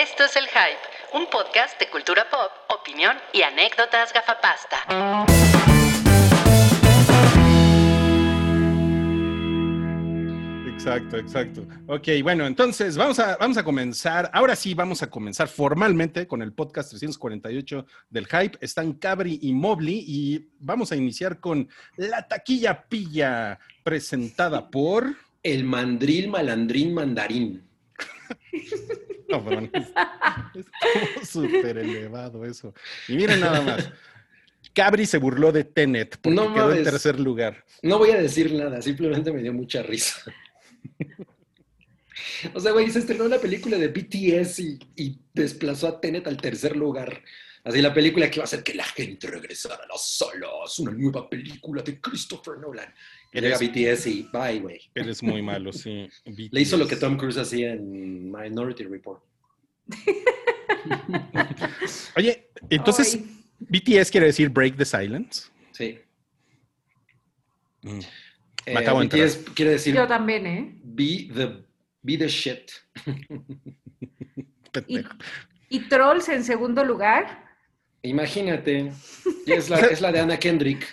Esto es El Hype, un podcast de cultura pop, opinión y anécdotas gafapasta. Exacto, exacto. Ok, bueno, entonces vamos a, vamos a comenzar. Ahora sí, vamos a comenzar formalmente con el podcast 348 del Hype. Están Cabri y Mobley y vamos a iniciar con La Taquilla Pilla, presentada por. El mandril malandrín mandarín. No, pero no, es, es como súper elevado eso. Y miren nada más. Cabri se burló de Tenet porque No quedó en tercer lugar. No voy a decir nada, simplemente me dio mucha risa. O sea, güey, se estrenó una película de BTS y, y desplazó a Tenet al tercer lugar. Así la película que va a hacer que la gente regresara a las salas, una nueva película de Christopher Nolan. Llega BTS y bye, güey. Eres muy malo, sí. Le hizo lo que Tom Cruise hacía en Minority Report. Oye, entonces, Ay. BTS quiere decir Break the Silence. Sí. Mm. Eh, Me acabo de BTS quiere decir Yo también, ¿eh? be the, be the shit. Y, y Trolls en segundo lugar. Imagínate. Y es, la, es la de Anna Kendrick.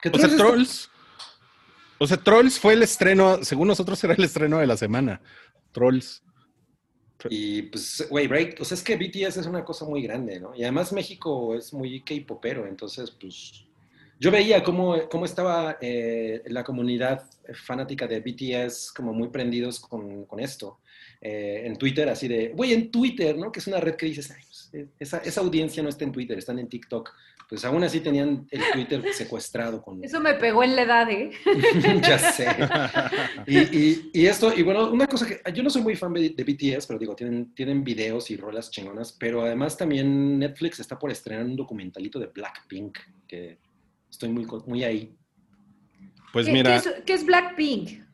Que O sea, Trolls. O sea, Trolls fue el estreno, según nosotros era el estreno de la semana. Trolls. Y pues, güey, break. O sea, es que BTS es una cosa muy grande, ¿no? Y además México es muy K-popero, entonces, pues. Yo veía cómo, cómo estaba eh, la comunidad fanática de BTS como muy prendidos con, con esto. Eh, en Twitter, así de, güey, en Twitter, ¿no? Que es una red que dices, "Ay, pues, eh, esa, esa audiencia no está en Twitter, están en TikTok. Pues aún así tenían el Twitter secuestrado con... Eso me pegó en la edad, ¿eh? ya sé. Y, y- y esto, y bueno, una cosa que yo no soy muy fan de, de BTS, pero digo, tienen, tienen videos y rolas chingonas, pero además también Netflix está por estrenar un documentalito de Blackpink, que estoy muy, co- muy ahí. Pues ¿Qué, mira, qué es, qué es Blackpink?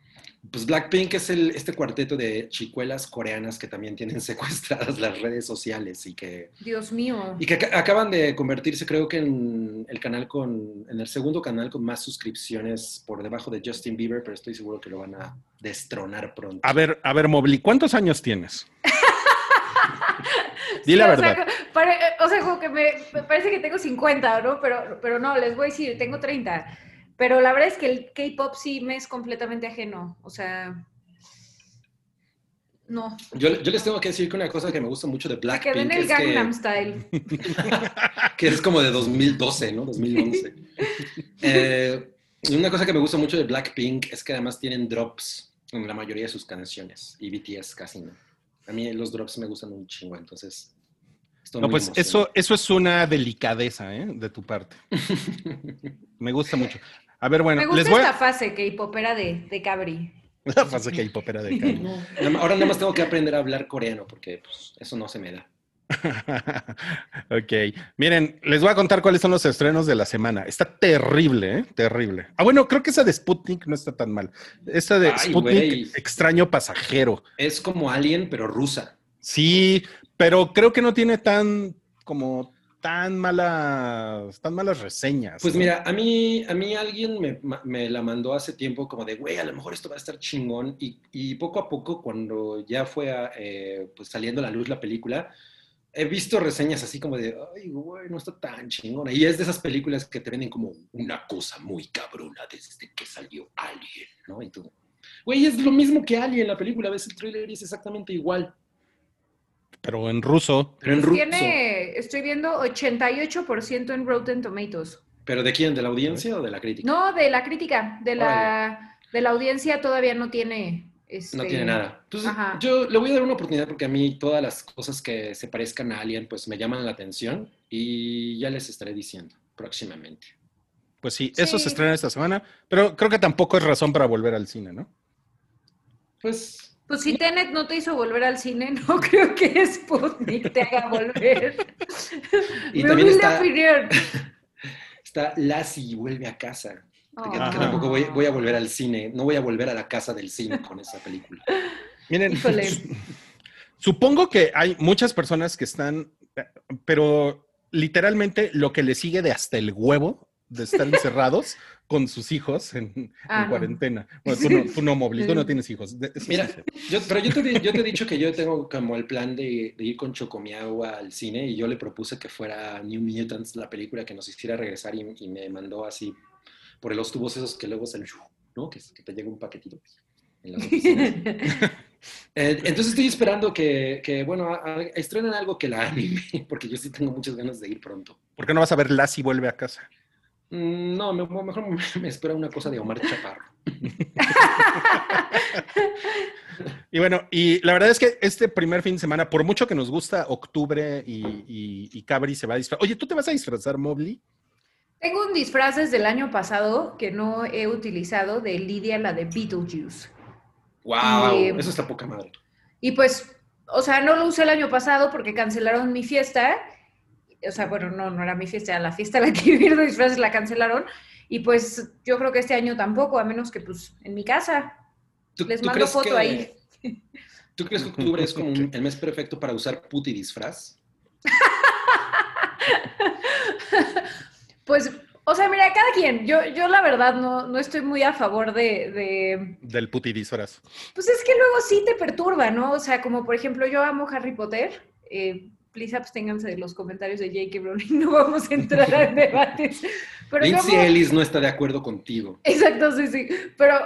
Pues Blackpink es el, este cuarteto de chicuelas coreanas que también tienen secuestradas las redes sociales y que, Dios mío. y que ac- acaban de convertirse, creo que en el canal con, en el segundo canal con más suscripciones por debajo de Justin Bieber, pero estoy seguro que lo van a destronar pronto. a ver, a ver, Mobley, ¿cuántos años tienes? Di la verdad. O sea, co- pare- o sea, como que me, me parece que tengo 50, ¿no? Pero, pero no, les voy a decir, tengo 30. Pero la verdad es que el K-pop sí me es completamente ajeno. O sea, no. Yo, yo les tengo que decir que una cosa que me gusta mucho de Blackpink en el es Gangnam que, Style. que es como de 2012, ¿no? 2011. Eh, y una cosa que me gusta mucho de Blackpink es que además tienen drops en la mayoría de sus canciones y BTS casi no. A mí los drops me gustan un chingo, entonces No, pues eso, eso es una delicadeza, ¿eh? De tu parte. Me gusta mucho. A ver, bueno, me gusta les voy esta a... fase K-popera de, de Cabri. La fase K-popera de más- Ahora nada más tengo que aprender a hablar coreano porque pues, eso no se me da. ok. Miren, les voy a contar cuáles son los estrenos de la semana. Está terrible, ¿eh? Terrible. Ah, bueno, creo que esa de Sputnik no está tan mal. Esa de Ay, Sputnik, extraño pasajero. Es como Alien, pero rusa. Sí, pero creo que no tiene tan, como, tan malas, tan malas reseñas. Pues ¿no? mira, a mí, a mí alguien me, me la mandó hace tiempo como de, güey, a lo mejor esto va a estar chingón. Y, y poco a poco, cuando ya fue a, eh, pues saliendo a la luz la película, he visto reseñas así como de, ay, güey, no está tan chingona. Y es de esas películas que te venden como una cosa muy cabrona desde que salió Alien, ¿no? Y tú, güey, es lo mismo que Alien, la película, ves el trailer y es exactamente igual, Pero en ruso. pero en ruso. Tiene, estoy viendo 88% en Rotten Tomatoes. ¿Pero de quién? ¿De la audiencia o de la crítica? No, de la crítica, de la, de la audiencia todavía no tiene. Este, No tiene nada. Pues Ajá. yo le voy a dar una oportunidad porque a mí todas las cosas que se parezcan a Alien pues me llaman la atención y ya les estaré diciendo próximamente. Pues sí, eso Sí. se estrena esta semana, pero creo que tampoco es razón para volver al cine, ¿no? Pues Pues si Tenet no te hizo volver al cine, no creo que Sputnik te haga volver. Y humilde está- opinión. está Lassie vuelve a casa. Que, que tampoco voy, voy a volver al cine, no voy a volver a la casa del cine con esa película. Miren, supongo que hay muchas personas que están, pero literalmente lo que le sigue de hasta el huevo de estar encerrados con sus hijos en, en Ah, no. cuarentena. Bueno, tú no, tú no, Mobley, tú no tienes hijos. Mira, yo, pero yo te, yo te he dicho que yo tengo como el plan de, de ir con Chocomiao al cine y yo le propuse que fuera New Mutants, la película que nos hiciera regresar y, y me mandó así por los tubos esos que luego salen, ¿no? Que, que te llega un paquetito en las. Eh, entonces estoy esperando que, que, bueno, a- a- estrenen algo que la anime, porque yo sí tengo muchas ganas de ir pronto. ¿Por qué no vas a ver Lassie vuelve a casa? Mm, No, me- mejor me, espera una cosa de Omar Chaparro. Y bueno, y la verdad es que este primer fin de semana, por mucho que nos gusta octubre y, y, y Cabri se va a disfrazar. Oye, ¿tú te vas a disfrazar, Mobley? Tengo un disfraz desde el año pasado que no he utilizado de Lidia, la de Beetlejuice. ¡Wow! Y- Eso está poca madre. Y pues, o sea, no lo usé el año pasado porque cancelaron mi fiesta. O sea, bueno, no, no era mi fiesta, era la fiesta a la que de disfraces la cancelaron. Y pues yo creo que este año tampoco, a menos que pues en mi casa. ¿Tú- Les tú mando crees foto que- ahí. ¿Tú crees que octubre es como un- el mes perfecto para usar puti disfraz? Pues, o sea, mira, cada quien. Yo, yo la verdad no, no estoy muy a favor de, de- Del puti disfraz. Pues es que luego sí te perturba, ¿no? O sea, como por ejemplo, yo amo Harry Potter. Eh, please absténganse de los comentarios de J.K. Rowling. No vamos a entrar a debates. Pero Lindsay Ellis no está de acuerdo contigo. Exacto, sí, sí. Pero,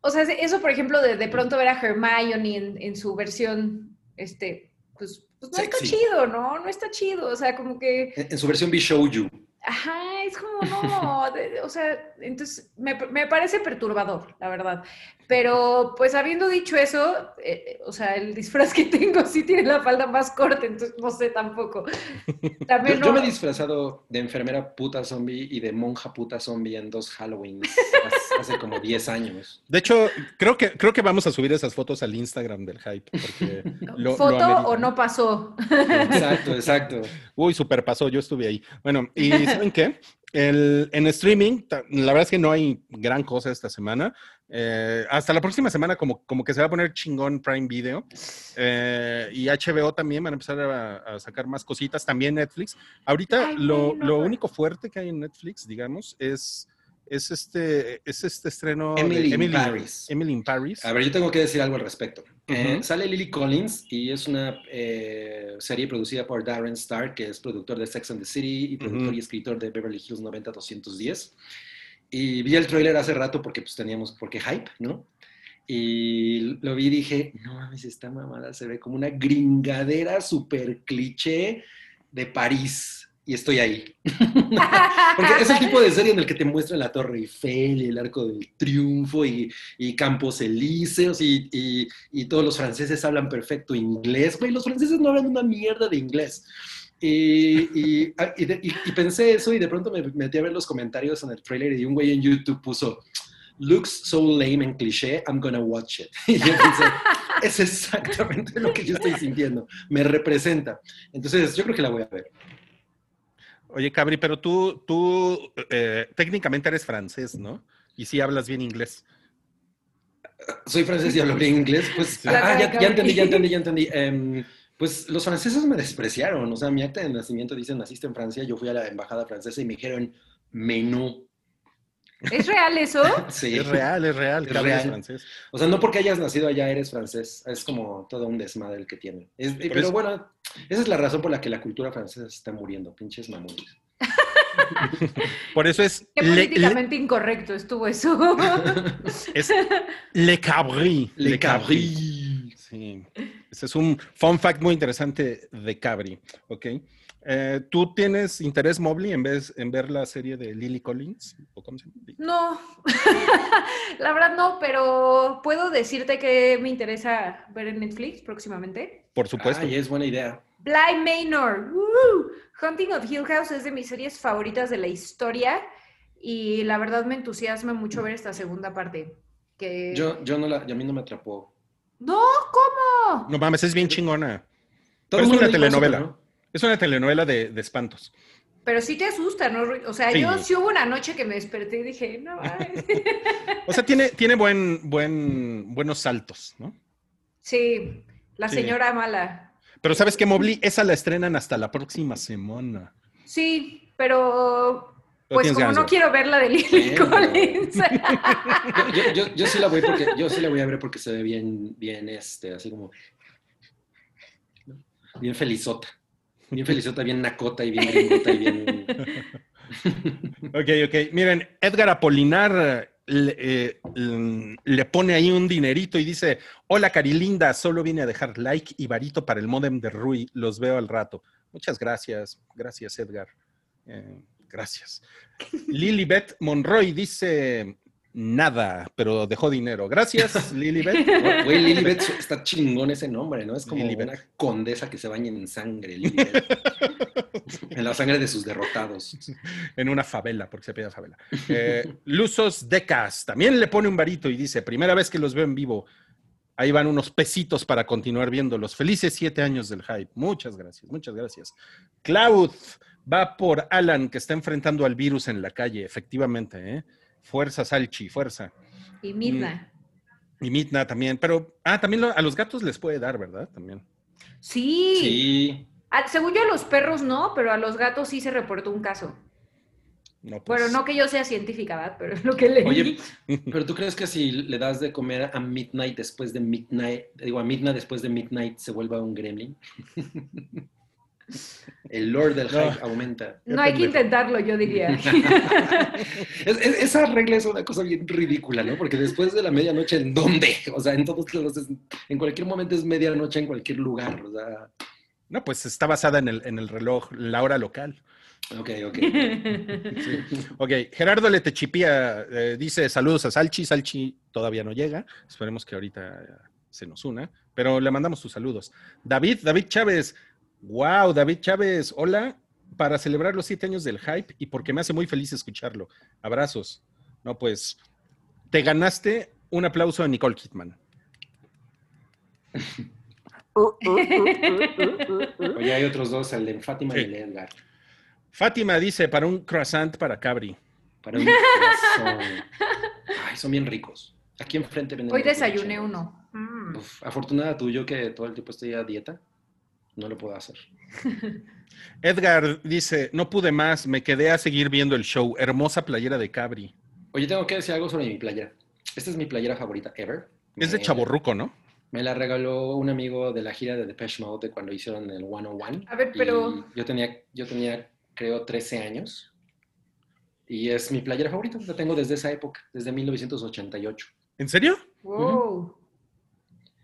o sea, eso, por ejemplo, de, de pronto ver a Hermione en, en su versión, este, pues, pues no está chido, ¿no? No está chido. O sea, como que, En, en su versión Bishouju. ajá, es como, no, de- o sea, entonces me, me parece perturbador, la verdad. Pero, pues, habiendo dicho eso, eh, o sea, el disfraz que tengo sí tiene la falda más corta, entonces no sé tampoco. Yo, También yo no- me he disfrazado de enfermera puta zombie y de monja puta zombie en dos Halloween hace, hace como 10 años. De hecho, creo que, creo que vamos a subir esas fotos al Instagram del hype. Porque lo, lo ¿Foto o no pasó? Exacto, exacto. Uy, super pasó, yo estuve ahí. Bueno, ¿y saben qué? El, en streaming, la verdad es que no hay gran cosa esta semana. Eh, hasta la próxima semana como, como que se va a poner chingón Prime Video. Eh, y HBO también van a empezar a, a sacar más cositas, también Netflix. Ahorita Ay, lo, no, lo pero- único fuerte que hay en Netflix, digamos, es, es, este, es este estreno Emily in de Paris. Emily in Paris. A ver, yo tengo que decir algo al respecto. Eh, sale Lily Collins y es una eh, serie producida por Darren Star, que es productor de Sex and the City y productor y escritor de Beverly Hills 90210. Y vi el tráiler hace rato porque pues teníamos, porque hype, ¿no? Y lo vi y dije, no mames, esta mamada se ve como una gringadera super cliché de París. Y estoy ahí. Porque es el tipo de serie en el que te muestran la Torre Eiffel y el Arco del Triunfo y, y Campos Elíseos y, y- y todos los franceses hablan perfecto inglés. Güey, los franceses no hablan una mierda de inglés. Y, y- ah, y pensé eso y de pronto me metí a ver los comentarios en el trailer y un güey en YouTube puso, looks so lame and cliché, I'm gonna watch it. Y yo pensé, es exactamente lo que yo estoy sintiendo, me representa. Entonces yo creo que la voy a ver. Oye, Cabri, pero tú, tú eh, técnicamente eres francés, ¿no? Y sí hablas bien inglés. soy francés y hablo bien inglés, pues, Sí. ah, ya, ya entendí, ya entendí, ya entendí. Em, pues los franceses me despreciaron, o sea, mi acta de nacimiento dice naciste en Francia, yo fui a la embajada francesa y me dijeron menú. ¿Es real eso? Sí. Es real, es real, Es Cabri es real. francés. O sea, no porque hayas nacido allá eres francés, es como todo un desmadre el que tiene. Es- pero eso- bueno, esa es la razón por la que la cultura francesa se está muriendo, pinches mamones. Por eso es Qué le, le- políticamente incorrecto estuvo eso. es Le Cabri. Le Cabri. Sí. Ese es un fun fact muy interesante de Cabri. ¿Ok? Eh, ¿Tú tienes interés, Mobley, en vez en ver la serie de Lily Collins? ¿O cómo se llama? No, la verdad no, pero puedo decirte que me interesa ver en Netflix próximamente. Por supuesto. Ay, es buena idea. Bly Manor, ¡woo! Hunting of Hill House es de mis series favoritas de la historia y la verdad me entusiasma mucho ver esta segunda parte. Que... Yo, yo no la, a mí no me atrapó. No, ¿cómo? No mames, es bien chingona. Todo Pero es una eso, telenovela. no. Es una telenovela de, de espantos. Pero sí te asusta, ¿no? O sea, Sí. yo sí hubo una noche que me desperté y dije, no, mames". O sea, tiene, tiene buen, buen, buenos saltos, ¿no? sí, la Sí. señora mala. Pero ¿sabes qué, Mobley? Esa la estrenan hasta la próxima semana. Sí, pero Pues como no quiero ver la de Lily. Collins. Yo, yo- yo sí la voy porque, yo sí la voy a ver porque se ve bien, bien, este, así como, bien felizota. Bien felizota, bien nacota y bien gringota y bien... Ok, ok. Miren, Edgar Apolinar le, eh, mm, le pone ahí un dinerito y dice, hola Carilinda, solo vine a dejar like y varito para el modem de Rui, los veo al rato. Muchas gracias, gracias Edgar. Eh, gracias. Lilibet Monroy dice, nada, pero dejó dinero. Gracias, Lilibet. Güey, Lilibet está chingón ese nombre, ¿no? Es como Lilibet. una condesa que se baña en sangre, Lilibet. En la sangre de sus derrotados. en una favela, porque se pide favela. Eh, Luzos Decas también le pone un varito y dice, primera vez que los veo en vivo, ahí van unos pesitos para continuar viéndolos. Felices siete años del hype. Muchas gracias, muchas gracias. Cloud va por Alan, que está enfrentando al virus en la calle, efectivamente. ¿eh? Fuerza, Salchi, fuerza. y Midna. Y Mitna también, pero, ah, también lo- a los gatos les puede dar, ¿verdad? También. Sí. Sí. Ah, según yo a los perros no, pero a los gatos sí se reportó un caso. No, pues, Bueno, no que yo sea científica, ¿verdad? Pero es lo que leí. Oye, pero ¿tú crees que si le das de comer a Midnight después de Midnight, digo, a Midnight después de Midnight se vuelva un gremlin? El lord del No. hype aumenta. no hay que intentarlo, yo diría. Es- es- esa regla es una cosa bien ridícula, ¿no? Porque después de la medianoche, ¿en dónde? O sea, en todos es- en cualquier momento es medianoche en cualquier lugar. O sea, No, pues está basada en el, en el reloj, la hora local. ok, ok. Ok, Gerardo Letechipía eh, dice saludos a Salchi. Salchi todavía no llega. Esperemos que ahorita eh, se nos una, pero le mandamos sus saludos. David, David Chávez. Wow, David Chávez, hola. Para celebrar los siete años del hype y porque me hace muy feliz escucharlo. Abrazos. No, pues te ganaste un aplauso a Nicole Kidman. Oye, hay otros dos, el de Fátima Sí. y el de Edgar. Fátima dice para un croissant para Cabri. Para un corazón. Ay, son bien ricos. Aquí enfrente venden Hoy desayuné uno. Mm. Uf, afortunada tú, yo que todo el tiempo estoy a dieta, no lo puedo hacer. Edgar dice, no pude más, me quedé a seguir viendo el show. Hermosa playera de Cabri. Oye, tengo que decir algo sobre mi playera. Esta es mi playera favorita ever. Es de chaborruco, ¿no? Me la regaló un amigo de la gira de Depeche Mode de cuando hicieron el 101. A ver, pero- yo tenía, yo tenía, creo, 13 años. Y es mi playera favorita. La tengo desde esa época, desde 1988. ¿En serio? Wow.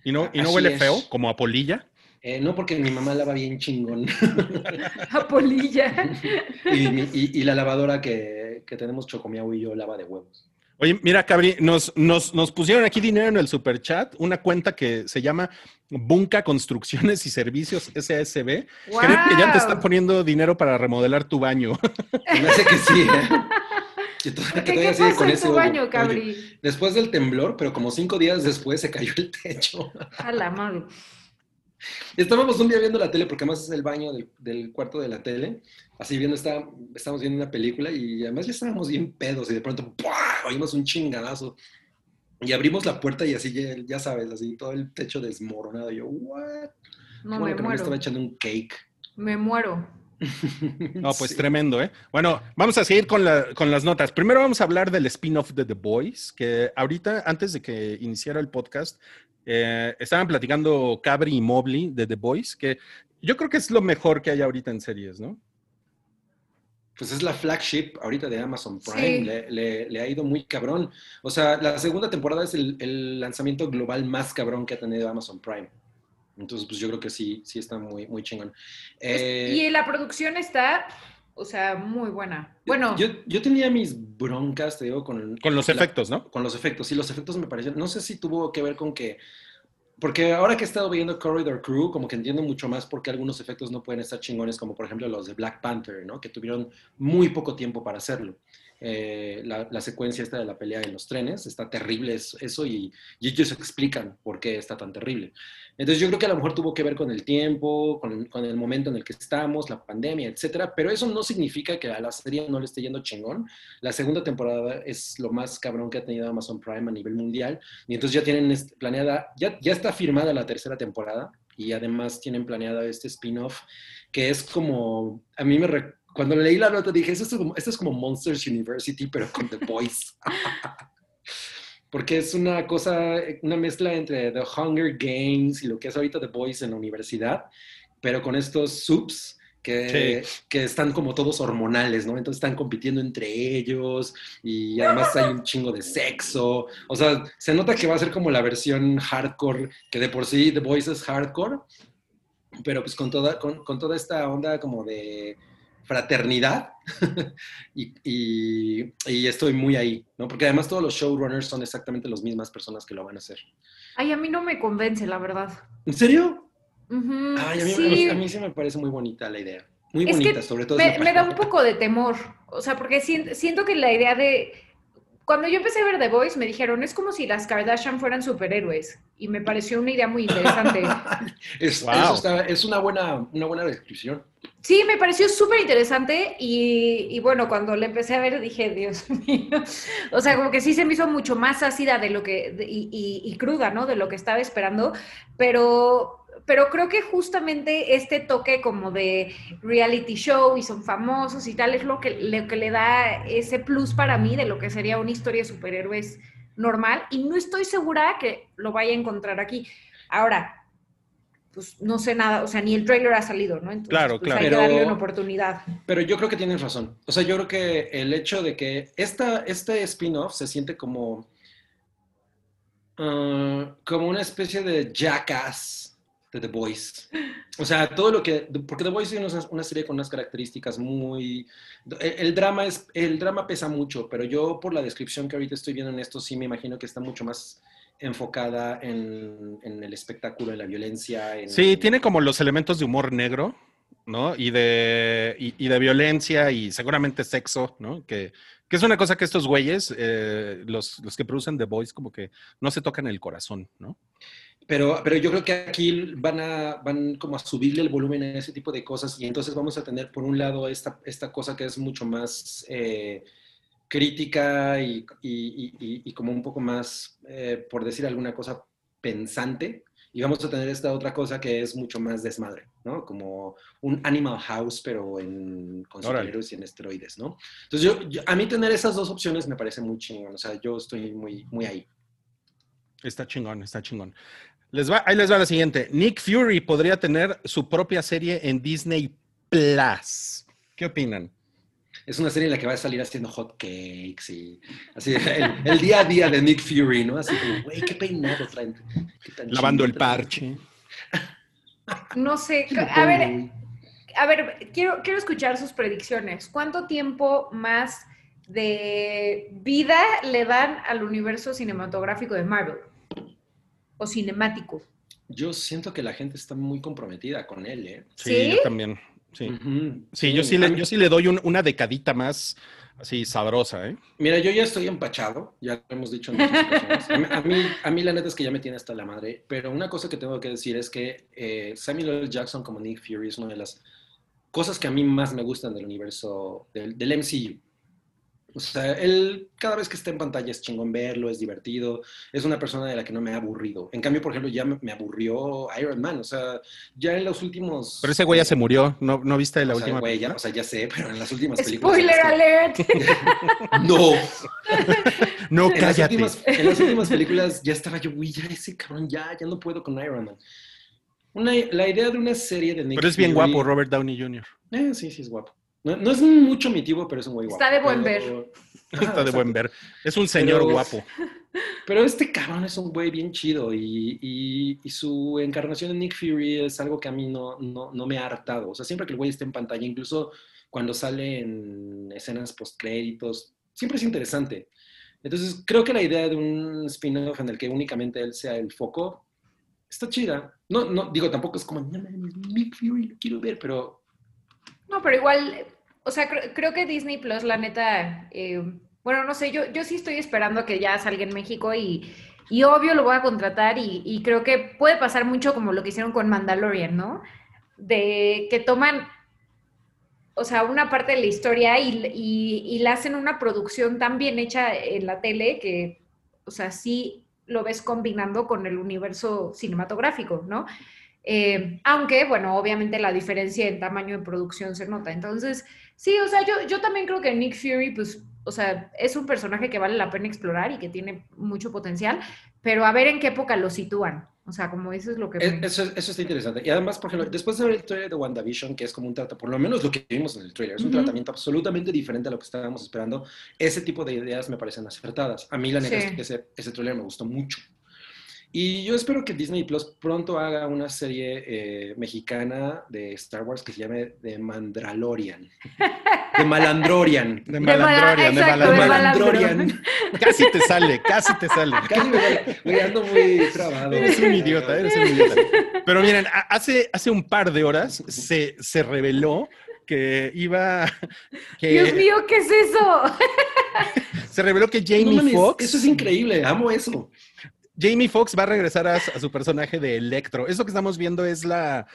¿Y no, y no Así huele es. feo, como a polilla? Eh, no porque mi mamá lava bien chingón. A polilla. y, mi- y- y la lavadora que, que tenemos Chocomiao y yo lava de huevos. Oye, mira, Cabri, nos, nos, nos pusieron aquí dinero en el superchat, una cuenta que se llama Bunca Construcciones y Servicios SASB. Creo que ya te están poniendo dinero para remodelar tu baño. Me hace que sí. ¿eh? Que todavía- que ¿Qué, todavía qué sigue pasó con en ese tu Oye? Después del temblor, pero como cinco días después se cayó el techo. A la madre. Estábamos un día viendo la tele, porque además es el baño del, del cuarto de la tele. Así viendo, está, estábamos viendo una película y además ya estábamos bien pedos y de pronto ¡pua! oímos un chingadazo. Y abrimos la puerta y así, ya, ya sabes, así todo el techo desmoronado. Y yo, ¿what? No, Bueno, me que no me estaba muero. echando un cake. Me muero. No, pues Sí. tremendo, ¿eh? Bueno, vamos a seguir con, la- con las notas. Primero vamos a hablar del spin-off de The Boys, que ahorita, antes de que iniciara el podcast, eh, estaban platicando Cabri y Mobley de The Boys, que yo creo que es lo mejor que hay ahorita en series, ¿no? Pues es la flagship ahorita de Amazon Prime, Sí. le, le- le ha ido muy cabrón. O sea, la segunda temporada es el, el lanzamiento global más cabrón que ha tenido Amazon Prime. Entonces, pues yo creo que sí, sí está muy, muy chingón. Eh, y la producción está, o sea, muy buena. Bueno, yo, yo tenía mis broncas, te digo, con, Con los la- efectos, ¿no? con los efectos. Sí, los efectos me parecieron. No sé si tuvo que ver con que. Porque ahora que he estado viendo Corridor Crew, como que entiendo mucho más por qué algunos efectos no pueden estar chingones, como por ejemplo los de Black Panther, ¿no? Que tuvieron muy poco tiempo para hacerlo. Eh, la, la secuencia esta de la pelea en los trenes, está terrible es- eso y, y ellos explican por qué está tan terrible. Entonces yo creo que a lo mejor tuvo que ver con el tiempo, con, con el momento en el que estamos, la pandemia, etcétera, pero eso no significa que a la serie no le esté yendo chingón. La segunda temporada es lo más cabrón que ha tenido Amazon Prime a nivel mundial y entonces ya tienen planeada, ya, ya está firmada la tercera temporada y además tienen planeada este spin-off que es como, a mí me, cuando leí la nota dije, esto es, como, esto es como Monsters University, pero con The Voice. Porque es una cosa, una mezcla entre The Hunger Games y lo que es ahorita The Voice en la universidad, pero con estos subs que, que, están como todos hormonales, ¿no? Entonces están compitiendo entre ellos y además hay un chingo de sexo. O sea, se nota que va a ser como la versión hardcore, que de por sí The Voice es hardcore, pero pues con toda, con, con toda esta onda como de fraternidad y, y, y, estoy muy ahí, ¿no? Porque además todos los showrunners son exactamente las mismas personas que lo van a hacer. Ay, a mí no me convence, la verdad. ¿En serio? Ay, a mí, sí. a mí sí me parece muy bonita la idea. Muy bonita, sobre todo. Me, me, da un poco de temor, o sea, porque siento, siento que la idea de... Cuando yo empecé a ver The Voice, me dijeron, es como si las Kardashian fueran superhéroes. Y me pareció una idea muy interesante. es, wow. está, es una, buena, una buena descripción. Sí, me pareció súper interesante y, y, bueno, cuando le empecé a ver dije, Dios mío, o sea, como que sí se me hizo mucho más ácida de lo que, de, y, y, y, cruda, ¿no? De lo que estaba esperando, pero, pero creo que justamente este toque como de reality show y son famosos y tal es lo que, lo que le da ese plus para mí de lo que sería una historia de superhéroes normal y no estoy segura que lo vaya a encontrar aquí. Ahora, pues no sé nada, o sea, ni el trailer ha salido, ¿no? Entonces, claro, pues, claro. Hay que darle una oportunidad. Pero yo creo que tienes razón. O sea, yo creo que el hecho de que esta, este spin-off se siente como, uh, como una especie de jackass de The Voice. O sea, todo lo que, porque The Voice es una, una serie con unas características muy, el, el, drama es, el drama pesa mucho, pero yo por la descripción que ahorita estoy viendo en esto sí me imagino que está mucho más enfocada en, en el espectáculo, en la violencia. En, sí, tiene como los elementos de humor negro, ¿no? Y de, y, y de violencia y seguramente sexo, ¿no? Que, que es una cosa que estos güeyes, eh, los, los que producen The Voice, como que no se tocan el corazón, ¿no? Pero, pero yo creo que aquí van, a, van como a subirle el volumen a ese tipo de cosas y entonces vamos a tener por un lado esta, esta cosa que es mucho más eh, crítica y, y, y, y, como un poco más, eh, por decir alguna cosa, pensante. Y vamos a tener esta otra cosa que es mucho más desmadre, ¿no? Como un Animal House, pero en, con superhéroes y en esteroides, ¿no? Entonces, yo, yo, a mí tener esas dos opciones me parece muy chingón. O sea, yo estoy muy, muy ahí. Está chingón, está chingón. Les va, ahí les va la siguiente. Nick Fury podría tener su propia serie en Disney Plus. ¿Qué opinan? Es una serie en la que va a salir haciendo hot cakes y así el, el día a día de Nick Fury, ¿no? Así como, güey, qué peinado traen. Qué Lavando el parche. No sé, a ver, a ver, quiero, quiero escuchar sus predicciones. ¿Cuánto tiempo más de vida le dan al universo cinematográfico de Marvel? O cinemático. Yo siento que la gente está muy comprometida con él, ¿eh? Sí, ¿Sí? yo también. Sí, uh -huh. sí, sí, yo sí, le, yo sí le doy un, una decadita más así sabrosa, ¿eh? Mira, yo ya estoy empachado, ya lo hemos dicho en muchas ocasiones. A, a, mí, a mí la neta es que ya me tiene hasta la madre, pero una cosa que tengo que decir es que eh, Samuel L. Jackson como Nick Fury es una de las cosas que a mí más me gustan del universo del, del MCU. O sea, él cada vez que está en pantalla es chingón verlo, es divertido, es una persona de la que no me ha aburrido. En cambio, por ejemplo, ya me, me aburrió Iron Man, o sea, ya en los últimos... Pero ese güey ya se murió, ¿no, no viste la o última sea, güey, ya, O sea, ya sé, pero en las últimas películas... ¡Spoiler alert! no. no, en cállate. Las últimas, en las últimas películas ya estaba yo, güey, ya ese cabrón, ya, ya no puedo con Iron Man. Una, la idea de una serie de Nick Pero es bien Fury, guapo Robert Downey Jr. Eh, sí, sí es guapo. No, no, es mucho mi tipo, pero es un güey guapo. Está de buen ver. Está de buen ver. Es un señor pero, guapo. Pero este cabrón es un güey bien chido y, y, y, su encarnación de Nick Fury es algo que a mí no, no, no, me ha hartado. O sea, siempre que el güey esté en pantalla, incluso cuando sale en escenas postcréditos, siempre es interesante. Entonces, creo que la idea de un spin-off en el que únicamente él sea el foco está chida. No, no, digo, tampoco es como, Nick Fury, lo quiero ver, pero no, pero igual, o sea, creo, creo que Disney Plus, la neta, eh, bueno, no sé, yo, yo sí estoy esperando que ya salga en México y, y obvio lo voy a contratar y, y, creo que puede pasar mucho como lo que hicieron con Mandalorian, ¿no? De que toman, o sea, una parte de la historia y, y, y la hacen una producción tan bien hecha en la tele que, o sea, sí lo ves combinando con el universo cinematográfico, ¿no? Eh, aunque, bueno, obviamente la diferencia en tamaño de producción se nota. Entonces, sí, o sea, yo, yo también creo que Nick Fury, pues, o sea, es un personaje que vale la pena explorar y que tiene mucho potencial, pero a ver en qué época lo sitúan. O sea, como eso es lo que... Es- me- Eso, eso está interesante. Y además, por ejemplo, después de ver el trailer de WandaVision, que es como un trato, por lo menos lo que vimos en el trailer, es un tratamiento absolutamente diferente a lo que estábamos esperando. Ese tipo de ideas me parecen acertadas. A mí, la neta, Sí. es que ese, ese trailer me gustó mucho. Y yo espero que Disney Plus pronto haga una serie eh, mexicana de Star Wars que se llame The Mandalorian. De Malandrorian. De mala- Malandrorian, de exacto, de Malandrorian. Malandrorian. Casi te sale, casi te sale. Casi me ando muy trabado. Eres un idiota, eres un idiota. Pero miren, hace, hace un par de horas se, se reveló que iba. Que Dios mío, ¿qué es eso? Se reveló que Jamie Foxx. Eso es increíble, amo eso. Jamie Foxx va a regresar a, a su personaje de Electro. Eso que estamos viendo es la,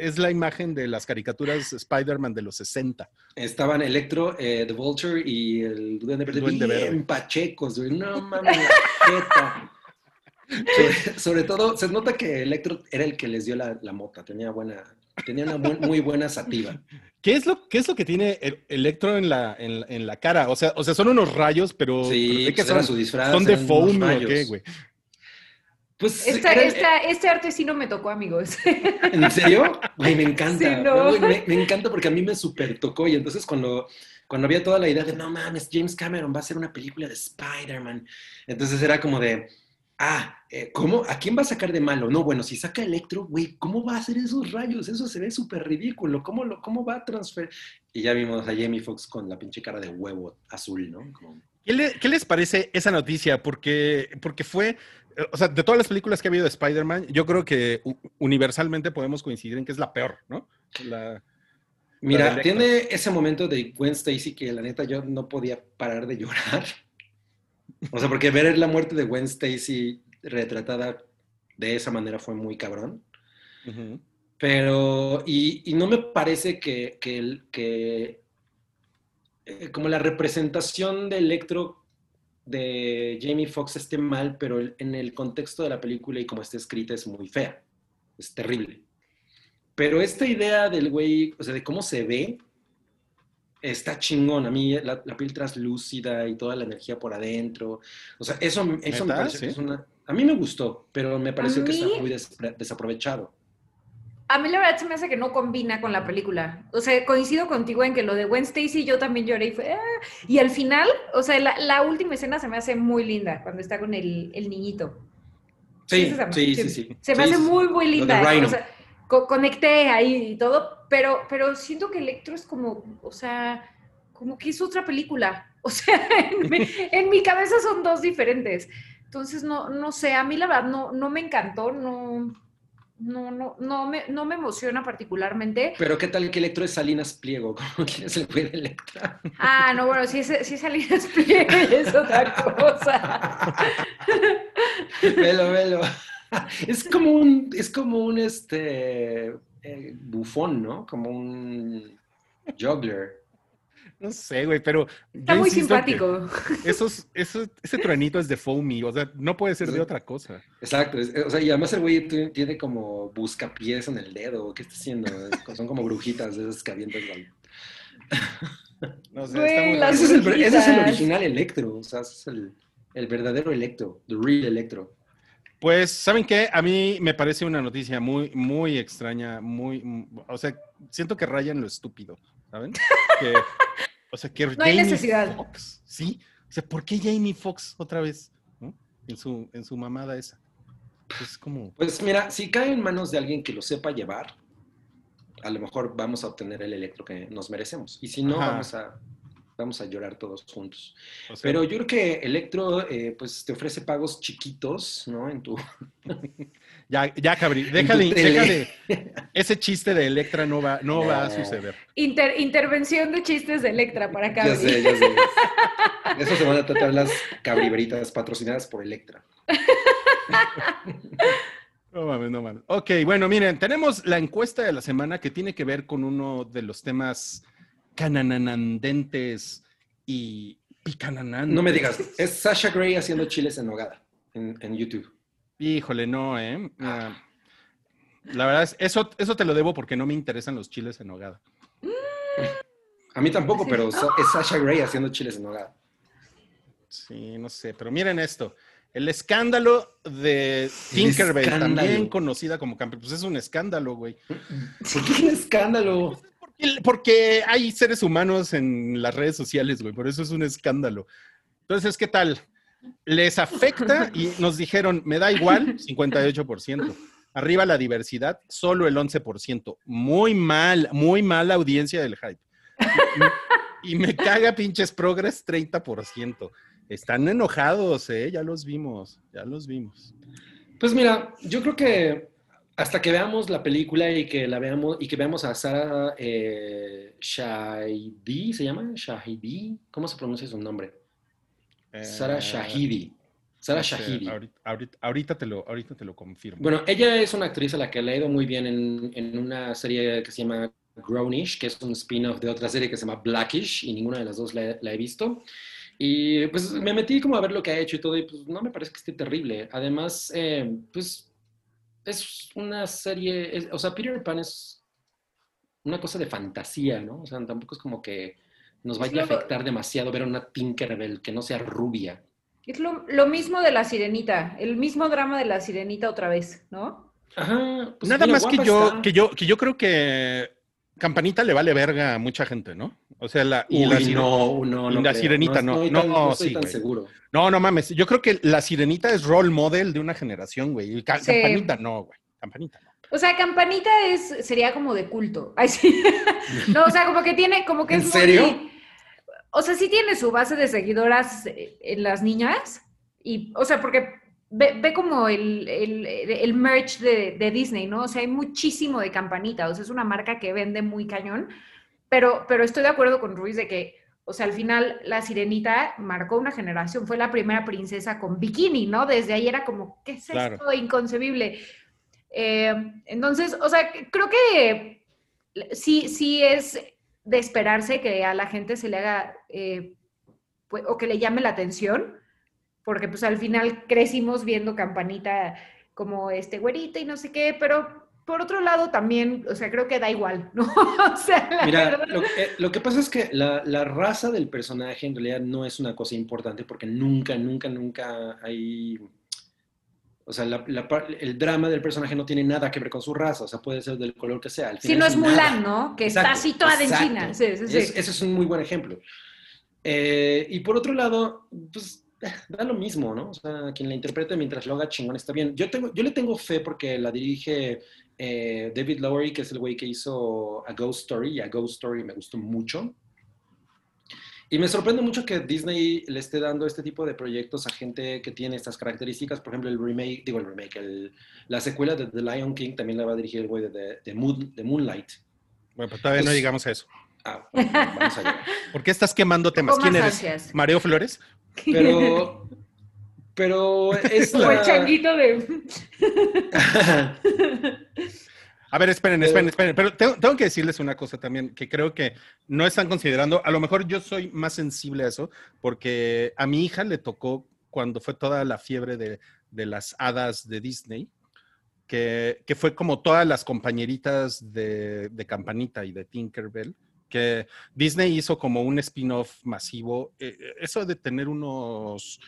es la imagen de las caricaturas Spider-Man de los 60. Estaban Electro, eh, The Vulture y el Duende Verde. Duende bien Verde. pachecos, güey. No mames, la jeta. Sobre, sobre todo, se nota que Electro era el que les dio la, la mota. Tenía buena, tenía una buen- muy buena sativa. ¿Qué es lo, qué es lo que tiene el- Electro en la, en, en la cara? O sea, o sea, son unos rayos, pero, Sí, ¿de qué pues son? su disfraz. ¿Son de foam o qué, güey? Pues, Esta- era- esta- este arte sí no me tocó, amigos. ¿En serio? Güey, me encanta. Sí, no. Güey, me, me encanta porque a mí me super tocó. Y entonces cuando, cuando había toda la idea de, no mames, James Cameron va a hacer una película de Spider-Man. Entonces era como de, ah, eh, ¿cómo? ¿A quién va a sacar de malo? No, bueno, si saca Electro, güey, ¿cómo va a hacer esos rayos? Eso se ve súper ridículo. ¿Cómo, lo, ¿Cómo va a transferir? Y ya vimos a Jamie Foxx con la pinche cara de huevo azul, ¿no? Como- ¿Qué, le- qué les parece esa noticia? Porque, porque fue, o sea, de todas las películas que ha habido de Spider-Man, yo creo que universalmente podemos coincidir en que es la peor, ¿no? La, Mira, tiene ese momento de Gwen Stacy que la neta yo no podía parar de llorar. O sea, porque ver la muerte de Gwen Stacy retratada de esa manera fue muy cabrón. Pero, y, y no me parece que, que, que eh, como la representación de Electro de Jamie Foxx esté mal, pero en el contexto de la película y como está escrita es muy fea. Es terrible. Pero esta idea del güey, o sea, de cómo se ve, está chingón. A mí la, la piel translúcida y toda la energía por adentro. O sea, eso, eso me ¿Neta? parece que ¿Sí? es una... A mí me gustó, pero me pareció que está muy despre- desaprovechado. A mí la verdad se me hace que no combina con la película. O sea, coincido contigo en que lo de Gwen Stacy yo también lloré y fue... "Ah". Y al final, o sea, la, la última escena se me hace muy linda cuando está con el, el niñito. Sí, sí, sí, sí. Se me hace muy, muy linda. O sea, co- conecté ahí y todo, pero, pero siento que Electro es como, o sea, como que es otra película. O sea, en mi, en mi cabeza son dos diferentes. Entonces, no, no sé, a mí la verdad no, no me encantó, no, no, no, no, me, no me emociona particularmente. Pero qué tal que Electro es Salinas Pliego, como quién es el güey de Electra. Ah, no, bueno, si es, si es Salinas Pliego es otra cosa. velo, velo. Es como un, es como un este eh, bufón, ¿no? Como un juggler. No sé, güey, pero. Está muy simpático. Esos, esos- ese truenito es de foamy, o sea, no puede ser de otra cosa. Exacto. es- o sea, y además el güey tiene como buscapiés en el dedo. ¿Qué está haciendo? Es- son como brujitas de esas que avientan. No sé, Güey, está muy Ese es el, ese es el original Electro. O sea, ese es el, el verdadero Electro. The real Electro. Pues, ¿saben qué? A mí me parece una noticia muy, muy extraña, muy, o sea, siento que rayan lo estúpido, ¿saben? Que, o sea, que No hay necesidad. Fox, sí, o sea, ¿por qué Jamie Foxx otra vez? ¿no? En su, en su mamada esa. Es como, Pues mira, si cae en manos de alguien que lo sepa llevar, a lo mejor vamos a obtener el electro que nos merecemos. Y si no, Ajá. vamos a, vamos a llorar todos juntos. o sea, Pero yo creo que Electro, eh, pues te ofrece pagos chiquitos, ¿no? En tu... ya, ya, Cabri, deja de, ese chiste de Electra no va, no va a suceder. Inter- intervención de chistes de Electra para acá. Ya sé, ya sé. De Eso se van a tratar las cabriberitas patrocinadas por Electra. No mames, no mames. Ok, bueno, miren, tenemos la encuesta de la semana que tiene que ver con uno de los temas cananandentes y picananantes. No me digas, es Sasha Gray haciendo chiles en nogada en, en YouTube. Híjole, no, ¿eh? Ah, La verdad es, eso, eso te lo debo porque no me interesan los chiles en nogada. A mí tampoco, pero es Sasha Grey haciendo chiles en nogada. Sí, no sé, pero miren esto. El escándalo de Tinkerbell, escándalo. también conocida como campeón, pues es un escándalo, güey. ¿Por qué un escándalo? Porque hay seres humanos en las redes sociales, güey, por eso es un escándalo. Entonces, ¿qué tal? Les afecta y nos dijeron, me da igual, 58%. Arriba la diversidad, solo el 11%. Muy mal, muy mala audiencia del hype. Y, y me caga pinches progress, 30%. Están enojados, ¿eh? Ya los vimos, ya los vimos. Pues mira, yo creo que hasta que veamos la película y que la veamos y que veamos a Sara eh, Shahidi, ¿se llama? Shahidi, ¿cómo se pronuncia su nombre? Sara Eh, Shahidi. Sara no sé, Shahidi. ahorita, ahorita- ahorita te lo, ahorita te lo confirmo. Bueno, ella es una actriz a la que le ha ido muy bien en, en una serie que se llama Grownish, que es un spin-off de otra serie que se llama Blackish, y ninguna de las dos la, he- la he visto. Y pues me metí como a ver lo que ha hecho y todo, y pues no me parece que esté terrible. Además, eh, pues es una serie, es- o sea, Peter Pan es una cosa de fantasía, ¿no? O sea, tampoco es como que nos vaya a afectar demasiado ver a una Tinkerbell que no sea rubia. Es lo, lo mismo de la sirenita, el mismo drama de la sirenita otra vez, ¿no? Ajá. pues, Nada mira, más que yo, está. que yo, que yo creo que Campanita le vale verga a mucha gente, ¿no? O sea, la, y Uy, la, no, no, y no la creo. sirenita, no, estoy no, tan- no sí, tan seguro. no, no mames. Yo creo que la sirenita es role model de una generación, güey. Ca- Sí. Campanita no, güey. Campanita no. O sea, Campanita es, sería como de culto. Ay, sí. No, o sea, como que tiene, como que ¿En es serio? muy- o sea, sí tiene su base de seguidoras eh, en las niñas. Y, o sea, porque ve, ve como el, el, el merch de, de Disney, ¿no? O sea, hay muchísimo de Campanita. O sea, es una marca que vende muy cañón. Pero, pero estoy de acuerdo con Ruiz de que, o sea, al final la sirenita marcó una generación. Fue la primera princesa con bikini, ¿no? Desde ahí era como, ¿qué es Claro. esto? Inconcebible. Eh, entonces, o sea, creo que sí, sí es de esperarse que a la gente se le haga eh, pues, o que le llame la atención, porque pues al final crecimos viendo Campanita como este güerita y no sé qué, pero por otro lado también, o sea, creo que da igual, ¿no? o sea, la Mira, verdad- lo, eh, lo que pasa es que la, la raza del personaje en realidad no es una cosa importante porque nunca, nunca, nunca hay... O sea, la- la par- el drama del personaje no tiene nada que ver con su raza, o sea, puede ser del color que sea. al si no es nada. Mulan, ¿no? Que está Exacto, así toda de encina. Sí, sí, sí. Es- ese es un muy buen ejemplo. Eh, y por otro lado, pues eh, da lo mismo, ¿no? O sea, quien la interprete mientras lo haga chingón está bien. Yo, tengo, yo le tengo fe porque la dirige eh, David Lowery, que es el güey que hizo A Ghost Story, y A Ghost Story me gustó mucho. Y me sorprende mucho que Disney le esté dando este tipo de proyectos a gente que tiene estas características. Por ejemplo, el remake, digo el remake, el- la secuela de The Lion King también la va a dirigir el güey de, de- de Moon- de Moonlight. Bueno, pues todavía no Pues- llegamos a eso. Ah, bueno, vamos a llegar. ¿Por qué estás quemando temas? ¿Quién eres? ansias. ¿Mareo Flores? Pero, pero es Como el la... changuito de... A ver, esperen, Pero- esperen, esperen. Pero tengo, tengo que decirles una cosa también que creo que no están considerando. A lo mejor yo soy más sensible a eso porque a mi hija le tocó cuando fue toda la fiebre de, de las hadas de Disney, que, que fue como todas las compañeritas de, de Campanita y de Tinkerbell, que Disney hizo como un spin-off masivo. Eh, eso de tener unos,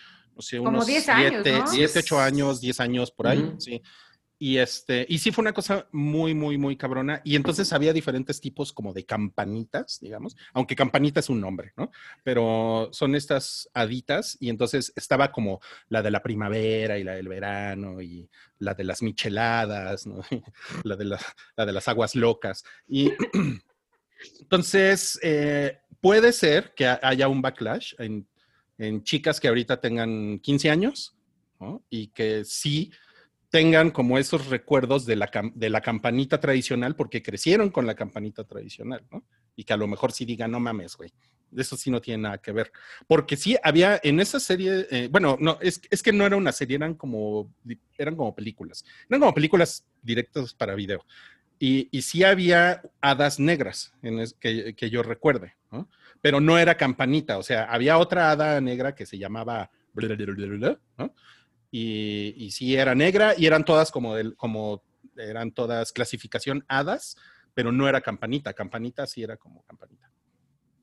Como unos 10 años, siete, ¿no? siete, ocho años, 10 años por ahí, sí. Y este, y sí fue una cosa muy, muy, muy cabrona. Y entonces había diferentes tipos como de campanitas, digamos, aunque campanita es un nombre, ¿no? Pero son estas haditas, y entonces estaba como la de la primavera y la del verano, y la de las micheladas, ¿no? la, de la, la de las aguas locas. Y entonces, eh, puede ser que ha- haya un backlash en, en chicas que ahorita tengan 15 años. Y que sí tengan como esos recuerdos de la, de la campanita tradicional, porque crecieron con la campanita tradicional. Y que a lo mejor sí digan, no mames, güey. Eso sí no tiene nada que ver. Porque sí había en esa serie, eh, bueno, no, es, es que no era una serie, eran como, eran como películas. Eran como películas directas para video. Y, y sí había hadas negras en es- que, que yo recuerde, ¿no? Pero no era campanita, o sea, había otra hada negra que se llamaba, ¿no? Y, y sí era negra y eran todas como, del, como eran todas clasificación hadas, pero no era campanita. Campanita sí era como campanita.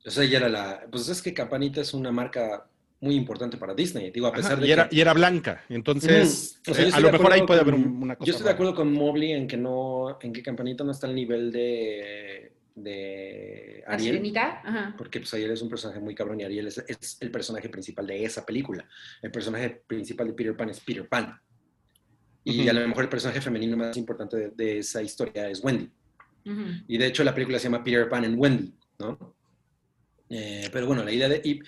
O sea, ya era la. Pues es que Campanita es una marca muy importante para Disney. Digo, a pesar Ajá, de y, era, que. y era blanca. Entonces, Ujú. O sea, eh, a lo mejor ahí puede haber con- un- una cosa. Yo estoy de rara. acuerdo con Mobley en que no, en que Campanita no está al nivel de, de La Ariel. sirenita. Ajá. Porque pues Ariel es un personaje muy cabrón y Ariel es, es el personaje principal de esa película. El personaje principal de Peter Pan es Peter Pan. Y Ujú. a lo mejor el personaje femenino más importante de, de esa historia es Wendy. Ujú. Y de hecho la película se llama Peter Pan and Wendy, ¿no? Eh, pero bueno, la idea de... Y,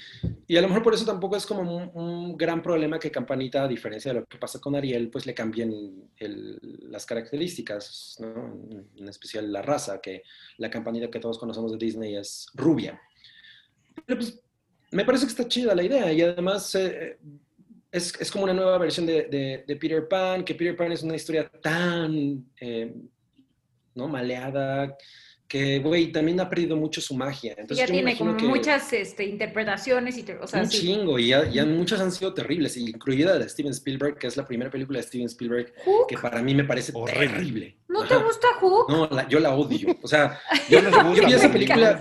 y a lo mejor por eso tampoco es como un, un gran problema que Campanita, a diferencia de lo que pasa con Ariel, pues le cambien el- las características, ¿no? En, especial la raza, que la Campanita que todos conocemos de Disney es rubia. Pero pues me parece que está chida la idea y además eh, es, es como una nueva versión de, de- de Peter Pan, que Peter Pan es una historia tan... eh, ¿no? Maleada, que, güey, también ha perdido mucho su magia. Entonces, ya yo tiene como que muchas este, interpretaciones y, te- o sea, un sí. chingo, y ya, ya muchas han sido terribles, incluida la de Steven Spielberg, que es la primera película de Steven Spielberg, Hook, que para mí me parece Horrible. terrible. ¿No te gusta Hook? No, la- yo la odio. O sea, Yo yo gusta, vi esa película.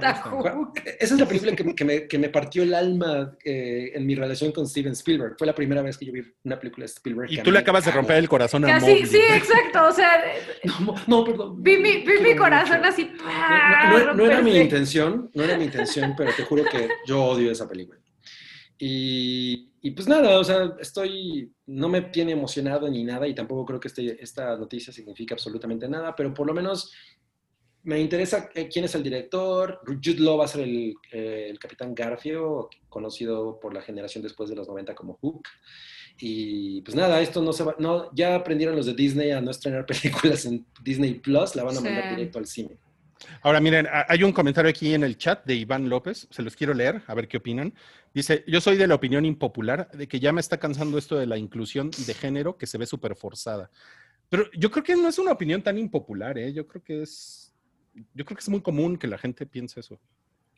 Esa es la película que, que me, que me partió el alma eh, en mi relación con Steven Spielberg. Fue la primera vez que yo vi una película de Spielberg. Y tú le acabas de romper el corazón a Casi, sí, exacto. O sea, No, no, perdón. vi mi, vi mi mucho. corazón así. No, no- no era mi intención, no era mi intención, pero te juro que yo odio esa película. Y, y pues nada, o sea, estoy, no me tiene emocionado ni nada y tampoco creo que este, esta noticia signifique absolutamente nada, pero por lo menos me interesa quién es el director. Jude Law va a ser el, eh, el capitán Garfio, conocido por la generación después de los 90 como Hook. Y pues nada, esto no se va, no, ya aprendieron los de Disney a no estrenar películas en Disney Plus, la van a mandar Sí. directo al cine. Ahora miren, hay un comentario aquí en el chat de Iván López, se los quiero leer, a ver qué opinan. Dice, yo soy de la opinión impopular de que ya me está cansando esto de la inclusión de género que se ve súper forzada. Pero yo creo que no es una opinión tan impopular, ¿eh? Yo creo que es, yo creo que es muy común que la gente piense eso.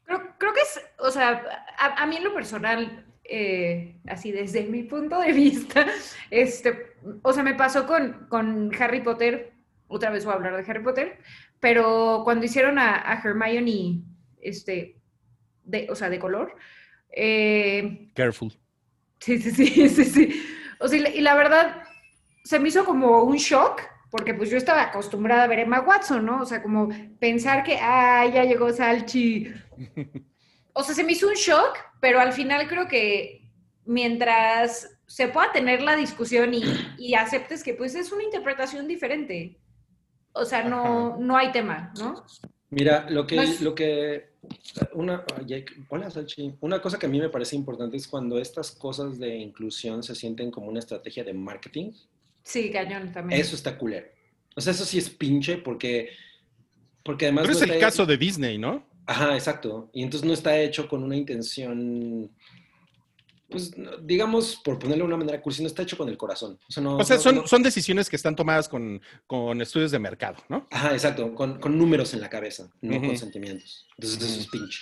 Creo, que es, o sea, a, a mí en lo personal, eh, así desde mi punto de vista, este, o sea, me pasó con, con Harry Potter, otra vez voy a hablar de Harry Potter, pero cuando hicieron a, a Hermione, este, de, o sea, de color, eh, Careful. Sí, sí, sí, sí, sí. O sea, y la, verdad, se me hizo como un shock, porque pues yo estaba acostumbrada a ver a Emma Watson, ¿no? O sea, como pensar que, ah, ya llegó Salchi. O sea, se me hizo un shock, pero al final creo que mientras se pueda tener la discusión y, y aceptes que pues es una interpretación diferente, o sea, no, no hay tema, ¿no? Mira, lo que, lo que, una, ay, hola Salchi, una cosa que a mí me parece importante es cuando estas cosas de inclusión se sienten como una estrategia de marketing, Sí, cañón también. eso está culero. O sea, eso sí es pinche porque, porque además... Pero no es el caso de Disney, ¿no? Ajá, exacto. Y entonces no está hecho con una intención, pues digamos, por ponerlo de una manera cursi, no está hecho con el corazón. O sea, no, O sea, no- son, no- son decisiones que están tomadas con, con estudios de mercado, ¿no? Ajá, exacto, con, con números en la cabeza, no con sentimientos. Entonces eso es pinche.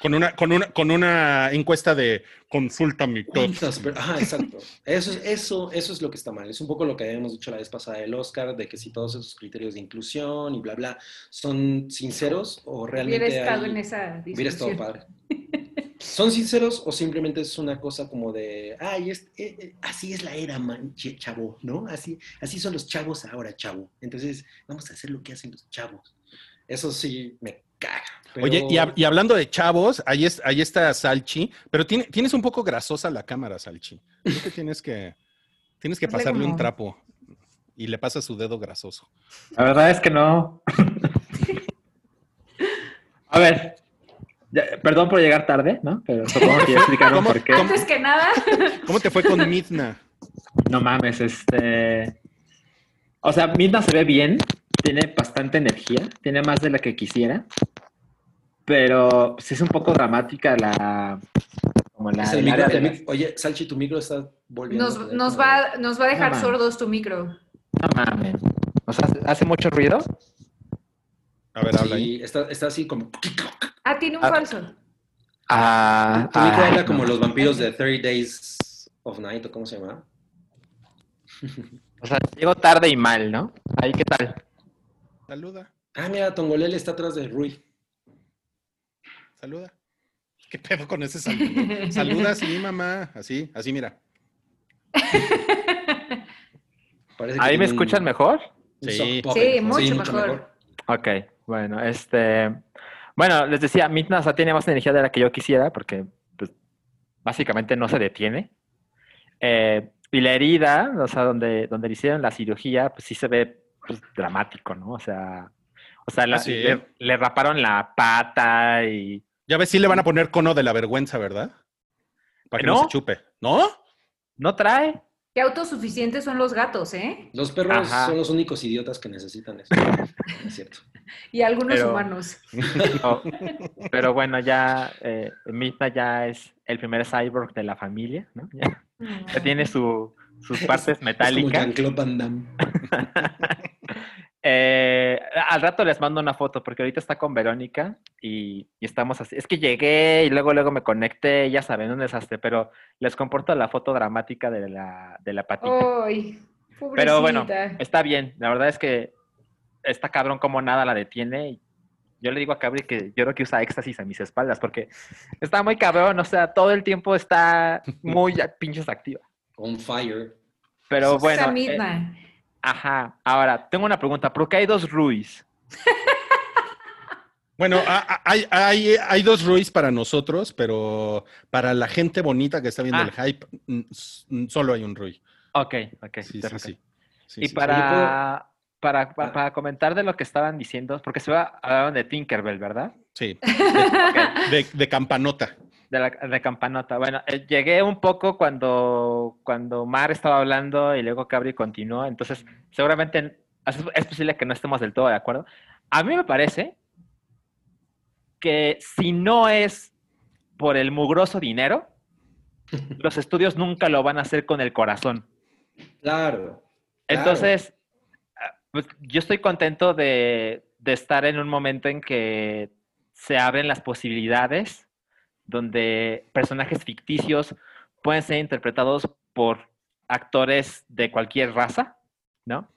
Con una, con una, con una encuesta de consulta mi top. ¿Cuántas per- Ajá, exacto. Eso es, eso, eso es lo que está mal. Es un poco lo que habíamos dicho la vez pasada del Oscar, de que si todos esos criterios de inclusión y bla, bla, son sinceros o realmente Hubiera estado hay- en esa Hubiera estado discusión. padre. ¿Son sinceros o simplemente es una cosa como de, ay, es, eh, eh, así es la era, man, ch- chavo, ¿no? Así, así son los chavos ahora, chavo. Entonces, vamos a hacer lo que hacen los chavos. Eso sí me caga. pero- Oye, y, hab- y hablando de chavos, ahí, es, ahí está Salchi, pero tiene- tienes un poco grasosa la cámara, Salchi. Creo que tienes que, tienes que Hazle pasarle un trapo y le pasas su dedo grasoso. La verdad es que no. A ver, ya- perdón por llegar tarde, ¿no? Pero supongo que ya explicaron ¿Cómo- por qué. Antes que nada, ¿Cómo te fue con Midna? No mames, este. O sea, Midna se ve bien, tiene bastante energía, tiene más de la que quisiera, pero sí es un poco dramática la. Como la. El micro- el la- mic- Oye, Salchi, tu micro está volviendo. nos, va, nos va a dejar No, sordos tu micro. No mames. O sea, ¿hace- ¿hace mucho ruido? A ver, habla ahí. Sí, está, está así como. Ah, tiene un Ah. falso. Ah, no como los vampiros de 30 Days of Night, ¿o cómo se llama? O sea, llego tarde y mal, ¿no? Ahí, ¿qué tal? Saluda, Ah, mira, Tongolele está atrás de Rui. saluda. ¿Qué pedo con ese saludo? Saluda, sí, mamá. Así, así, mira. Parece que ¿Ahí me un- escuchan mejor? Sí. Sí, mucho mejor. Ok, bueno, este... Bueno, les decía, Midna o sea, tiene más energía de la que yo quisiera porque, pues, básicamente no se detiene. Eh, y la herida, o sea, donde, donde le hicieron la cirugía, pues sí se ve pues, dramático, ¿no? O sea, o sea la- sí. le, le raparon la pata y... Ya ves, sí le van a poner cono de la vergüenza, ¿verdad? Para que no, ¿No? se chupe. ¿No? No trae. Qué autosuficientes son los gatos, ¿eh? Los perros Ajá. son los únicos idiotas que necesitan eso. es cierto. Y algunos Pero- humanos. Oh, pero bueno, ya eh, Midna ya es el primer cyborg de la familia, ¿no? Ya, ya tiene su- sus partes Es como metálicas. Jean-Claude Van Damme. Eh, al rato les mando una foto porque ahorita está con Verónica y, y estamos así. Es que llegué y luego luego me conecté, ya saben, un desastre, pero les comporto la foto dramática de la, de la patita. Ay, pobrecita. pero bueno, está bien. La verdad es que está cabrón como nada la detiene. Yo le digo a Cabri que yo creo que usa éxtasis a mis espaldas porque está muy cabrón, o sea, todo el tiempo está muy pinches activa. On fire. Pero Esa bueno, eh. Ajá. Ahora, tengo una pregunta. ¿Por qué hay dos Ruiz? Bueno, hay, hay, hay dos Ruiz para nosotros, pero para la gente bonita que está viendo Ah. el hype, s- mm, solo hay un Rui. Ok, ok. Sí, sí, sí. Sí, y para, para, pa- Ah. para comentar de lo que estaban diciendo, porque se va hablaron de Tinkerbell, ¿verdad? Sí, de, de campanota. De, la, de Campanota. Bueno, eh, llegué un poco cuando, cuando Mar estaba hablando y luego Cabri continuó, entonces seguramente es, posible que no estemos del todo de acuerdo. A mí me parece que si no es por el mugroso dinero, los estudios nunca lo van a hacer con el corazón. Claro. Entonces, ah, pues, yo estoy contento de, de estar en un momento en que se abren las posibilidades donde personajes ficticios pueden ser interpretados por actores de cualquier raza, ¿no?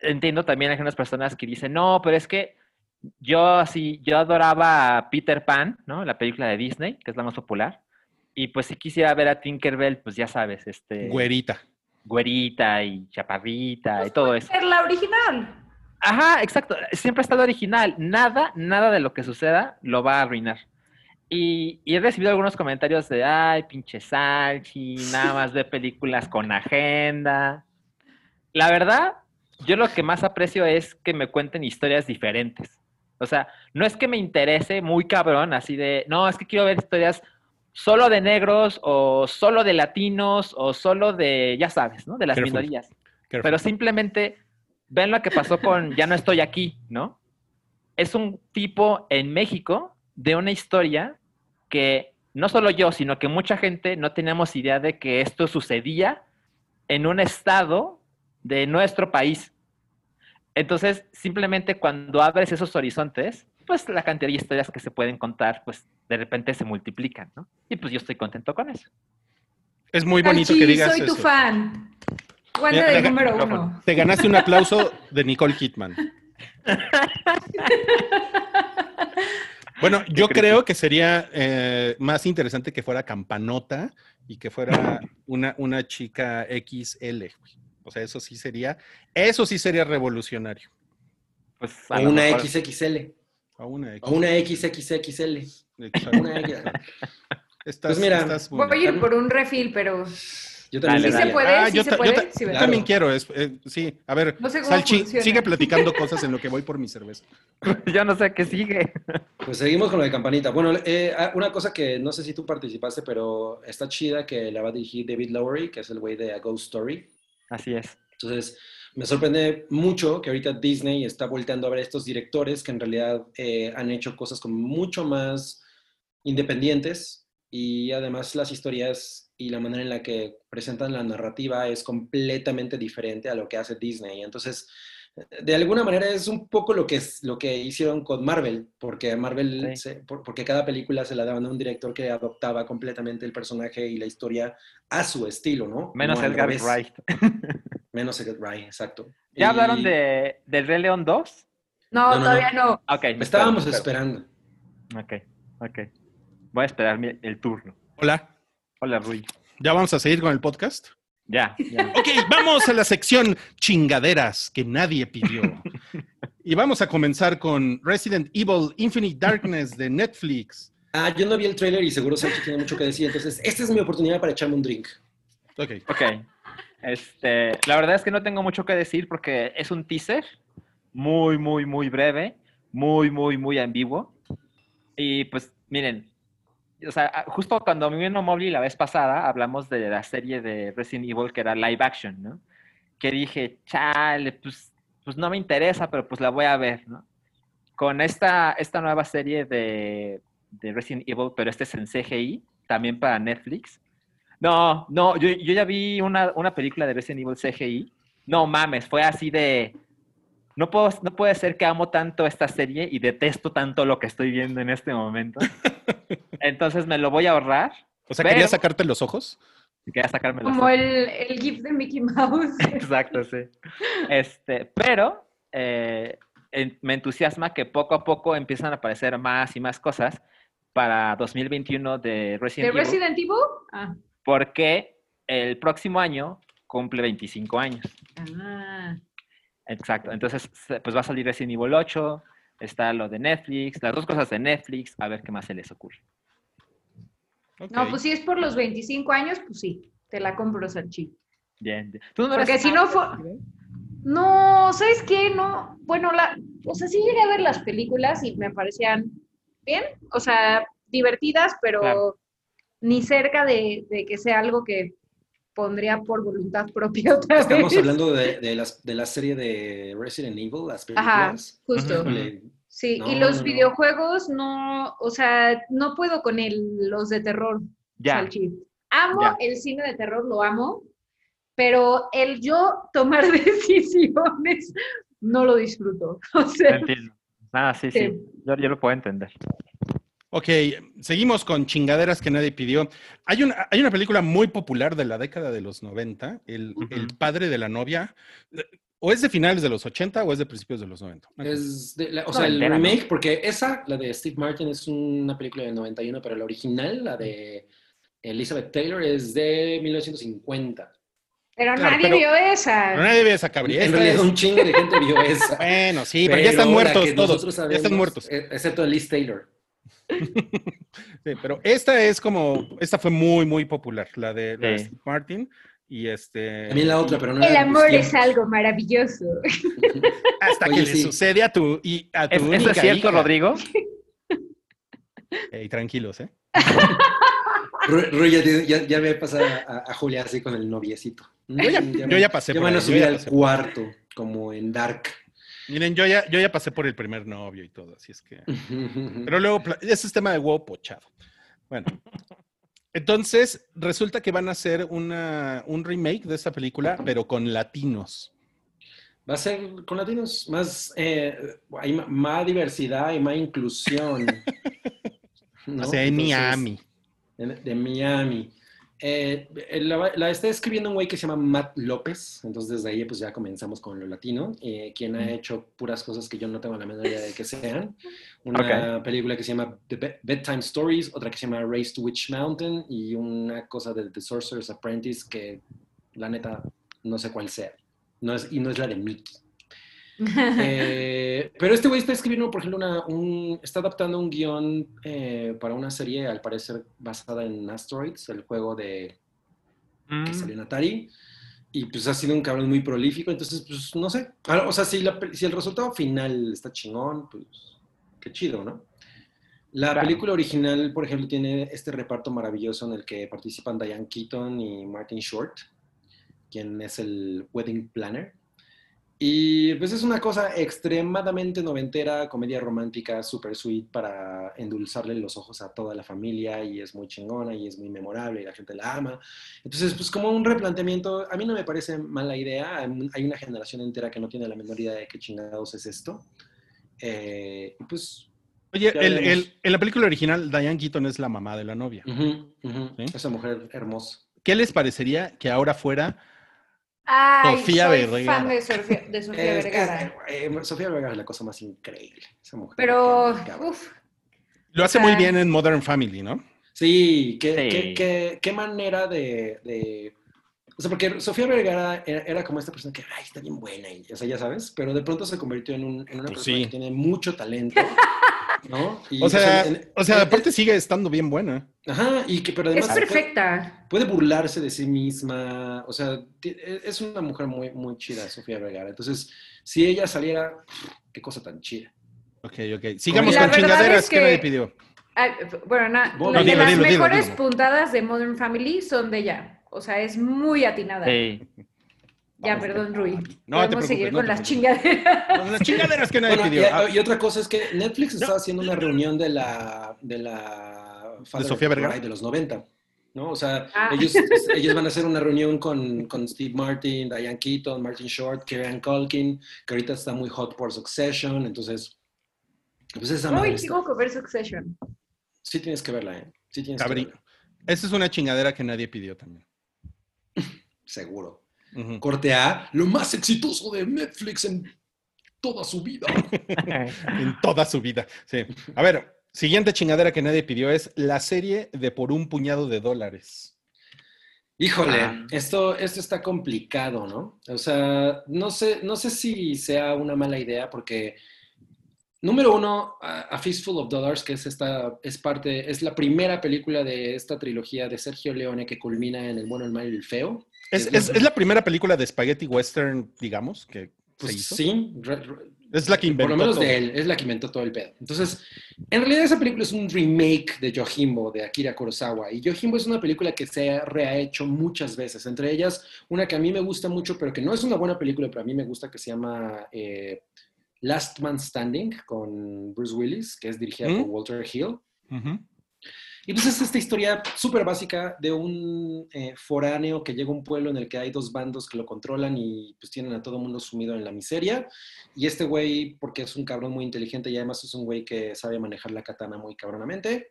Entiendo también a algunas personas que dicen, no, pero es que yo así, yo adoraba a Peter Pan, ¿no? La película de Disney, que es la más popular. Y pues si quisiera ver a Tinkerbell, pues ya sabes, este Güerita. güerita y chaparrita y todo eso. Ser la original. Ajá, exacto. Siempre ha estado original. Nada, nada de lo que suceda lo va a arruinar. Y, y he recibido algunos comentarios de, ay, pinche Salchi, nada más ve películas con agenda. La verdad, yo lo que más aprecio es que me cuenten historias diferentes. O sea, no es que me interese muy cabrón, así de, no, es que quiero ver historias solo de negros o solo de latinos o solo de, ya sabes, ¿no? De las Careful. minorías. Careful. Pero simplemente ven lo que pasó con Ya no estoy aquí, ¿no? Es un tipo en México de una historia que no solo yo, sino que mucha gente no teníamos idea de que esto sucedía en un estado de nuestro país. Entonces, simplemente cuando abres esos horizontes, pues la cantidad de historias que se pueden contar, pues de repente se multiplican, ¿no? Y pues yo estoy contento con eso. Es muy bonito que digas soy tu eso. fan. Del deja- número uno. Te ganaste un aplauso de Nicole Kidman. Bueno, yo creo que sería eh, más interesante que fuera campanota y que fuera una, una chica XL. güey. O sea, eso sí sería, eso sí sería revolucionario. Pues a una mejor- XXL. O una X. O una XXXL. Exacto. Una X. Estás- Pues mira, estás Voy a ir por un refil, pero Yo también. Dale, sí dale. se puede, Ah, sí yo se ta- yo puede. ta- sí, también quiero, es- eh, sí. A ver, No sé Salchi, funciona. sigue platicando cosas en lo que voy por mi cerveza. Yo no sé qué sigue. Pues seguimos con la de campanita. Bueno, eh, ah, una cosa que no sé si tú participaste, pero está chida que la va a dirigir David Lowery, que es el güey de A Ghost Story. Así es. Entonces, me sorprende mucho que ahorita Disney está volteando a ver a estos directores que en realidad eh, han hecho cosas como mucho más independientes y además las historias y la manera en la que presentan la narrativa es completamente diferente a lo que hace Disney. Entonces, de alguna manera es un poco lo que, es, lo que hicieron con Marvel, porque Marvel, Sí. se- por- porque cada película se la daban a un director que adoptaba completamente el personaje y la historia a su estilo, ¿no? Menos No Edgar. Wright. Menos Edgar Wright, exacto. ¿Ya Y hablaron de, del Rey León 2? No, No, no, todavía no. Ok. Estábamos espero, esperando. Ok, ok. Voy a esperar el turno. Hola, Hola, Rui. ¿ya vamos a seguir con el podcast? Ya, ya. Ok, vamos a la sección chingaderas que nadie pidió. Y vamos a comenzar con Resident Evil Infinite Darkness de Netflix. Ah, yo no vi el tráiler y seguro Sergio tiene mucho que decir, entonces esta es mi oportunidad para echarme un drink. Ok, Ok. Este, la verdad es que no tengo mucho que decir porque es un teaser muy, muy, muy breve, muy, muy, muy ambiguo. Y pues, miren, o sea, a- justo cuando vino Mobley la vez pasada, hablamos de la serie de Resident Evil que era live action, ¿no? Que dije, chale, pues, pues no me interesa, pero pues la voy a ver, ¿no? Con esta, esta nueva serie de, de Resident Evil, pero este es en CGI, también para Netflix. No, no, yo, yo ya vi una, una película de Resident Evil CGI. No mames, fue así de. No, puedo, no puede ser que amo tanto esta serie y detesto tanto lo que estoy viendo en este momento. Entonces me lo voy a ahorrar. o sea, Pero- ¿querías sacarte los ojos? Quería sacarme los Como el, el GIF de Mickey Mouse. Exacto, sí. Este, pero eh, en- me entusiasma que poco a poco empiezan a aparecer más y más cosas para 2021 de ¿De Resident Evil. Resident Evil? Ah. Porque el próximo año cumple 25 años. Ah. Exacto. Entonces, pues va a salir Resident Evil 8, está lo de Netflix, las dos cosas de Netflix, a ver qué más se les ocurre. No, pues si es por los 25 años, pues sí, te la compro, Salchi. Bien. bien. ¿Tú no Porque si no fue-? No, ¿sabes qué? No, bueno, la, o sea, sí llegué a ver las películas y me parecían bien, o sea, divertidas, pero Claro. ni cerca de, de que sea algo que pondría por voluntad propia otra Estamos vez. hablando de, de las, de la serie de Resident Evil, las Ajá, justo. Sí, No, y los no, videojuegos no, o sea, no puedo con el, los de terror. Ya. Amo Ya. el cine de terror, lo amo, pero el yo tomar decisiones no lo disfruto. O sea, Entiendo. Ah, sí, Sí. sí. Yo, yo lo puedo entender. Ok, seguimos con chingaderas que nadie pidió. Hay una, hay una película muy popular de la década de los 90, El, el padre de la novia. O es de finales de los 80 o es de principios de los 90. Es de la- o sea, el remake, porque esa, la de Steve Martin, es una película de 91, pero la original, la de Elizabeth Taylor, es de 1950. pero Claro, nadie pero- vio esa. Pero nadie ve esa cabri. En realidad, es- un chingo de gente vio esa. Bueno, sí, pero, ya están muertos todos. Ya están muertos. eh, Excepto Liz Taylor. Sí, pero esta es como, esta fue muy, muy popular, la de, la de Sí. Steve Martin. Y este. También la otra, pero no El amor es algo maravilloso. Hasta Oye, que le sucede a tu, y a tu ¿Es, única ¿Eso es cierto, hija. Rodrigo? Ey, tranquilos, ¿eh? Ru- Ru ya, ya, ya ve pasar a, a Julia así con el noviecito. Yo ya- Mm, yo ya pasé Ya por van a subir ya al cuarto, como en Dark. Miren, yo ya, yo ya pasé por el primer novio y todo, así es que. Pero luego, ese es tema de huevo pochado. Bueno. Entonces, resulta que van a hacer una, un remake de esta película, pero con latinos. Va a ser con latinos más, eh, hay más diversidad y más inclusión. ¿no? O sea, en Entonces, Miami. en- de Miami. Eh, la, la está escribiendo un güey que se llama Matt López, entonces desde ahí pues ya comenzamos con lo latino, eh, quien ha hecho puras cosas que yo no tengo la menor idea de que sean. Una película que se llama The Bed- Bedtime Stories, otra que se llama Race to Witch Mountain y una cosa de The Sorcerer's Apprentice que la neta no sé cuál sea. No es, y no es la de Mickey. Eh, pero este güey está escribiendo, por ejemplo, una, un, está adaptando un guion eh, para una serie, al parecer, basada en Asteroids, el juego de Mm, que salió en Atari. Y pues ha sido un cabrón muy prolífico, entonces, pues no sé. Ah, O sea, si, la si el resultado final está chingón, pues qué chido, ¿no? La Claro. película original, por ejemplo, tiene este reparto maravilloso en el que participan Diane Keaton y Martin Short, quien es el wedding planner. Y pues es una cosa extremadamente noventera, comedia romántica, super sweet para endulzarle los ojos a toda la familia y es muy chingona y es muy memorable y la gente la ama. Entonces, pues como un replanteamiento, a mí no me parece mala idea. Hay una generación entera que no tiene la menor idea de qué chingados es esto. Eh, y pues, Oye, el- el- en la película original, Diane Keaton es la mamá de la novia. esa mujer hermosa. ¿Qué les parecería que ahora fuera Ay, Sofía soy Vergara. fan de Sofía, de Sofía Es- es- Vergara. eh, Sofía Vergara es la cosa más increíble. Esa mujer. Pero, uff, Lo hace muy bien en Modern Family, ¿no? Sí, qué, Sí. qué- qué- qué manera de, de- O sea, porque Sofía Vergara era, era como esta persona que, ay, está bien buena, y, o sea, ya sabes, pero de pronto se convirtió en, un- en una Pues persona sí. que tiene mucho talento, ¿no? Y, O sea, en- o sea, en- aparte sigue estando bien buena. Ajá, y que, pero es además puede, perfecta. puede burlarse de sí misma, o sea, e, es una mujer muy, muy chida, Sofía Vergara. Entonces, si ella saliera, qué cosa tan chida. Ok, ok. Sigamos con chingaderas es que que- nadie pidió. Ah, bueno, na- de dilo, las dilo, dilo, mejores dilo. puntadas de Modern Family son de ella. O sea, es muy atinada. Sí. Ya, perdón, Rui. No te Podemos seguir no con te las chingaderas. Las chingaderas que nadie Bueno, y, pidió. Ah, y otra cosa es que Netflix está haciendo una reunión de la de la Father Sofía of Vergara? De los 90, ¿no? O sea, Ah. ellos, ellos van a hacer una reunión con, con Steve Martin, Diane Keaton, Martin Short, Kieran Culkin, que ahorita está muy hot por Succession, entonces pues esa tengo que ver Succession. Sí tienes que verla, ¿eh? Sí tienes que verla, Esa es una chingadera que nadie pidió también. seguro. Corte A, lo más exitoso de Netflix en toda su vida. En toda su vida. Sí. A ver, siguiente chingadera que nadie pidió es la serie de Por un puñado de dólares. Híjole, Ah. esto, esto está complicado, ¿no? O sea, no sé, no sé si sea una mala idea porque, número uno, A, A Fistful of Dollars, que es esta, es parte, es la primera película de esta trilogía de Sergio Leone que culmina en El bueno, el malo y el feo. Es, Es es- la- primera película de Spaghetti Western, digamos, que Pues se hizo. sí, re- re- Es la que inventó. por lo menos todo. de él, es la que inventó todo el pedo. Entonces, en realidad esa película es un remake de Yojimbo, de Akira Kurosawa. Y Yojimbo es una película que se ha rehecho muchas veces. Entre ellas, una que a mí me gusta mucho, pero que no es una buena película, pero a mí me gusta, que se llama eh, Last Man Standing, con Bruce Willis, que es dirigida ¿Mm? por Walter Hill. Ujú. Y pues es esta historia súper básica de un eh, foráneo que llega a un pueblo en el que hay dos bandos que lo controlan y pues tienen a todo mundo sumido en la miseria. Y este güey, porque es un cabrón muy inteligente y además es un güey que sabe manejar la katana muy cabronamente,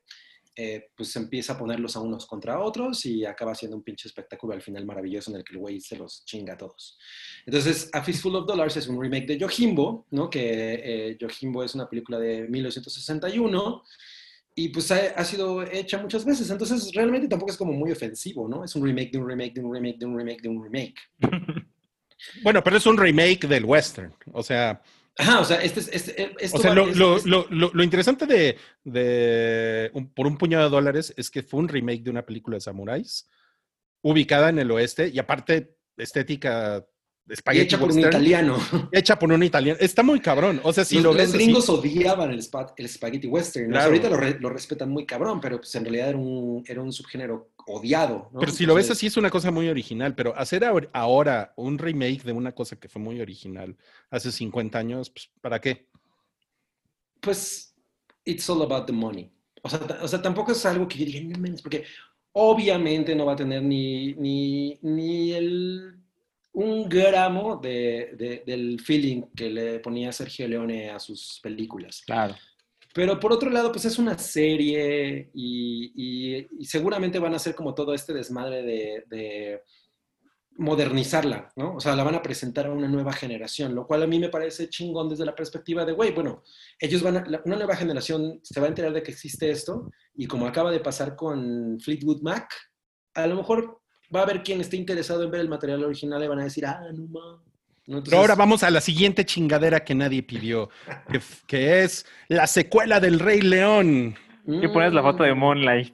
eh, pues empieza a ponerlos a unos contra otros y acaba siendo un pinche espectáculo al final maravilloso en el que el güey se los chinga a todos. Entonces, A Fistful of Dollars es un remake de Yojimbo, ¿no? Que eh, Yojimbo es una película de 1961 y pues ha, ha sido hecha muchas veces, entonces realmente tampoco es como muy ofensivo, ¿no? Es un remake de un remake de un remake de un remake de un remake. Bueno, pero es un remake del western. O sea, Ajá, o sea, este es... Este, esto o sea lo, es- lo- es- lo- lo- lo interesante de, de un- Por un puñado de dólares es que fue un remake de una película de samuráis ubicada en el oeste y aparte estética y spaghetti hecha por un italiano. hecha por un italiano. Está muy cabrón. O sea, si los, lo los ves así- gringos odiaban el, spa- el spaghetti western. ahorita lo, re- lo respetan muy cabrón, pero pues en realidad era un, era un subgénero odiado. ¿no? Pero si lo ves así es una cosa muy original, pero hacer ahor- ahora un remake de una cosa que fue muy original hace 50 años, pues, ¿para qué? Pues, it's all about the money. O sea, ta- o sea, tampoco es algo que yo diga, porque obviamente no va a tener ni, ni, ni el, un gramo de, de- del feeling que le ponía Sergio Leone a sus películas. Claro. Pero por otro lado, pues es una serie y, y- y seguramente van a hacer como todo este desmadre de, de modernizarla, ¿no? O sea, la van a presentar a una nueva generación, lo cual a mí me parece chingón desde la perspectiva de, güey, bueno, ellos van a, la- una nueva generación se va a enterar de que existe esto y como acaba de pasar con Fleetwood Mac, a lo mejor va a haber quien esté interesado en ver el material original y van a decir, ah, no mames. Pero ahora vamos a la siguiente chingadera que nadie pidió, que, es la secuela del Rey León. Y pones la foto de mm, Moonlight.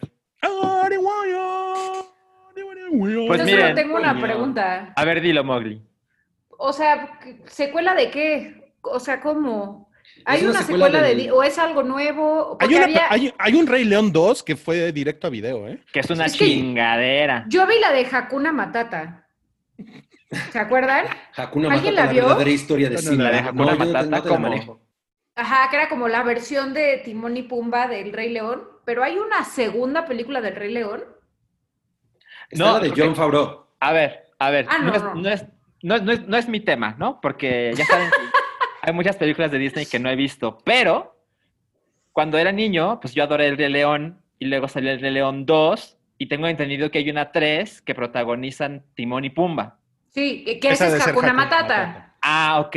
Pues Yo miren, solo tengo una pregunta. A ver, dilo, Mowgli. O sea, ¿secuela de qué? O sea, ¿cómo? ¿Hay una una secuela secuela, de... del- o es algo nuevo? Hay, Porque una- había- hay- hay un Rey León 2 que fue directo a video, ¿eh? Que es una Es chingadera. Yo vi la de Hakuna Matata. ¿Se acuerdan? Hakuna ¿Alguien Matata, la la, vio? verdadera historia de No, no, Simba. la de Hakuna no Matata no la como-. Ajá, que era como la versión de Timón y Pumba del Rey León. Pero hay una segunda película del Rey León. Está No, la de John Favreau. A ver, a ver. Ah, no, no, es, es- no es- no es- no es mi tema, ¿no? Porque ya saben que hay muchas películas de Disney que no he visto. Pero cuando era niño, pues yo adoré el Rey León y luego salió el Rey León 2 y tengo entendido que hay una 3 que protagonizan Timón y Pumba. Sí, que que Esa es Hakuna Hakuna Matata. Matata. Ah, ok.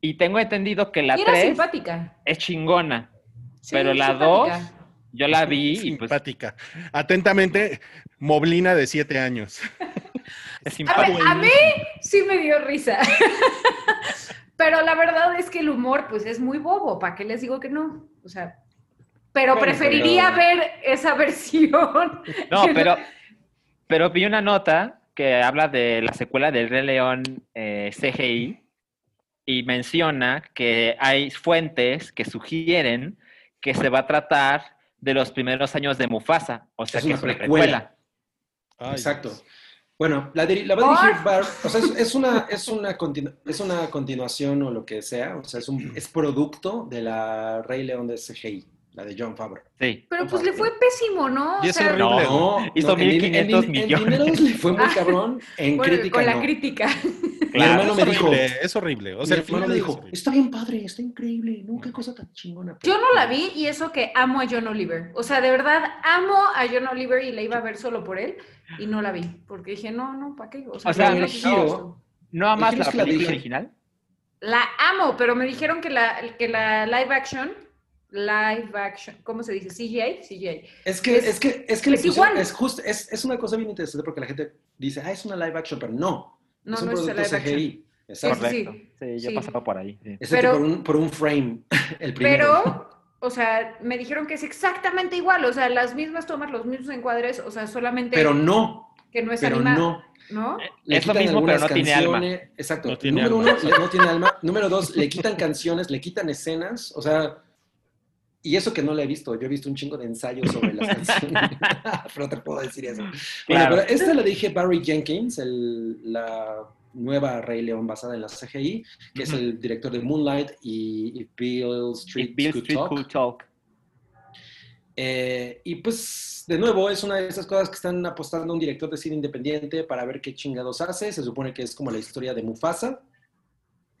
Y tengo entendido que la Y era 3 simpática. es chingona. Sí, Pero la simpática. Yo la vi y pues Simpática. Atentamente, Moblina de siete años. es A, simpática. ver, a mí sí me dio risa. pero la verdad es que el humor, pues, es muy bobo. ¿Para qué les digo que no? O sea, pero Bueno, preferiría pero- ver esa versión. No, pero, pero vi una nota que habla de la secuela del Rey León eh, CGI y menciona que hay fuentes que sugieren que se va a tratar de los primeros años de Mufasa, o sea Es que una es una precuela. precuela. Ay, Exacto. Bueno, la, la va a dirigir ¿Por? Bar, o sea, es, es una, es, una continu- es una continuación o lo que sea, o sea, es, un, es producto de la Rey León de CGI, la de John Favreau. Sí. Pero pues le fue pésimo, ¿no? Y O es sea, horrible. No, Hizo en din- 1500 en din- millones. En dineros le fue muy Ah. cabrón, en bueno, crítica con la no. crítica. Mi hermano me es dijo, horrible, es horrible. O sea, mi hermano me dijo, está bien padre, está increíble, no, qué cosa tan chingona. Yo no la vi y eso que amo a John Oliver. O sea, de verdad amo a John Oliver y la iba a ver solo por él y no la vi. Porque dije, no, no, ¿para qué? O sea, no el necesito giro-. ¿No amas ¿Quieres la película original? La amo, pero me dijeron que la, que la live action, live action, ¿cómo se dice? CGI, CGI. Es que, Es- es, que, es que es igual. es justo, es, es una cosa bien interesante porque la gente dice, ah, es una live action, pero no, No, es un no es producto live action. CGI. Exacto. Sí, sí, Correcto. Sí, yo Sí. pasaba por ahí. sí. Pero- por, un, por un frame, el primero. Pero, o sea, me dijeron que es exactamente igual. O sea, las mismas tomas, los mismos encuadres, o sea, solamente Pero no, que no es pero animado. no. ¿No? Le Es lo quitan mismo, pero algunas no tiene alma. canciones. Exacto. No tiene Número alma, uno, no tiene alma. Número dos, le quitan canciones, le quitan escenas. O sea, y eso que no la he visto. Yo he visto un chingo de ensayos sobre las canciones. pero no te puedo decir eso. Bueno, Claro. pero esta la dije Barry Jenkins, el- la nueva Rey León basada en la CGI, que es el director de Moonlight y, y Bill Street, Y Bill Could Street Talk. Could Talk. Eh, y pues, de nuevo, es una de esas cosas que están apostando a un director de cine independiente para ver qué chingados hace. Se supone que es como la historia de Mufasa.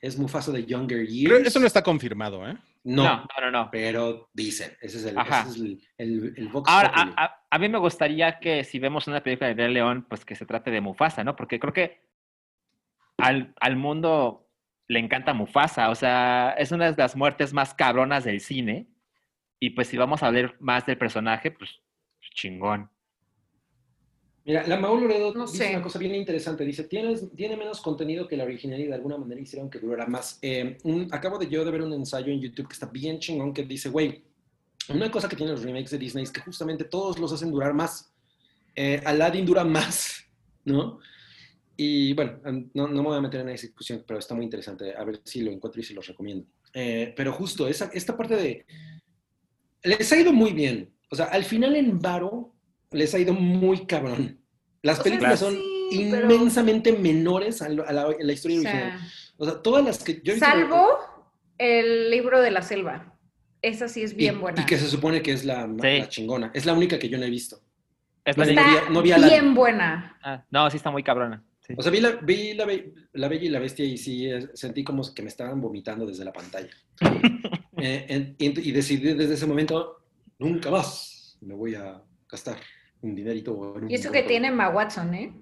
Es Mufasa de Younger Years. Pero eso no está confirmado, ¿eh? No, No, no, no. pero dicen. Ese es el, ese es el, el, el Vox Ahora, a, a- a mí me gustaría que si vemos una película de Rey León, pues que se trate de Mufasa, ¿no? Porque creo que al, al mundo le encanta Mufasa, o sea, es una de las muertes más cabronas del cine. Y pues si vamos a ver más del personaje, pues chingón. Mira, la Mau Loredo No dice sé. una cosa bien interesante. Dice, ¿Tienes, tiene menos contenido que la original y de alguna manera hicieron que durara más. Eh, un- acabo de yo de ver un ensayo en YouTube que está bien chingón que dice, güey, una cosa que tienen los remakes de Disney es que justamente todos los hacen durar más. Eh, Aladdin dura más, ¿no? Y bueno, no, no me voy a meter en esa discusión, pero está muy interesante. A ver si lo encuentro y se los recomiendo. Eh, pero justo, esa, esta parte de... Les ha ido muy bien. O sea, al final en Varo les ha ido muy cabrón. Las O sea, películas son sí, pero- inmensamente menores a, la, a la historia O original. sea, O sea, todas las que yo he visto- salvo el libro de la selva. Esa sí es y, bien buena. y que se supone que es la, Sí. la chingona. Es la única que yo no he visto. Es la única- no Está vi- no vi a bien buena. Ah, no, sí está muy cabrona. sí. O sea, vi la, vi la, Be- la Bella y la Bestia y sí eh, sentí como que me estaban vomitando desde la pantalla. Eh, en- y, y decidí desde ese momento, nunca más me voy a gastar un dinerito. un Y eso que tiene Emma Watson, ¿eh?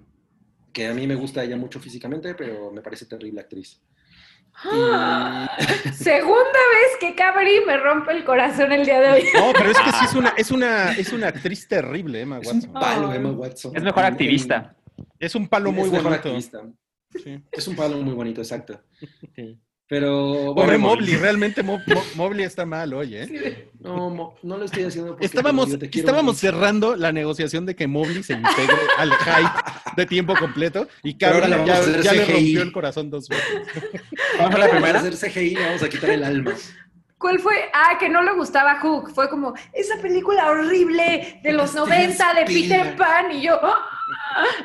Que a mí me gusta ella mucho físicamente, pero me parece terrible actriz. ¡Ah! Segunda vez que Cabri me rompe el corazón el día de hoy. No, pero es que sí es una, es una, es una actriz terrible, Emma Es un Watson. palo, Ay. Emma Watson. Es mejor activista. Es un palo muy es mejor bonito. activista. Sí. Es un palo muy bonito, exacto. Sí. Pero. Pobre bueno, Mobley, realmente Mo- Mo- Mobley está mal hoy, ¿eh? No, Mo- no lo estoy haciendo porque Estábamos, quiero estábamos cerrando la negociación de que Mobley se integre al hype de tiempo completo y Pero ahora Cabri le vamos a ya, ya le rompió el corazón dos veces. ¿Vamos a la Vamos a primera? hacer CGI y le vamos a quitar el alma. ¿Cuál fue? Ah, que no le gustaba Hook. Fue como, esa película horrible de los Steven 90 de Peter. Pan. Y yo, ¡ah!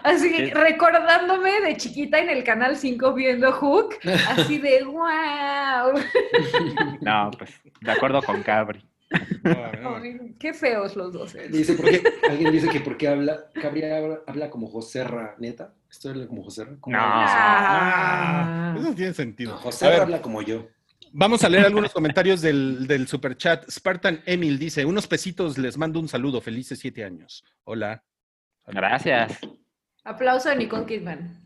así, Sí. recordándome de chiquita en el Canal 5 viendo Hook. Así de, wow. No, pues de acuerdo con Cabri. Ay, qué feos los dos. ¿eh? Dice, ¿por qué? Alguien dice que porque habla, Cabri habla, como Joserra, neta. ¿Esto habla como Joserra? ¿Cómo No. Ah. Eso tiene sentido. No, A Joserra ver, habla como yo. Vamos a leer algunos comentarios del, del super chat. Spartan Emil dice, unos pesitos, les mando un saludo, felices siete años. Hola. Gracias. Aplauso a Nicole Kidman.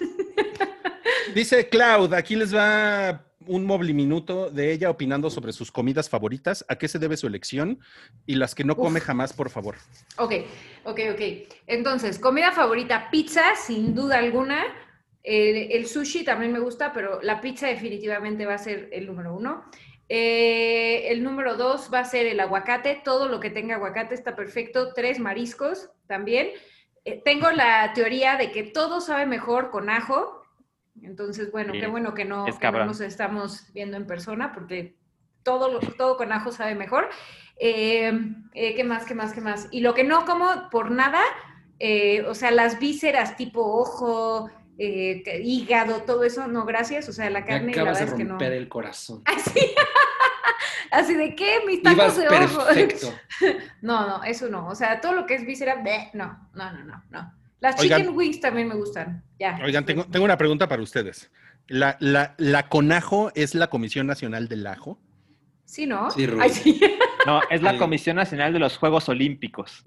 Dice Cloud, aquí les va un móvil minuto de ella opinando sobre sus comidas favoritas, a qué se debe su elección y las que no come Uf. jamás, por favor. Ok, ok, ok. Entonces, comida favorita, pizza, sin duda alguna. El, el sushi también me gusta, pero la pizza definitivamente va a ser el número uno. Eh, el número dos va a ser el aguacate. Todo lo que tenga aguacate está perfecto. Tres mariscos también. Eh, tengo la teoría de que todo sabe mejor con ajo. Entonces, bueno, Sí, qué bueno que no, es que no cabrón. nos estamos viendo en persona, porque todo, lo- todo con ajo sabe mejor. Eh, eh, ¿Qué más, qué más, qué más? Y lo que no como por nada, eh, o sea, las vísceras tipo ojo, eh, hígado, todo eso, no, gracias. O sea, la Me carne, la acabas de verdad es que no. el corazón. Así, así de qué, mis tacos Ibas de ojo. perfecto. No, no, eso no. O sea, todo lo que es víscera, bleh, no, no, no, no, no. Las Oigan. chicken wings también me gustan. Ya. Oigan, tengo, tengo una pregunta para ustedes. ¿La, la, la CONAJO es la Comisión Nacional del Ajo? Sí, ¿no? Sí. Ay, sí. No, es la. Comisión Nacional de los Juegos Olímpicos.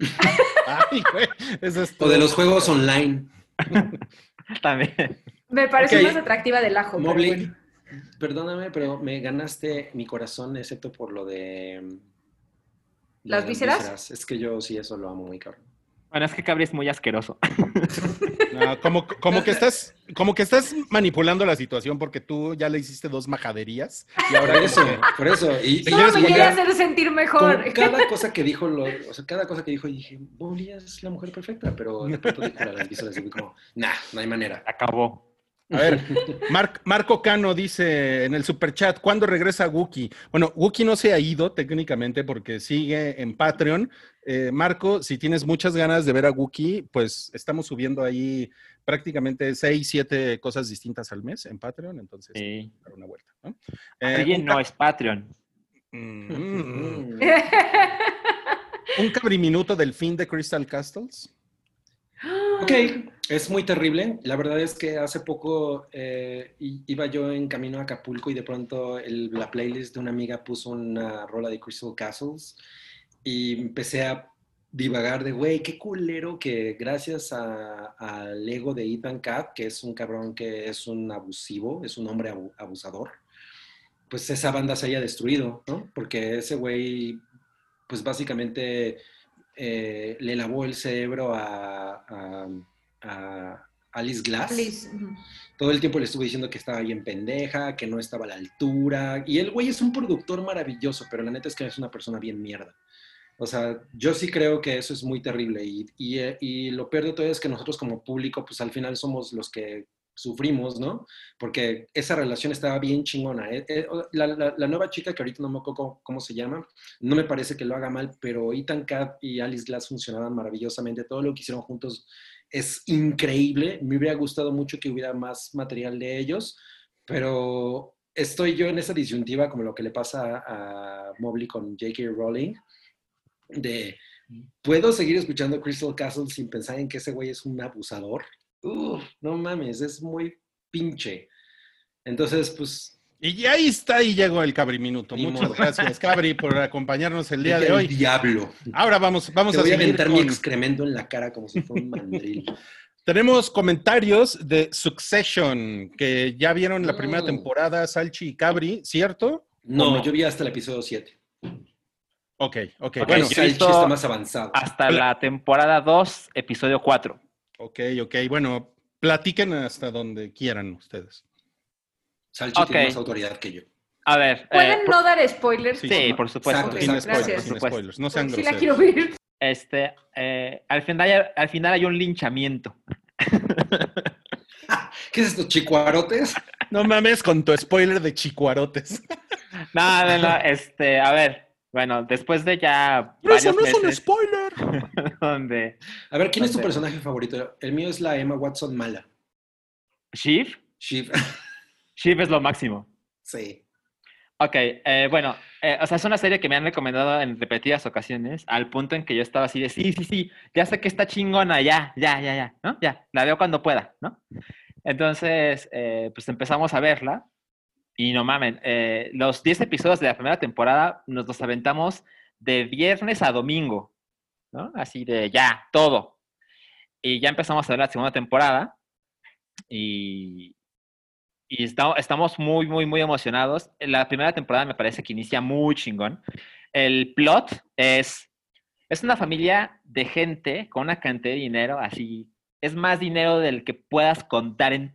Ay, güey, eso es O de todo. los juegos online. También. Me parece más atractiva del ajo. pero Mobley, bueno. perdóname, pero me ganaste mi corazón, excepto por lo de. mm, lo ¿Las de vísceras? Es que yo sí eso lo amo muy caro. Bueno, es que Cabri es muy asqueroso. No, como, como, que estás, como que estás manipulando la situación porque tú ya le hiciste dos majaderías y ahora Por eso, que- por eso. Y, eres me quiere hacer sentir con mejor. cada cosa que dijo, lo, o sea, cada cosa que dijo, dije, Boli es la mujer perfecta, pero de pronto dijo las y como, nah, no hay manera. Acabó. A ver, Mar- Marco Cano dice en el superchat, ¿cuándo regresa Wookie? Bueno, Wookie no se ha ido técnicamente porque sigue en Patreon. Eh, Marco, si tienes muchas ganas de ver a Wookie, pues estamos subiendo ahí prácticamente seis, siete cosas distintas al mes en Patreon, entonces Sí. dar una vuelta. ¿no? Eh, no es Patreon. Mm, Mm. un cabriminuto del fin de Crystal Castles. Ok, es muy terrible. La verdad es que hace poco eh, iba yo en camino a Acapulco y de pronto el- la playlist de una amiga puso una rola de Crystal Castles y empecé a divagar de, güey, qué culero que gracias a- al ego de Ethan Cat, que es un cabrón que es un abusivo, es un hombre abu- abusador, pues esa banda se haya destruido, ¿no? Porque ese güey, pues básicamente eh, le lavó el cerebro a, a- a Alice Glass. Todo el tiempo le estuvo diciendo que estaba bien pendeja, que no estaba a la altura. Y el güey es un productor maravilloso, pero la neta es que es una persona bien mierda. O sea, yo sí creo que eso es muy terrible. Y, y, eh, y lo peor de todo es que nosotros como público, pues al final somos los que sufrimos, ¿no? Porque esa relación estaba bien chingona. Eh, eh, La, la- la nueva chica, que ahorita no me acuerdo cómo, se llama, no me parece que lo haga mal, pero Ethan Cat y Alice Glass funcionaban maravillosamente. Todo lo que hicieron juntos es increíble. Me hubiera gustado mucho que hubiera más material de ellos, pero estoy yo en esa disyuntiva como lo que le pasa a Mobley con J.K. Rowling, de ¿puedo seguir escuchando Crystal Castle sin pensar en que ese güey es un abusador? Uf, no mames, es muy pinche. Entonces, pues... Y ahí está y llegó el cabriminuto. Ni Muchas modo. gracias, Cabri, por acompañarnos el día de el hoy. diablo. Ahora vamos, vamos Te a voy a aventar mi excremento en la cara como si fuera un mandril. Tenemos comentarios de Succession, que ya vieron la primera Mm. temporada, Salchi y Cabri, ¿cierto? No, no? yo vi hasta el episodio 7. Ok, ok, bueno, yo he Salchi visto- está más avanzado. Hasta la temporada 2, episodio 4. ok, ok, bueno, platiquen hasta donde quieran ustedes. Salchi tiene más autoridad que yo. A ver. ¿Pueden eh, no dar spoilers? Sí, Sí, por supuesto. Exacto, Sin spoilers, gracias. sin Por supuesto. spoilers, no sean Sí la groseros. quiero ver. Este, eh, al, final, al final hay un linchamiento. ¿Qué es esto, chicuarotes? No mames con tu spoiler de chicuarotes. No, no, no, este, a ver, bueno, después de ya Pero eso varios no es un spoiler. donde A ver, ¿quién es tu personaje favorito? El mío es la Emma Watson mala. Shiv, Shiv. Shiv es lo máximo. sí. Ok, eh, bueno, eh, o sea, es una serie que me han recomendado en repetidas ocasiones, al punto en que yo estaba así de, sí, sí, sí, ya sé que está chingona, ya, ya, ya, ya, ¿no? Ya, la veo cuando pueda, ¿no? Entonces, eh, pues empezamos a verla y no mamen, eh, los 10 episodios de la primera temporada nos los aventamos de viernes a domingo, ¿no? Así de ya, todo. Y ya empezamos a ver la segunda temporada y, y está- estamos muy, muy, muy emocionados. La primera temporada me parece que inicia muy chingón. El plot es, es una familia de gente con una cantidad de dinero así, es más dinero del que puedas contar en,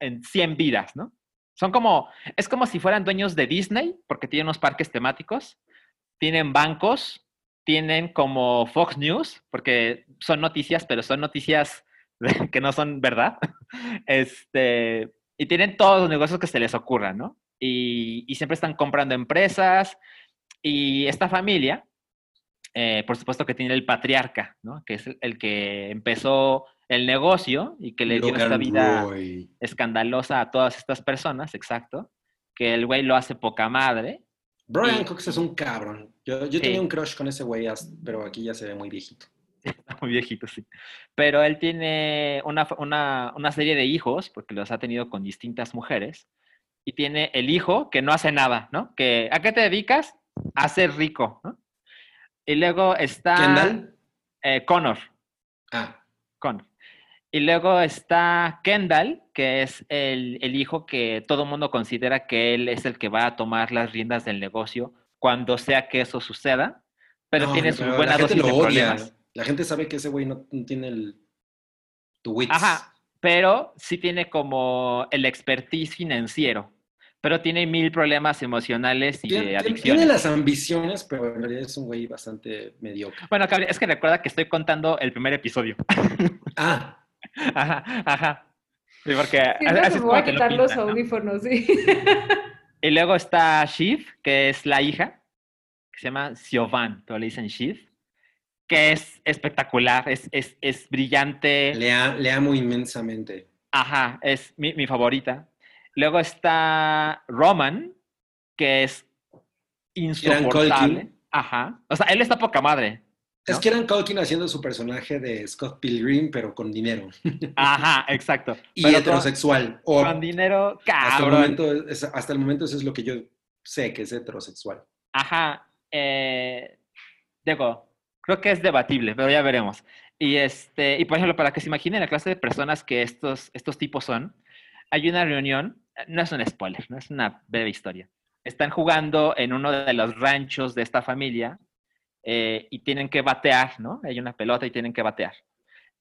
en 100 vidas, ¿no? Son como, es como si fueran dueños de Disney, porque tienen unos parques temáticos, tienen bancos, tienen como Fox News, porque son noticias, pero son noticias que no son verdad. Este, y tienen todos los negocios que se les ocurran, ¿no? Y, y siempre están comprando empresas. Y esta familia, eh, por supuesto que tiene el patriarca, ¿no? Que es el, el que empezó el negocio y que le dio esta vida Roy. escandalosa a todas estas personas, exacto. Que el güey lo hace poca madre. Brian Y- Cox es un cabrón. Yo, yo Sí. tenía un crush con ese güey, pero aquí ya se ve muy viejito. Está muy viejito, sí. Pero él tiene una, una, una serie de hijos, porque los ha tenido con distintas mujeres, y tiene el hijo que no hace nada, ¿no? Que, ¿A qué te dedicas? A ser rico, ¿no? Y luego está ¿Kendall? eh, Connor, Ah, Connor. Y luego está Kendall, que es el, el hijo que todo el mundo considera que él es el que va a tomar las riendas del negocio cuando sea que eso suceda, pero no, tiene su pero buena dosis de odia. problemas. La gente sabe que ese güey no, no tiene el tu wits. Ajá, pero sí tiene como el expertise financiero, pero tiene mil problemas emocionales y Tiene, adicciones. tiene las ambiciones, pero en realidad es un güey bastante mediocre. Bueno, es que recuerda que estoy contando el primer episodio. Ah, ajá, ajá. Sí, porque es me voy a lo quitar los pintan, ¿no? audífonos, sí. Y luego está Shiv, que es la hija, que se llama Siobhan, pero le dicen Shiv, que es espectacular, es, es, es brillante. le, a- le amo inmensamente. Ajá, es mi, mi favorita. Luego está Roman, que es insoportable. Ajá. O sea, él está poca madre. Es que eran Culkin haciendo su personaje de Scott Pilgrim, pero con dinero. Ajá, exacto. Y Pero con- heterosexual. O Con, dinero, hasta, el cabrón. momento, hasta el momento eso es lo que yo sé que es heterosexual. Ajá. Eh, digo, creo que es debatible, pero ya veremos. Y este, y por ejemplo, para que se imaginen la clase de personas que estos, estos tipos son, hay una reunión, no es un spoiler, no es una breve historia. Están jugando en uno de los ranchos de esta familia eh, y tienen que batear, ¿no? Hay una pelota y tienen que batear.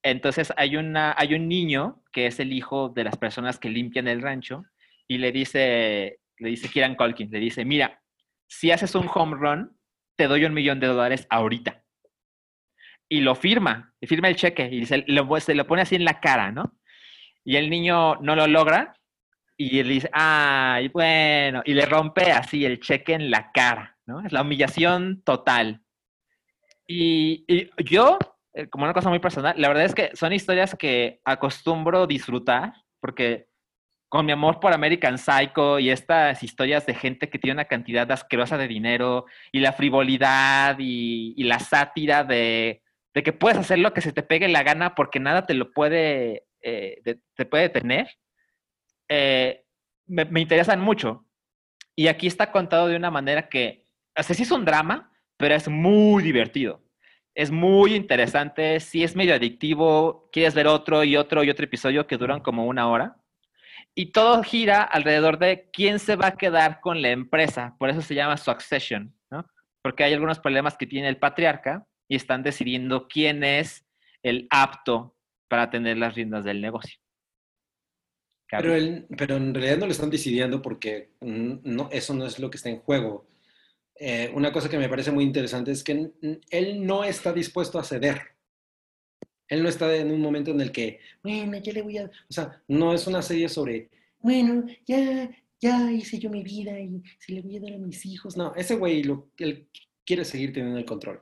Entonces hay, una, hay un niño que es el hijo de las personas que limpian el rancho y le dice, le dice Kieran Culkin, le dice, mira, si haces un home run, te doy un millón de dólares ahorita. Y lo firma, y firma el cheque y se lo, se lo pone así en la cara, ¿no? Y el niño no lo logra y él dice, ay, bueno, y le rompe así el cheque en la cara, ¿no? Es la humillación total. Y, y yo, eh, como una cosa muy personal, la verdad es que son historias que acostumbro disfrutar porque con mi amor por American Psycho y estas historias de gente que tiene una cantidad asquerosa de dinero y la frivolidad y, y la sátira de, que puedes hacer lo que se te pegue la gana porque nada te lo puede, eh, te puede detener, eh, me, me interesan mucho. Y aquí está contado de una manera que, o es un drama, pero es muy divertido. Es muy interesante, sí es medio adictivo, quieres ver otro y otro y otro episodio que duran como una hora. Y todo gira alrededor de quién se va a quedar con la empresa. Por eso se llama Succession, ¿no? Porque hay algunos problemas que tiene el patriarca y están decidiendo quién es el apto para tener las riendas del negocio. Pero, en realidad no lo están decidiendo porque mm, no, eso no es lo que está en juego. Eh, una cosa que me parece muy interesante es que él no está dispuesto a ceder. Él no está en un momento en el que, bueno, ya le voy a... O sea, no es una serie sobre, bueno, ya, ya hice yo mi vida y se le voy a dar a mis hijos. No, ese güey lo, él quiere seguir teniendo el control.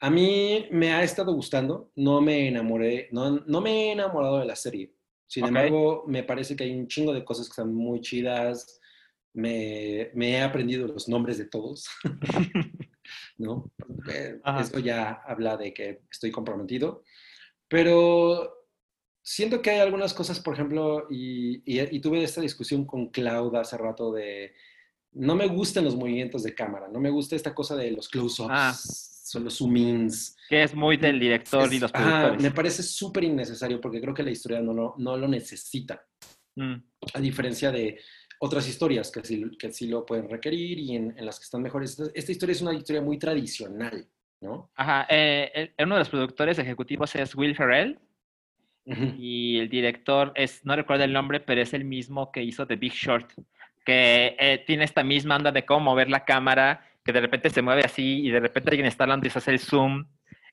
A mí me ha estado gustando, no me enamoré, no, no me he enamorado de la serie. Sin Ok. embargo, me parece que hay un chingo de cosas que están muy chidas. Me, me he aprendido los nombres de todos. ¿No? Eh, Ajá. Eso ya habla de que estoy comprometido. Pero siento que hay algunas cosas, por ejemplo, y, y- y tuve esta discusión con Claudia hace rato de, no me gustan los movimientos de cámara, no me gusta esta cosa de los close-ups. Ah, son los zoom ins. Que es muy del director y Es- los ajá, productores. me parece súper innecesario porque creo que la historia no lo, no lo necesita, Mm. a diferencia de otras historias que sí, que sí lo pueden requerir y en, en las que están mejores. Esta, esta historia es una historia muy tradicional, ¿no? Ajá, eh, el- uno de los productores ejecutivos es Will Ferrell Ujú. y el director es, no recuerdo el nombre, pero es el mismo que hizo The Big Short, que eh, tiene esta misma onda de cómo mover la cámara, que de repente se mueve así y de repente alguien está hablando y se hace el zoom.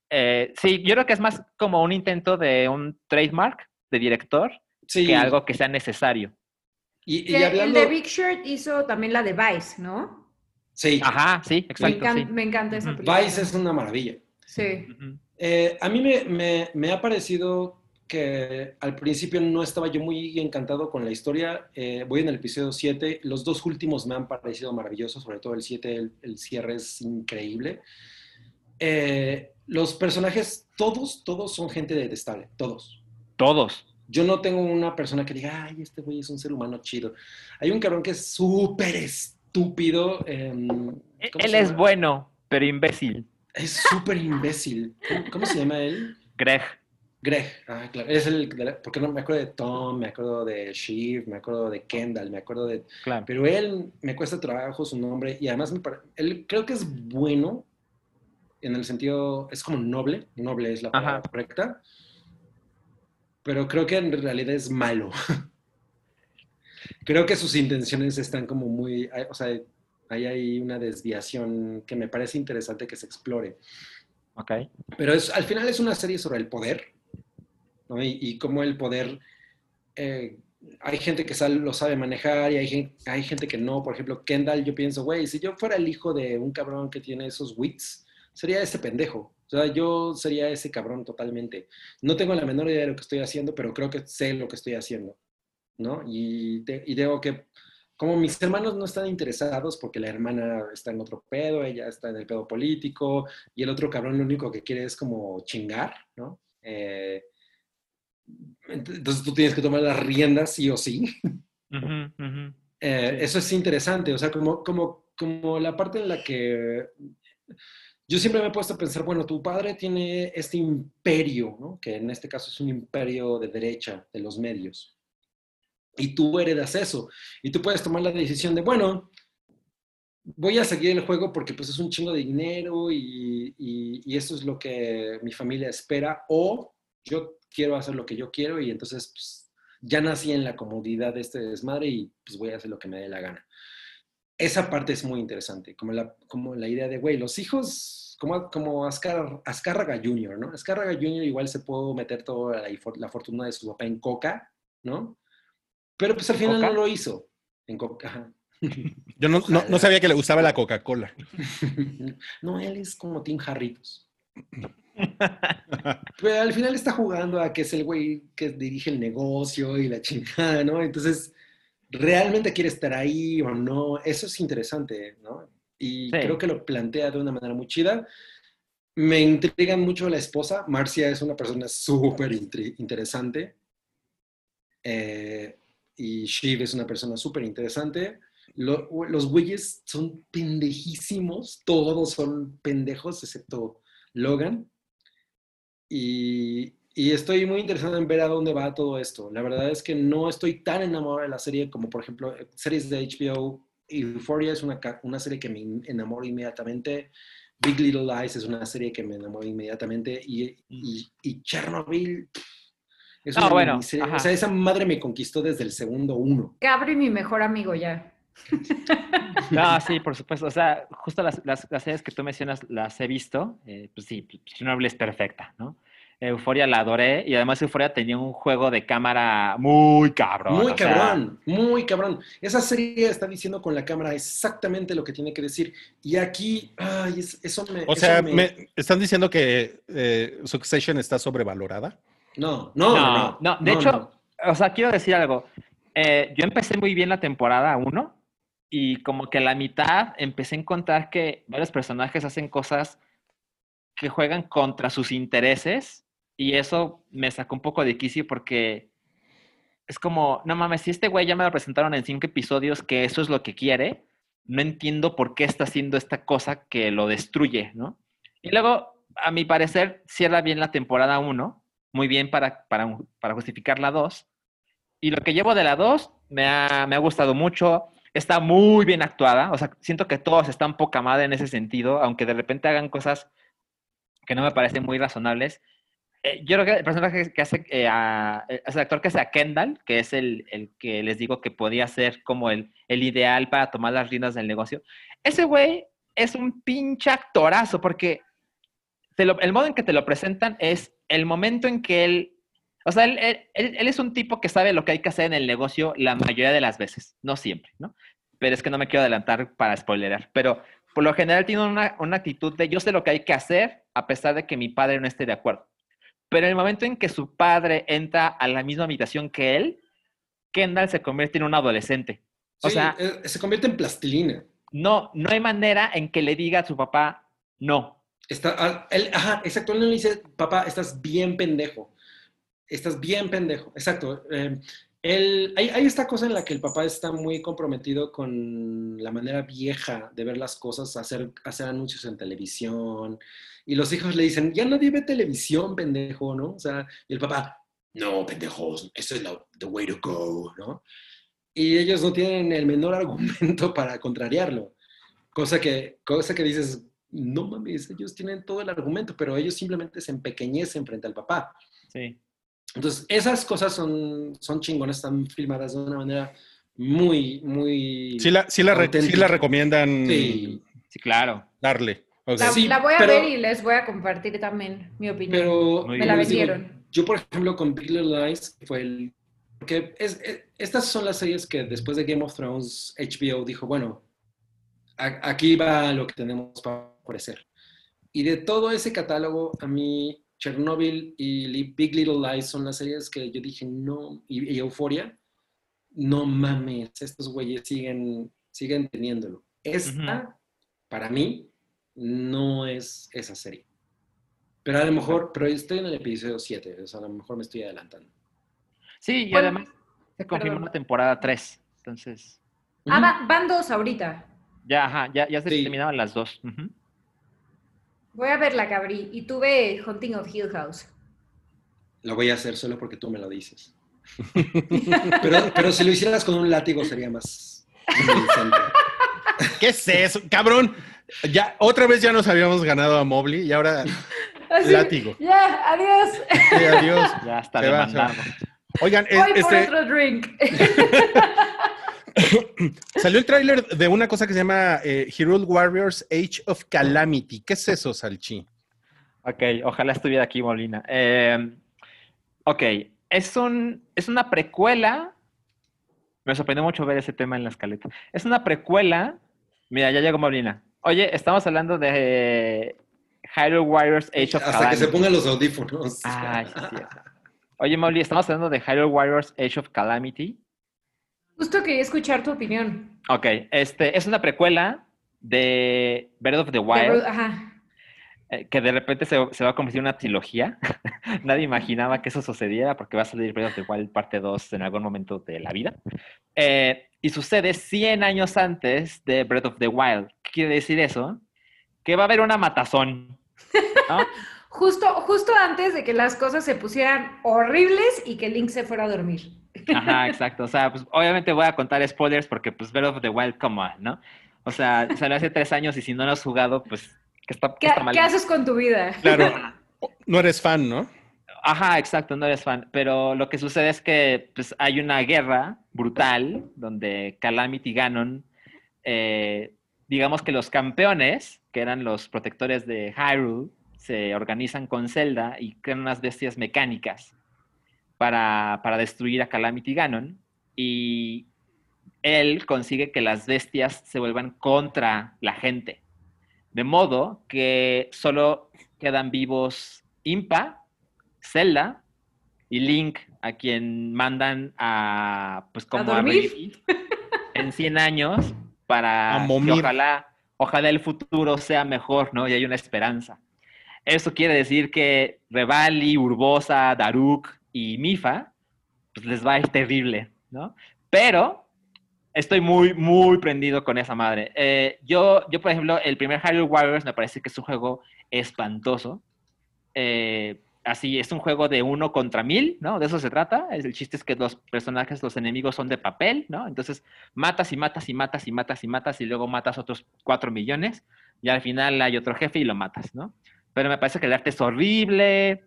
Eh, sí, yo creo que es más como un intento de un trademark de director Sí, que algo que sea necesario. Y, y Que hablando... El de Big Short hizo también la de Vice, ¿no? Sí, Ajá, sí, Me, exacto, sí. me encanta esa Ujú. película. Vice es una maravilla. Sí. Eh, a mí me, me- me ha parecido que al principio no estaba yo muy encantado con la historia. Eh, voy en el episodio 7. Los dos últimos me han parecido maravillosos, sobre todo el 7, el, el cierre es increíble. Eh, los personajes, todos, todos son gente detestable, todos. Todos. Yo no tengo una persona que diga, ay, este güey es un ser humano chido. Hay un cabrón que es súper estúpido. ¿cómo Él es bueno, pero imbécil. Es súper imbécil. ¿Cómo, cómo se llama él? Greg. Greg, ah, claro, es el, de la- porque no me acuerdo de Tom, me acuerdo de Shiv, me acuerdo de Kendall, me acuerdo de, Claro. pero él me cuesta trabajo su nombre y además me pare- él creo que es bueno en el sentido, es como noble, noble es la palabra Ajá. correcta, pero creo que en realidad es malo. creo que sus intenciones están como muy, hay- o sea, ahí hay una desviación que me parece interesante que se explore. Ok. Pero es, al final es una serie sobre el poder, ¿no? Y, y cómo el poder, eh, hay gente que sal- lo sabe manejar y hay, gen- hay gente que no. Por ejemplo, Kendall, yo pienso, güey, si yo fuera el hijo de un cabrón que tiene esos wits, sería ese pendejo. O sea, yo sería ese cabrón totalmente. No tengo la menor idea de lo que estoy haciendo, pero creo que sé lo que estoy haciendo, ¿no? Y, te- y digo que como mis hermanos no están interesados porque la hermana está en otro pedo, ella está en el pedo político, y el otro cabrón lo único que quiere es como chingar, ¿no? Eh, ent- entonces tú tienes que tomar las riendas sí o sí. Ujú, ujú. Eh, Eso es interesante, o sea, como, como, como la parte en la que yo siempre me he puesto a pensar, bueno, tu padre tiene este imperio, ¿no? Que en este caso es un imperio de derecha, de los medios. Y tú heredas eso. Y tú puedes tomar la decisión de, bueno, voy a seguir el juego porque pues es un chingo de dinero y, y, eso es lo que mi familia espera. O yo quiero hacer lo que yo quiero y entonces pues, ya nací en la comodidad de este desmadre y pues voy a hacer lo que me dé la gana. Esa parte es muy interesante, como la, como la idea de, güey, los hijos, como, como Azcar- Azcárraga Jr., ¿no? Azcárraga Jr. igual se pudo meter toda la, la fortuna de su papá en coca, ¿no? Pero pues al final ¿Coca? no lo hizo. En coca. ajá. Yo no, no- no sabía que le gustaba la Coca-Cola. no, él es como Tim Jarritos. Pero al final está jugando a que es el güey que dirige el negocio y la chingada, ¿no? Entonces, ¿realmente quiere estar ahí o no? Eso es interesante, ¿no? Y Sí. creo que lo plantea de una manera muy chida. Me intriga mucho la esposa. Marcia es una persona súper interesante. Eh, y Shiv es una persona súper interesante. Lo- los güeyes son pendejísimos. Todos son pendejos, excepto Logan. Y, y estoy muy interesado en ver a dónde va todo esto. La verdad es que no estoy tan enamorado de la serie como, por ejemplo, series de HBO. Euphoria es una, una serie que me enamora inmediatamente. Big Little Lies es una serie que me enamora inmediatamente. Y, y, y Chernobyl es Ah, una bueno. O sea, esa madre me conquistó desde el segundo uno. Gabri, mi mejor amigo ya. No, sí, por supuesto. O sea, justo las, las, las series que tú mencionas las he visto. eh, pues sí, Chernobyl es perfecta, ¿no? Euforia la adoré y además Euforia tenía un juego de cámara muy cabrón. Muy sea, cabrón, muy cabrón. Esa serie está diciendo con la cámara exactamente lo que tiene que decir. Y aquí, ay, es- eso me... O eso sea, me- me- ¿están diciendo que eh, Succession está sobrevalorada? No, no, no. No, no, de hecho, o sea, quiero decir algo. Eh, yo empecé muy bien la temporada 1 y como que a la mitad empecé a encontrar que varios personajes hacen cosas que juegan contra sus intereses y eso me sacó un poco de quicio porque es como, no mames, si este güey ya me lo presentaron en cinco episodios que eso es lo que quiere, no entiendo por qué está haciendo esta cosa que lo destruye, ¿no? Y luego, a mi parecer, cierra bien la temporada 1, muy bien para, para, para justificar la 2. Y lo que llevo de la 2 me ha, me ha gustado mucho. Está muy bien actuada. O sea, siento que todos están poca madre en ese sentido, aunque de repente hagan cosas que no me parecen muy razonables. Eh, yo creo que el personaje que hace, eh, a- eh, es el actor que hace a Kendall, que es el, que les digo que podía ser como el, ideal para tomar las riendas del negocio, ese güey es un pinche actorazo, porque el modo en que te lo presentan es el momento en que él, o sea, él, es un tipo que sabe lo que hay que hacer en el negocio la mayoría de las veces, no siempre, ¿no? Pero es que no me quiero adelantar para spoilerar, pero por lo general tiene una actitud de yo sé lo que hay que hacer a pesar de que mi padre no esté de acuerdo. Pero en el momento en que su padre entra a la misma habitación que él, Kendall se convierte en un adolescente. O Sí, sea, eh, se convierte en plastilina. no, no hay manera en que le diga a su papá no. Está, ah, él, ajá, exacto. Él no le dice, papá, estás bien pendejo. Estás bien pendejo. Exacto. Eh, él- hay, hay esta cosa en la que el papá está muy comprometido con la manera vieja de ver las cosas, hacer, hacer anuncios en televisión. Y los hijos le dicen, ya nadie ve televisión, pendejo, ¿no? O sea, y el papá, no, pendejos, eso es la, the way to go, ¿no? Y ellos no tienen el menor argumento para contrariarlo. Cosa que, cosa que dices, no mames, ellos tienen todo el argumento, pero ellos simplemente se empequeñecen frente al papá. Sí. Entonces, esas cosas son, son chingonas, están filmadas de una manera muy, muy... Sí la, sí la, re- sí la recomiendan Sí, Sí, claro. darle. La, Sí, la voy a pero- ver y les voy a compartir también mi opinión. pero... Me la digo, vendieron. yo, por ejemplo, con Big Little Lies, fue el... Porque es, es- estas son las series que después de Game of Thrones, HBO dijo, bueno, a- aquí va lo que tenemos para ofrecer. Y de todo ese catálogo, a mí Chernobyl y Big Little Lies son las series que yo dije, no, y, y Euphoria, no mames, estos güeyes siguen, siguen teniéndolo. Esta, para mí, no es esa serie. Pero a lo mejor, pero estoy en el episodio 7, o sea, a lo mejor me estoy adelantando. Sí, y Bueno, además se confirmó una temporada 3. Entonces, Ah, Ujú. va- van dos ahorita. ya, ajá, ya, ya se Sí. terminaban las dos. Voy a ver la cabrí. Y tuve Hunting of Hill House. Lo voy a hacer solo porque tú me lo dices. Pero, pero si lo hicieras con un látigo sería más. ¿Qué es eso? Cabrón. Ya, otra vez ya nos habíamos ganado a Mobley y ahora Así, látigo. Ya, adiós. Sí, adiós. Ya está demandado. Oigan, Voy por este, otro drink. salió el tráiler de una cosa que se llama eh, Hero Warriors Age of Calamity. ¿Qué es eso, Salchi? Ok, ojalá estuviera aquí Molina. Eh, ok, es, un, es una precuela. Me sorprendió mucho ver ese tema en la escaleta. Es una precuela. Mira, ya llegó Molina. Oye, estamos hablando de Hyrule Warriors Age of Hasta que Calamity. se pongan los audífonos. Ay, sí, sí. Oye, Molly, estamos hablando de Hyrule Warriors Age of Calamity. Justo quería escuchar tu opinión. Ok, este, es una precuela de Breath of the Wild. Ajá. eh, que de repente se, se va a convertir en una trilogía. Nadie imaginaba que eso sucediera porque va a salir Breath of the Wild parte 2 en algún momento de la vida. Eh, y sucede 100 años antes de Breath of the Wild. ¿Qué quiere decir eso? Que va a haber una matazón. ¿no? Justo, justo antes de que las cosas se pusieran horribles y que Link se fuera a dormir. Ajá, exacto. O sea, pues obviamente voy a contar spoilers porque pues Breath of the Wild, come on, ¿no? O sea, salió hace tres años y si no lo has jugado, pues, ¿qué está, qué ¿Qué, está mal? qué haces con tu vida? Claro, no eres fan, ¿no? Ajá, exacto, no eres fan. Pero lo que sucede es que pues, hay una guerra brutal donde Calamity y Ganon, eh, digamos que los campeones, que eran los protectores de Hyrule, se organizan con Zelda y crean unas bestias mecánicas para, para destruir a Calamity Ganon. Y él consigue que las bestias se vuelvan contra la gente. De modo que solo quedan vivos Impa, Zelda y Link, a quien mandan a, pues como a, en 100 años para que ojalá, ojalá el futuro sea mejor, ¿no? Y hay una esperanza. Eso quiere decir que Revali, Urbosa, Daruk y Mifa, pues les va a ir terrible, ¿no? Pero Estoy muy, muy prendido con esa madre. Eh, yo, yo, por ejemplo, el primer Hyrule Warriors me parece que es un juego espantoso. Eh, así, es un juego de uno contra mil, ¿no? De eso se trata. El chiste es que los personajes, los enemigos son de papel, ¿no? Entonces, matas y matas y matas y matas y matas y luego matas otros cuatro millones y al final hay otro jefe y lo matas, ¿no? Pero me parece que el arte es horrible,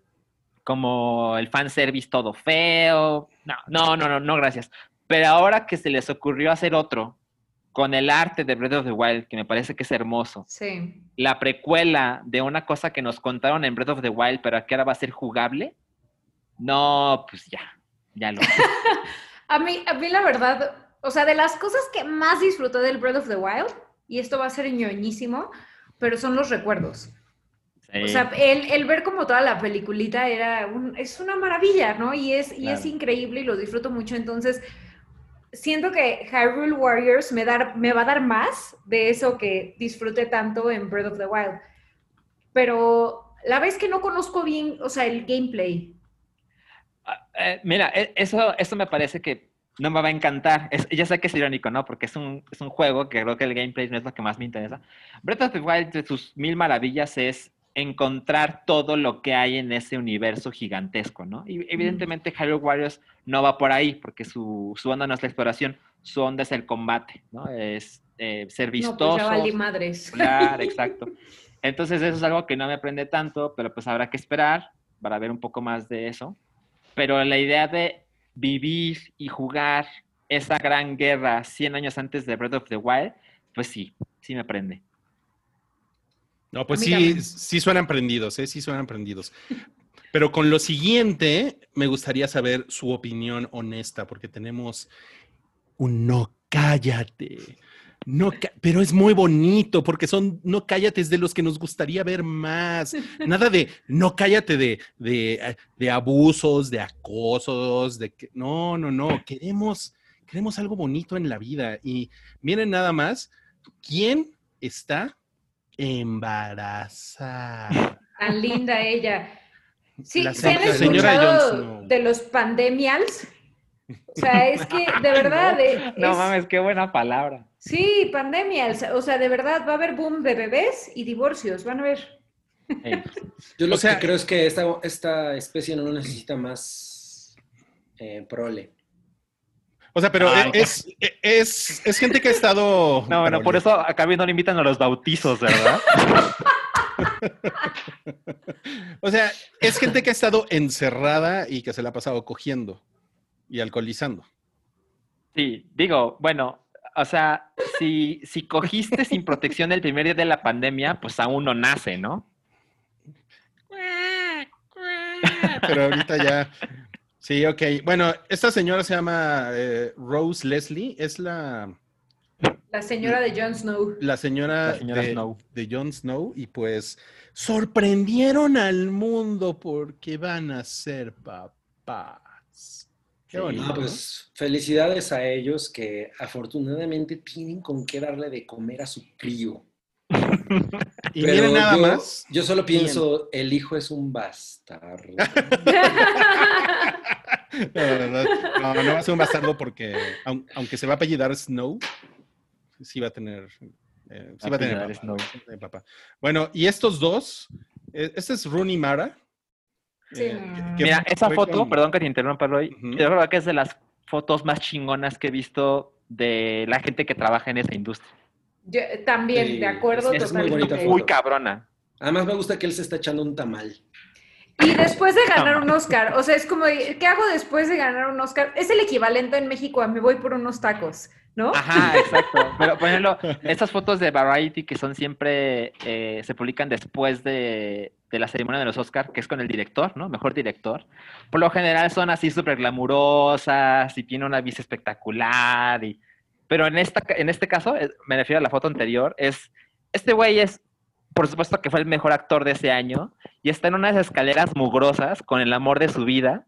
como el fanservice todo feo. No, no, no, no, no, gracias. Pero ahora que se les ocurrió hacer otro con el arte de Breath of the Wild, que me parece que es hermoso. Sí. La precuela de una cosa que nos contaron en Breath of the Wild, pero que ahora va a ser jugable. No, pues ya, ya lo. a mí, a mí la verdad, o sea, de las cosas que más disfruté del Breath of the Wild, y esto va a ser ñoñísimo, pero son los recuerdos. O sea, el, el, ver como toda la peliculita era un, es una maravilla, ¿no? Y es, y es increíble y lo disfruto mucho. Entonces, siento que Hyrule Warriors me, dar, me va a dar más de eso que disfruté tanto en Breath of the Wild. Pero la vez que no conozco bien, o sea, el gameplay. Ah, eh, mira, e, eso, eso me parece que no me va a encantar. ya sé que es irónico, ¿no? Porque es un, es un juego que creo que el gameplay no es lo que más me interesa. Breath of the Wild, de sus mil maravillas, es encontrar todo lo que hay en ese universo gigantesco, ¿no? Y evidentemente Hyrule Warriors no va por ahí, porque su, su onda no es la exploración, su onda es el combate, ¿no? Es eh, ser vistoso. No, pues madres. Claro, exacto. Entonces eso es algo que no me aprende tanto, pero pues habrá que esperar para ver un poco más de eso. Pero la idea de vivir y jugar esa gran guerra 100 años antes de Breath of the Wild, pues sí, sí me aprende. No, pues sí, sí suenan prendidos, ¿eh? sí suenan prendidos. Pero con lo siguiente, me gustaría saber su opinión honesta, porque tenemos un no cállate. No, pero es muy bonito porque son no cállate de los que nos gustaría ver más. Nada de no cállate de, de, de abusos, de acosos, de que no, no, no. Queremos, queremos algo bonito en la vida. Y miren nada más, ¿quién está embarazada. Tan linda ella. Sí, ¿se han escuchado de los pandemials? O sea, es que de verdad. no mames, qué buena palabra. Sí, pandemials. O sea, de verdad va a haber boom de bebés y divorcios. Van a ver. Yo lo que creo es que esta, esta especie no necesita más eh, prole. O sea, pero es, es, es, gente que ha estado. No, bueno, por eso acá no le invitan a los bautizos, ¿verdad? o sea, es gente que ha estado encerrada y que se la ha pasado cogiendo y alcoholizando. Sí, digo, bueno, o sea, si, si cogiste sin protección el primer día de la pandemia, pues aún no nace, ¿no? Pero ahorita ya, Sí, ok. Bueno, esta señora se llama eh, Rose Leslie, es la... La señora de Jon Snow. La señora, de, Snow. de Jon Snow y pues sorprendieron al mundo porque van a ser papás. Qué bonito. pues felicidades a ellos que afortunadamente tienen con qué darle de comer a su crío. Y miren nada más. Yo solo pienso, el hijo es un bastardo. no, no, va a ser un bastardo porque, aunque se va a apellidar Snow, sí va a tener. Eh, sí va a tener papá, Bueno, y estos dos, eh, este es Rooney Mara. Eh, Mira, esa foto, perdón que te interrumpa, Roy, yo creo que es de las fotos más chingonas que he visto de la gente que trabaja en esa industria también, de acuerdo. Es, muy bonita Muy cabrona. Además me gusta que él se está echando un tamal. Y después de ganar un Oscar, o sea, es como, ¿qué hago después de ganar un Oscar? Es el equivalente en México a me voy por unos tacos, ¿no? Ajá, exacto. Pero, por ejemplo, estas fotos de Variety que son siempre, eh, se publican después de, de, la ceremonia de los Oscars, que es con el director, ¿no? Mejor director. Por lo general son así súper glamurosas y tiene una vista espectacular y pero en, esta, en este caso, eh, me refiero a la foto anterior, es, este güey es, por supuesto que fue el mejor actor de ese año, y está en unas escaleras mugrosas con el amor de su vida,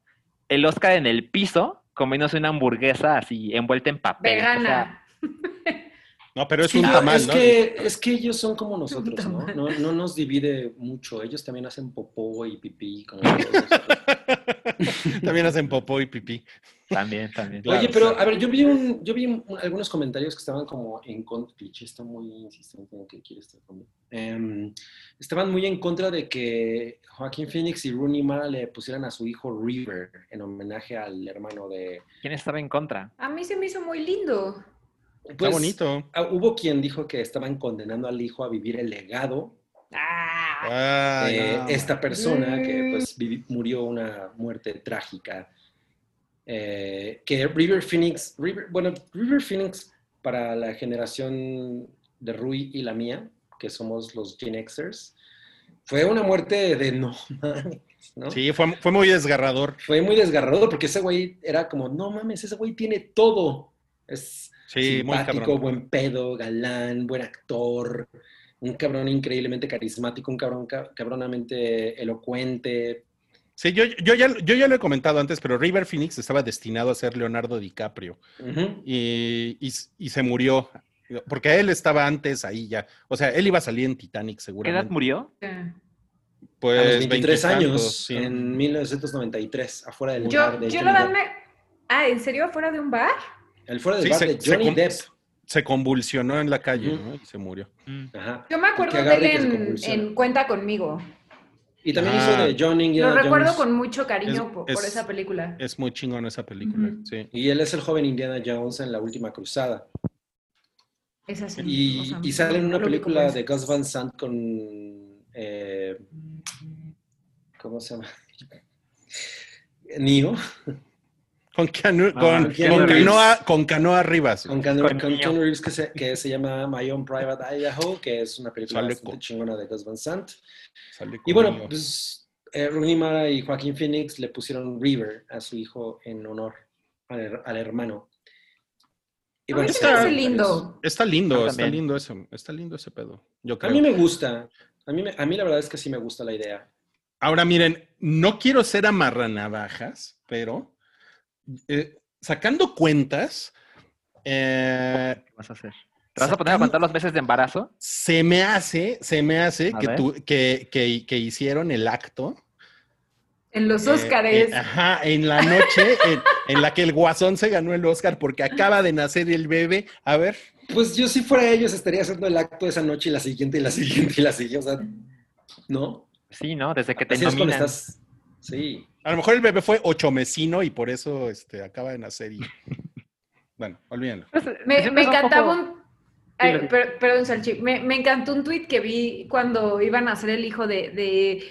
el Oscar en el piso, comiéndose una hamburguesa así envuelta en papel. Vegana. no, pero es un tamal, es Que, es que ellos son como nosotros, ¿no? ¿no? ¿no? nos divide mucho. Ellos también hacen popó y pipí. Como también hacen popó y pipí. También, también. Claro, Oye, pero a ver, yo vi, un, yo vi un- algunos comentarios que estaban como en contra. Pichi está muy insistente en que quiere estar conmigo. Em, estaban muy en contra de que Joaquín Phoenix y Rooney Mara le pusieran a su hijo River en homenaje al hermano de. ¿Quién estaba en contra? A mí se me hizo muy lindo. Está Pues, bonito. ah, Hubo quien dijo que estaban condenando al hijo a vivir el legado Ah, de no. esta persona que Mm. pues vivi- murió una muerte trágica. Eh, que River Phoenix, River- bueno, River Phoenix para la generación de Rui y la mía, que somos los Gen Xers, fue una muerte de no mames, ¿no? Sí, fue, fue muy desgarrador. Fue muy desgarrador porque ese güey era como, no mames, ese güey tiene todo. Es Sí, simpático, buen pedo, galán, buen actor, un cabrón increíblemente carismático, un cabrón ca- cabronamente elocuente. Sí, yo, yo, ya, yo ya lo he comentado antes, pero River Phoenix estaba destinado a ser Leonardo DiCaprio y, y, y se murió. Porque él estaba antes ahí ya. O sea, él iba a salir en Titanic ¿Qué seguramente. edad murió? Pues a los 23 años, sí. en 1993, afuera del Yo, bar de yo Johnny verdad Depp. me... Ah, ¿en serio? ¿Fuera de un bar? El fuera del Sí, bar se- de Johnny Depp. Se convulsionó en la calle. ¿no? y se murió. Ajá. Yo me acuerdo que de él en Cuenta conmigo. Y también Ah. hizo de John Indiana Lo recuerdo Jones. con mucho cariño Es- por, por es- esa película. Es muy chingón esa película. Sí. Y él es el joven Indiana Jones en La Última Cruzada. Es así. Y, o sea, y sale en una película de. Gus Van Sant con... eh, ¿Cómo se llama? Neo. Con, Keanu- Ah, con, con canoa, con canoa arriba. sí. Con Keanu, Con con Neo. Keanu Reeves que se, que se llama My Own Private Idaho, que es una película Sale bastante con- chingona de Gus Van Sant. Y bueno, pues eh, Rooney Mara y Joaquín Phoenix le pusieron River a su hijo en honor al, al hermano. Y bueno, está- hace comentarios. lindo. Está lindo, Yo está lindo eso. Está lindo ese pedo. Yo A mí me gusta. A mí, me- a mí la verdad es que sí me gusta la idea. Ahora miren, no quiero ser amarranavajas, pero eh, sacando cuentas, eh, ¿Qué vas a hacer? ¿Te vas a poner a contar los meses de embarazo? se me hace, se me hace que, tu- que, que- que hicieron el acto. En los eh, Óscares. eh, ajá, en la noche en, en la que el guasón se ganó el Oscar porque acaba de nacer el bebé. A ver, Pues yo si fuera ellos estaría haciendo el acto esa noche y la siguiente y la siguiente y la siguiente. O sea, ¿no? Sí, ¿no? Desde que te Así es cuando nominan. estás... Sí. A lo mejor el bebé fue ocho mesino y por eso este, acaba de nacer y... Bueno, olvídenlo. Pues, Me, me un encantaba poco- un... Ay, per- perdón, Salchi. Me, me encantó un tweet que vi cuando iban a ser el hijo de, de,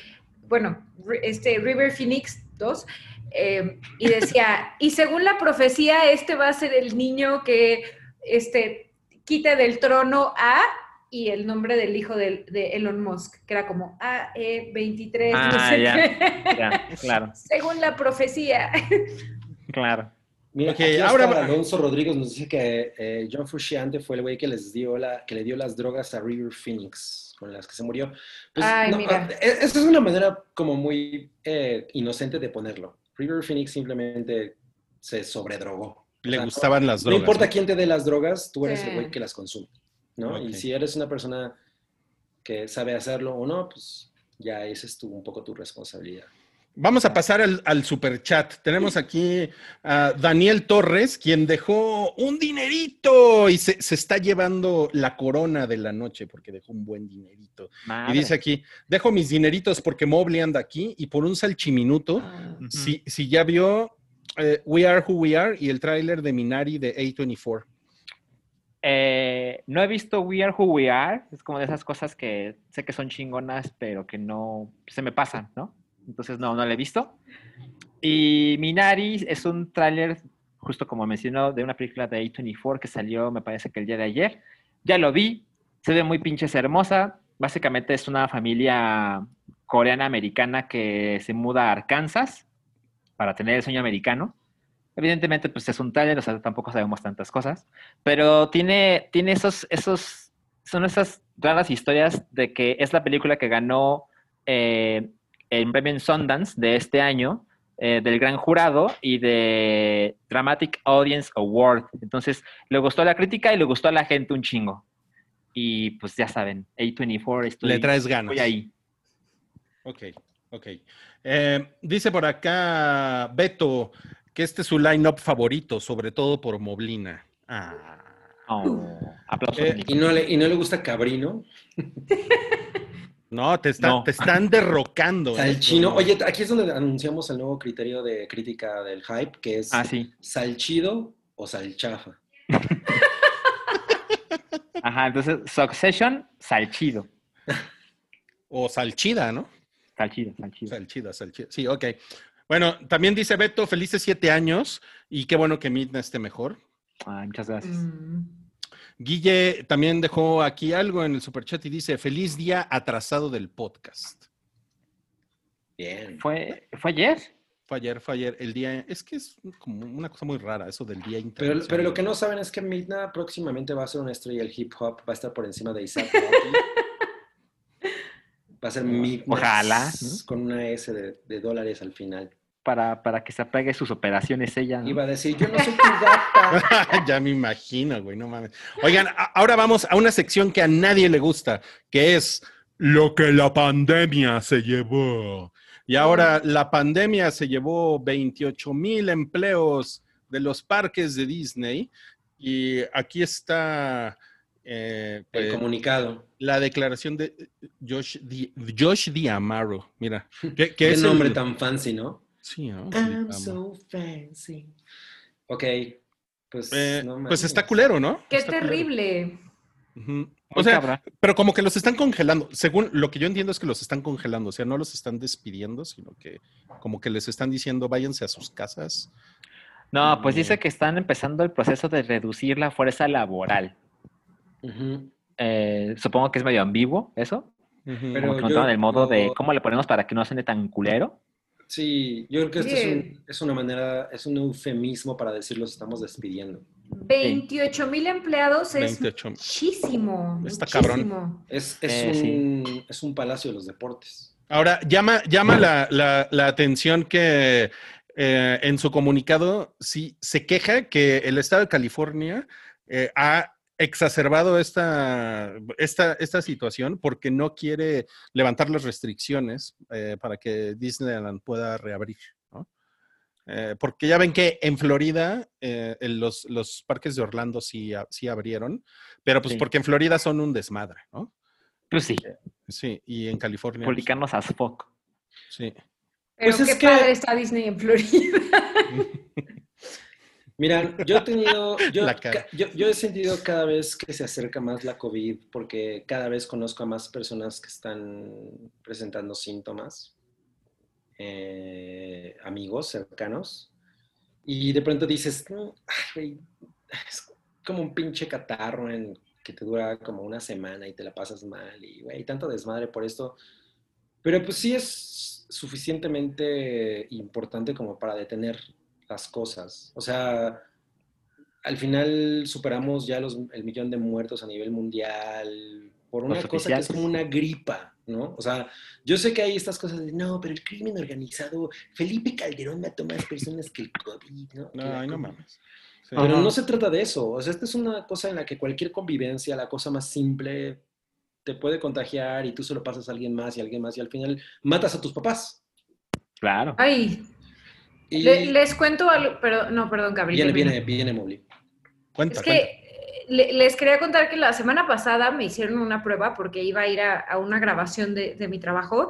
bueno, este River Phoenix 2, eh, y decía, y según la profecía, este va a ser el niño que este, quite del trono a y el nombre del hijo de, Elon Musk, que era como AE23, no Ah, sé ya. qué. Ya, claro, según la profecía. claro. Mira, Ok, aquí ahora Alonso Rodríguez nos dice que eh, John Frusciante fue el güey que les dio la, que le dio las drogas a River Phoenix, con las que se murió. Pues, Ay, no, mira. ah, e- Esa es una manera como muy eh, inocente de ponerlo. River Phoenix simplemente se sobredrogó. Le O sea, gustaban las No drogas. importa quién te dé las drogas, tú eres Sí. el güey que las consume, ¿no? Y si eres una persona que sabe hacerlo o no, pues ya esa es tu, un poco tu responsabilidad. Vamos a pasar al, al super chat. Tenemos aquí a Daniel Torres, quien dejó un dinerito y se, se está llevando la corona de la noche porque dejó un buen dinerito. Madre. Y dice aquí, dejo mis dineritos porque Mobley anda aquí y por un salchiminuto, Ujú. si, si ya vio eh, We Are Who We Are y el tráiler de Minari de A24. Eh, no he visto We Are Who We Are. Es como de esas cosas que sé que son chingonas, pero que no se me pasan, ¿no? Entonces no, no la he visto. Y Minari es un tráiler, justo como mencionó, de una película de A24 que salió, me parece que el día de ayer. Ya lo vi, se ve muy pinches hermosa. Básicamente es una familia coreana-americana que se muda a Arkansas para tener el sueño americano. Evidentemente, pues es un tráiler, o sea, tampoco sabemos tantas cosas, pero tiene, tiene esos, esos, son esas raras historias de que es la película que ganó eh, el premio en Sundance de este año, eh, del gran jurado y de Dramatic Audience Award. Entonces, le gustó a la crítica y le gustó a la gente un chingo. Y pues ya saben, A24, estoy, Le traes ganas. estoy ahí. Ok, ok. Eh, dice por acá Beto, que este es su line-up favorito, sobre todo por Moblina. Ah. Oh, aplausos. Eh, ¿Y no, le, ¿Y no le gusta Cabrino? No, te, está- No. te están derrocando. Salchino. esto. Oye, aquí es donde anunciamos el nuevo criterio de crítica del hype, que es Ah, sí. salchido o salchafa. Ajá, entonces Succession, salchido. O salchida, ¿no? Salchido, salchido. Salchida, salchida. Sí, ok. Bueno, también dice Beto, felices siete años y qué bueno que Midna esté mejor. Ay, muchas gracias. Mm. Guille también dejó aquí algo en el superchat y dice, feliz día atrasado del podcast. Bien. ¿Fue, ¿Fue ayer? Fue ayer, fue ayer, el día, es que es como una cosa muy rara eso del día Pero, internacional. pero lo que no saben es que Midna próximamente va a ser una estrella del hip hop, va a estar por encima de Isaac. Va a ser Midna Ojalá, ¿no? con una S de, de dólares al final. Para, para que se apague sus operaciones ella. ¿no? Iba a decir, yo no soy tu gata. ya me imagino, güey, no mames. Oigan, a- ahora vamos a una sección que a nadie le gusta, que es lo que la pandemia se llevó. Y ahora la pandemia se llevó 28 mil empleos de los parques de Disney. Y aquí está eh, El pues, comunicado. la declaración de Josh, Di- Josh Diamaro. Mira, Qué es nombre el- tan fancy, ¿no? Sí, ¿no? I'm Diamaro. so fancy. Ok, pues. Eh, no pues está culero, ¿no? Qué Está terrible. O sea, pero como que los están congelando. Según lo que yo entiendo es que los están congelando. O sea, no los están despidiendo, sino que como que les están diciendo váyanse a sus casas. No, pues Mm. dice que están empezando el proceso de reducir la fuerza laboral. Eh, supongo que es medio ambiguo eso. Ujú. Pero- Como que no yo- el modo de cómo le ponemos para que no suene tan culero. Sí, yo creo que esto es, un- Bien. es una manera, es un eufemismo para decir los estamos despidiendo. 28 mil empleados es 28. muchísimo. Está cabrón. Es, es, Eh, un, sí. es un palacio de los deportes. Ahora, llama, llama la, la- la atención que eh, en su comunicado sí se queja que el estado de California eh, ha exacerbado esta, esta, esta situación porque no quiere levantar las restricciones eh, para que Disneyland pueda reabrir. ¿no? Eh, porque ya ven que en Florida eh, en los, los parques de Orlando sí, a- sí abrieron, pero pues Sí. porque en Florida son un desmadre, ¿no? Pues sí, Sí, y en California. pues, publicanos as fuck. sí. Pero Pues es qué que- padre está Disney en Florida. Mira, yo he tenido, yo, yo, yo he sentido cada vez que se acerca más la COVID, porque cada vez conozco a más personas que están presentando síntomas, eh, amigos cercanos, y de pronto dices, "No, ay, es como un pinche catarro en, que te dura como una semana y te la pasas mal, y güey, tanto desmadre por esto. Pero pues sí es suficientemente importante como para detener las cosas. O sea, al final superamos ya los, el millón de muertos a nivel mundial por una Los cosa que es oficiales. como una gripa, ¿no? O sea, yo sé que hay estas cosas de, no, pero el crimen organizado, Felipe Calderón mató más personas que el COVID, ¿no? No, ay, no COVID". mames. Sí. Pero Ajá. no se trata de eso. O sea, esta es una cosa en la que cualquier convivencia, la cosa más simple, te puede contagiar y tú se lo pasas a alguien más y a alguien más y al final matas a tus papás. Claro. Ay, Y le- les cuento algo, pero no, perdón, Gabriel. viene, viene, viene, Mowgli. Cuenta, Es que le- les quería contar que la semana pasada me hicieron una prueba porque iba a ir a, a una grabación de, de mi trabajo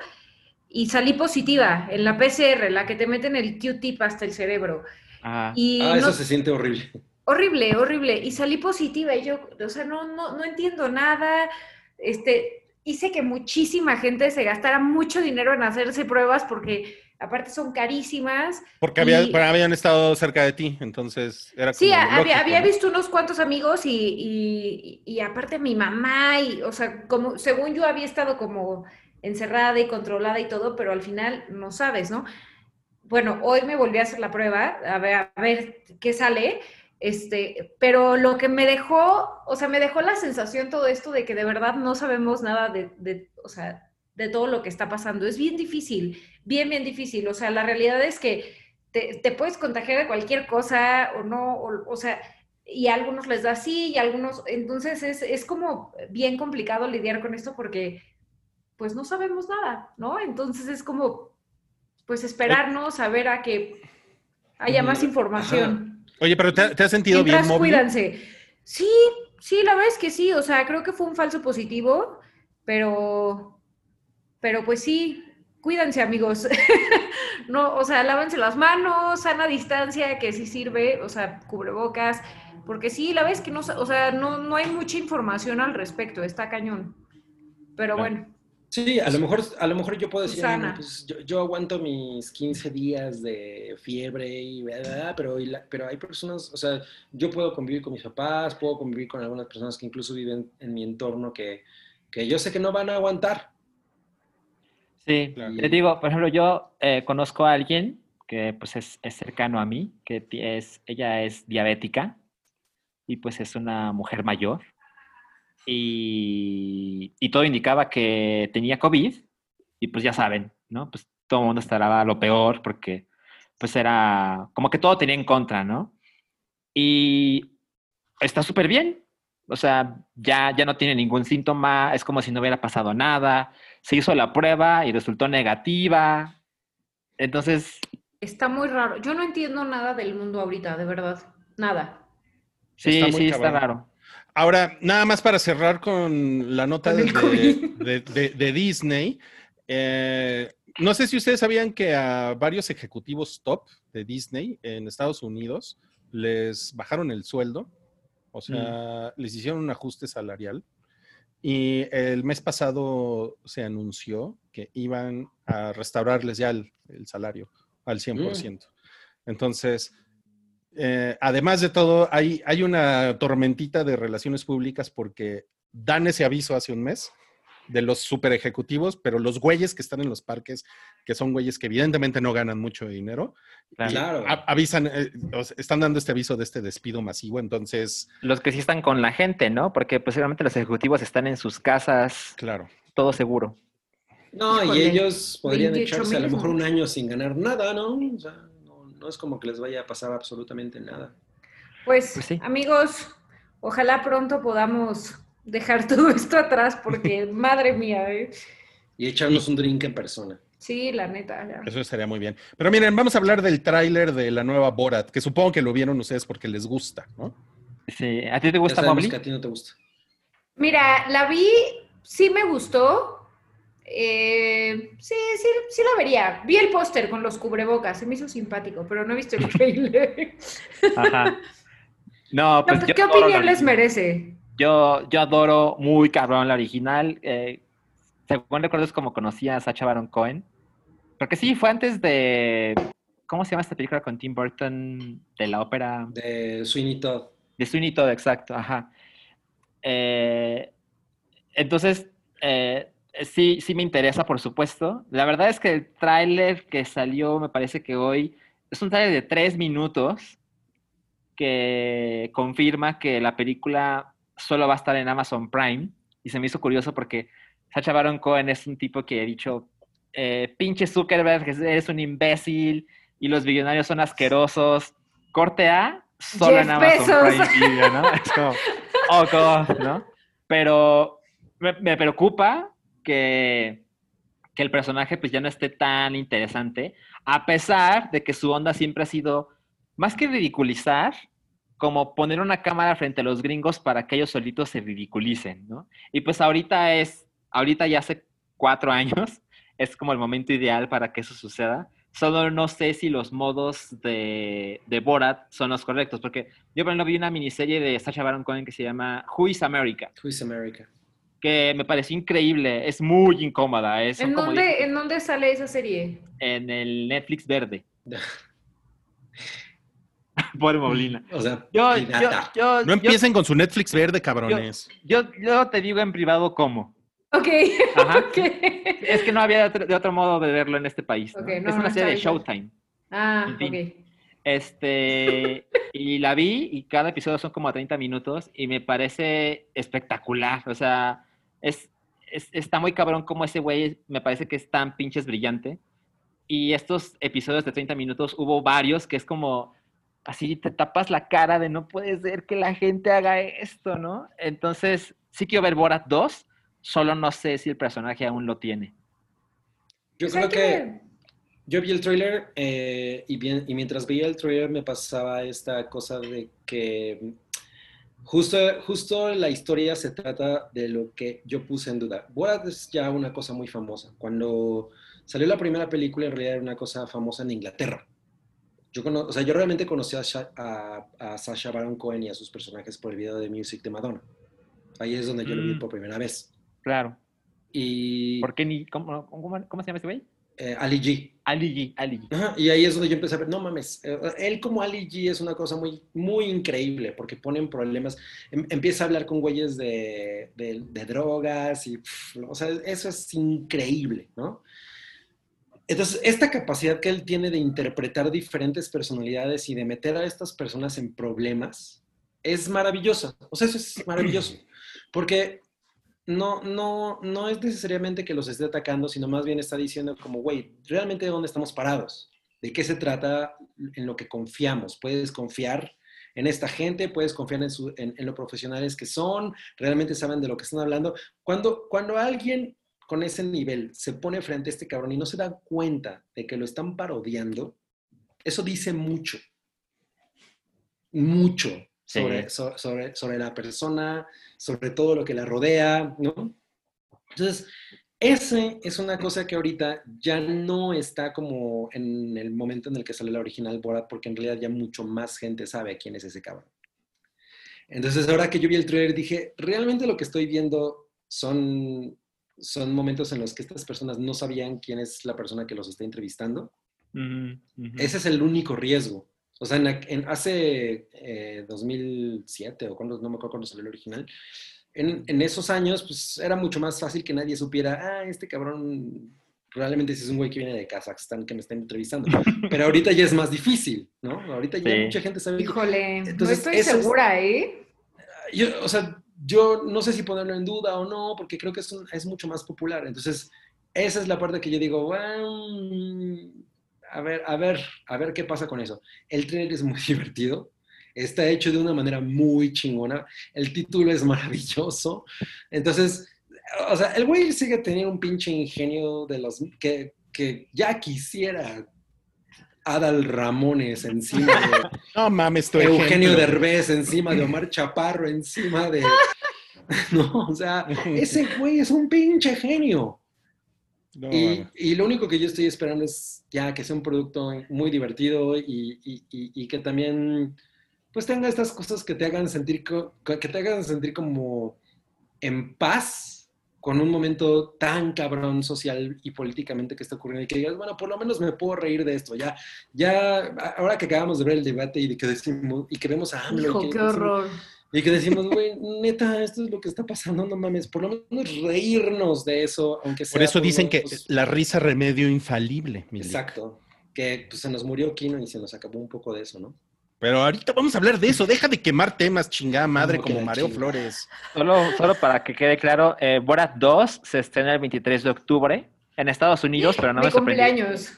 y salí positiva en la PCR, la que te meten el Q-tip hasta el cerebro. Ajá. Y Ah, no- eso se siente horrible. horrible, horrible. Y salí positiva y yo, o sea, no, no, no entiendo nada. Este, hice que muchísima gente se gastara mucho dinero en hacerse pruebas porque aparte son carísimas. Porque había, y- pero habían estado cerca de ti, entonces era Sí, como a- había, visto unos cuantos amigos y, y- y aparte mi mamá, y, o sea, como según yo había estado como encerrada y controlada y todo, pero al final no sabes, ¿no? Bueno, hoy me volví a hacer la prueba, a ver, a ver qué sale, este, pero lo que me dejó, o sea, me dejó la sensación todo esto de que de verdad no sabemos nada de, de, o sea, de todo lo que está pasando. Es bien difícil, bien, bien difícil. O sea, la realidad es que te, te puedes contagiar de cualquier cosa o no, o, o sea, y a algunos les da así y a algunos, entonces es, es como bien complicado lidiar con esto porque pues no sabemos nada, ¿no? Entonces es como, pues esperarnos a ver a que haya más Ajá. información. Oye, pero ¿te, te has sentido bien, cuídense. Sí, sí, la verdad es que sí. O sea, creo que fue un falso positivo, pero, pero pues sí, cuídense, amigos. no, o sea, lávense las manos, sana distancia, que sí sirve, o sea, cubrebocas, porque sí, la es que no, o sea, no, no hay mucha información al respecto, está cañón. Pero bueno, Sí, a lo mejor, a lo mejor yo puedo decir, Sana. "Bueno, pues yo, yo aguanto mis 15 días de fiebre y ¿verdad? pero, y la- pero hay personas, o sea, yo puedo convivir con mis papás, puedo convivir con algunas personas que incluso viven en mi entorno que, que yo sé que no van a aguantar. Sí, Claro. digo, por ejemplo, yo eh, conozco a alguien que pues es, es cercano a mí, que es, ella es diabética y pues es una mujer mayor y, y todo indicaba que tenía COVID y pues ya saben, ¿no? Pues todo el mundo estará lo peor porque pues era como que todo tenía en contra, ¿no? Y está súper bien, o sea, ya, ya no tiene ningún síntoma, es como si no hubiera pasado nada, se hizo la prueba y resultó negativa. Entonces, está muy raro. Yo no entiendo nada del mundo ahorita, de verdad, nada. sí, Está muy sí, está raro. Ahora, nada más para cerrar con la nota Con de, el COVID. de- de- de Disney. eh, no sé si ustedes sabían que a varios ejecutivos top de Disney en Estados Unidos les bajaron el sueldo, o sea, les hicieron un ajuste salarial. Y el mes pasado se anunció que iban a restaurarles ya el, el salario al 100%. Entonces, eh, además de todo, hay, hay una tormentita de relaciones públicas porque dan ese aviso hace un mes de los super ejecutivos, pero los güeyes que están en los parques, que son güeyes que evidentemente no ganan mucho dinero, Claro. y avisan, eh, están dando este aviso de este despido masivo, entonces, Los que sí están con la gente, ¿no? Porque pues seguramente los ejecutivos están en sus casas, claro. todo seguro. No, Híjole, y ellos podrían 28 echarse a lo mejor un año sin ganar nada, ¿no? O sea, no, no es como que les vaya a pasar absolutamente nada. Pues, Pues sí. amigos, ojalá pronto podamos dejar todo esto atrás porque, madre mía, ¿eh? Y echarnos un drink en persona. sí, la neta, ya. Eso estaría muy bien. Pero miren, vamos a hablar del tráiler de la nueva Borat, que supongo que lo vieron ustedes porque les gusta, ¿no? Sí. ¿A ti te gusta que a ti no te gusta. Mira, la vi, sí me gustó. Eh, sí, sí, sí la vería. Vi el póster con los cubrebocas, se me hizo simpático, pero no he visto el trailer. Ajá. No, pues No, yo ¿Qué opinión les merece? Yo, yo adoro muy cabrón la original. Eh, según recuerdo es como conocí a Sacha Baron Cohen. Porque sí, fue antes de... ¿Cómo se llama esta película con Tim Burton de la ópera? De Sweeney Todd. De Sweeney Todd, exacto, ajá. Eh, entonces, eh, sí, sí me interesa, por supuesto. La verdad es que el tráiler que salió, me parece que hoy, es un tráiler de tres minutos que confirma que la película solo va a estar en Amazon Prime. Y se me hizo curioso porque Sacha Baron Cohen es un tipo que he dicho, eh, pinche Zuckerberg, eres un imbécil y los billonarios son asquerosos. Corte A, solo en Amazon. Prime Video, ¿no? Es como, oh, God, ¿no? Pero me, me preocupa que, que el personaje pues ya no esté tan interesante, a pesar de que su onda siempre ha sido más que ridiculizar, como poner una cámara frente a los gringos para que ellos solitos se ridiculicen, ¿no? Y pues ahorita es, ahorita ya hace cuatro años, es como el momento ideal para que eso suceda. Solo no sé si los modos de, de Borat son los correctos, porque yo por ejemplo vi una miniserie de Sacha Baron Cohen que se llama Who is America, Who is America? que me pareció increíble, es muy incómoda, es son ¿En como dónde, diez- ¿En dónde sale esa serie? en el Netflix verde. Pobre Molina. O sea, Yo, yo, No empiecen con su Netflix verde, cabrones. yo, yo te digo en privado cómo. Ok, Ajá. ok. Es que no había de otro, de otro modo de verlo en este país. ¿no? Ok, no, es no una serie de. Showtime. Ah, En fin. ok. Este, y la vi y cada episodio son como 30 minutos y me parece espectacular. O sea, es, es- está muy cabrón como ese güey me parece que es tan pinches brillante. Y estos episodios de 30 minutos hubo varios que es como así te tapas la cara de no puede ser que la gente haga esto, ¿no? Entonces, sí quiero ver Borat 2, solo no sé si el personaje aún lo tiene. Yo Pues creo que yo vi el tráiler eh, y, bien- y mientras veía el tráiler me pasaba esta cosa de que justo, justo la historia se trata de lo que yo puse en duda. Borat es ya una cosa muy famosa. Cuando salió la primera película en realidad era una cosa famosa en Inglaterra. Yo, cono- o sea, yo realmente conocí a, Sha- a, a Sacha Baron Cohen y a sus personajes por el video de Music de Madonna. Ahí es donde yo lo vi Mm. por primera vez. Claro. Y ¿Por qué ni? ¿Cómo, cómo, cómo se llama ese güey? eh, Ali G. Ali G. Ali G. Ajá, y ahí es donde yo empecé a ver, no mames, eh, él como Ali G es una cosa muy, muy increíble porque ponen problemas, em- empieza a hablar con güeyes de, de- de drogas y, pff, o sea, eso es increíble, ¿no? Entonces, esta capacidad que él tiene de interpretar diferentes personalidades y de meter a estas personas en problemas es maravillosa, o sea, eso es maravilloso, porque no, no, no es necesariamente que los esté atacando, sino más bien está diciendo como, güey, realmente de dónde estamos parados, de qué se trata en lo que confiamos. Puedes confiar en esta gente, puedes confiar en, su- en- en lo profesionales que son, realmente saben de lo que están hablando. Cuando, cuando alguien con ese nivel se pone frente a este cabrón y no se da cuenta de que lo están parodiando, eso dice mucho, mucho Sí. sobre, so- sobre, sobre la persona, sobre todo lo que la rodea, ¿no? Entonces, ese es una cosa que ahorita ya no está como en el momento en el que sale la original Borat, porque en realidad ya mucho más gente sabe quién es ese cabrón. Entonces, ahora que yo vi el trailer, dije, realmente lo que estoy viendo son, son momentos en los que estas personas no sabían quién es la persona que los está entrevistando. Ujú, ujú. Ese es el único riesgo. O sea, en, en hace eh, 2007 o cuando, no me acuerdo cuándo salió el original, en, en esos años, pues era mucho más fácil que nadie supiera, ah, este cabrón probablemente es un güey que viene de Kazajstán que me está entrevistando. Pero ahorita ya es más difícil, ¿no? Ahorita ya Sí. mucha gente sabe. que- Híjole, Entonces, no estoy segura, ¿eh? yo, o sea, yo no sé si ponerlo en duda o no, porque creo que es, es mucho más popular. Entonces, esa es la parte que yo digo, "Bueno, a ver, a ver, a ver qué pasa con eso. El trailer es muy divertido, está hecho de una manera muy chingona, el título es maravilloso. Entonces, o sea, el güey sigue teniendo un pinche ingenio de los que, que ya quisiera Adal Ramones encima de No mames, tu Eugenio ejemplo. Derbez encima de Omar Chaparro, encima de... No, o sea, ese güey es un pinche genio. No, Y, y lo único que yo estoy esperando es ya que sea un producto muy divertido y, y- y- que también pues tenga estas cosas que te hagan sentir, que te hagan sentir como en paz con un momento tan cabrón social y políticamente que está ocurriendo y que digas, bueno, por lo menos me puedo reír de esto. Ya, ya, ahora que acabamos de ver el debate y de que decimos, y que vemos a AMLO y Hijo, que qué decimos- horror. y que decimos, güey, neta, esto es lo que está pasando, no mames, por lo menos reírnos de eso, aunque sea. Por eso dicen que pues, la risa remedio infalible. Exacto, que pues, se nos murió Kino y se nos acabó un poco de eso, ¿no? Pero ahorita vamos a hablar de eso. Deja de quemar temas, chingada madre, Como Mareo chingada. Flores. Solo, solo para que quede claro, eh, Borat 2 se estrena el 23 de octubre en Estados Unidos, pero no me sorprendió. cumpleaños.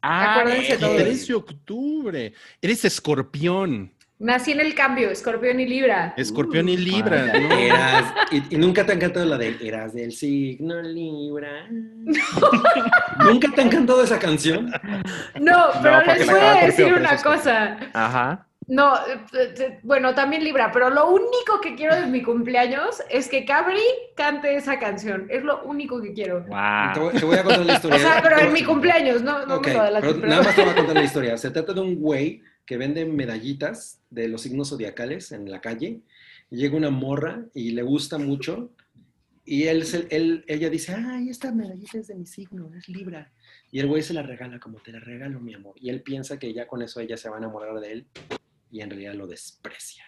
Ah, Acuérdense eh, todos. 13 de octubre. Eres escorpión. Nací en el cambio, escorpión y libra. Escorpión y Uh, Libra. vaya. ¿no? Eras, y, y nunca te ha encantado la de Eras del signo Libra. ¿Nunca te ha encantado esa canción? No, pero les voy a de decir una pero eso es cosa. Ajá. No, eh, eh, bueno, también Libra, pero lo único que quiero de mi cumpleaños es que Cabri cante esa canción. Es lo único que quiero. Te Wow. voy, te voy a contar la historia. O sea, pero en mi cumpleaños, no, no Ok, me lo adelantes, pero pero- nada más te voy a contar la historia. Se trata de un güey que vende medallitas de los signos zodiacales en la calle. Y llega una morra y le gusta mucho. Y él, ella dice, ay, esta medallita es de mi signo, es Libra. Y el güey se la regala como te la regalo, mi amor. Y él piensa que ya con eso ella se va a enamorar de él. Y en realidad lo desprecia.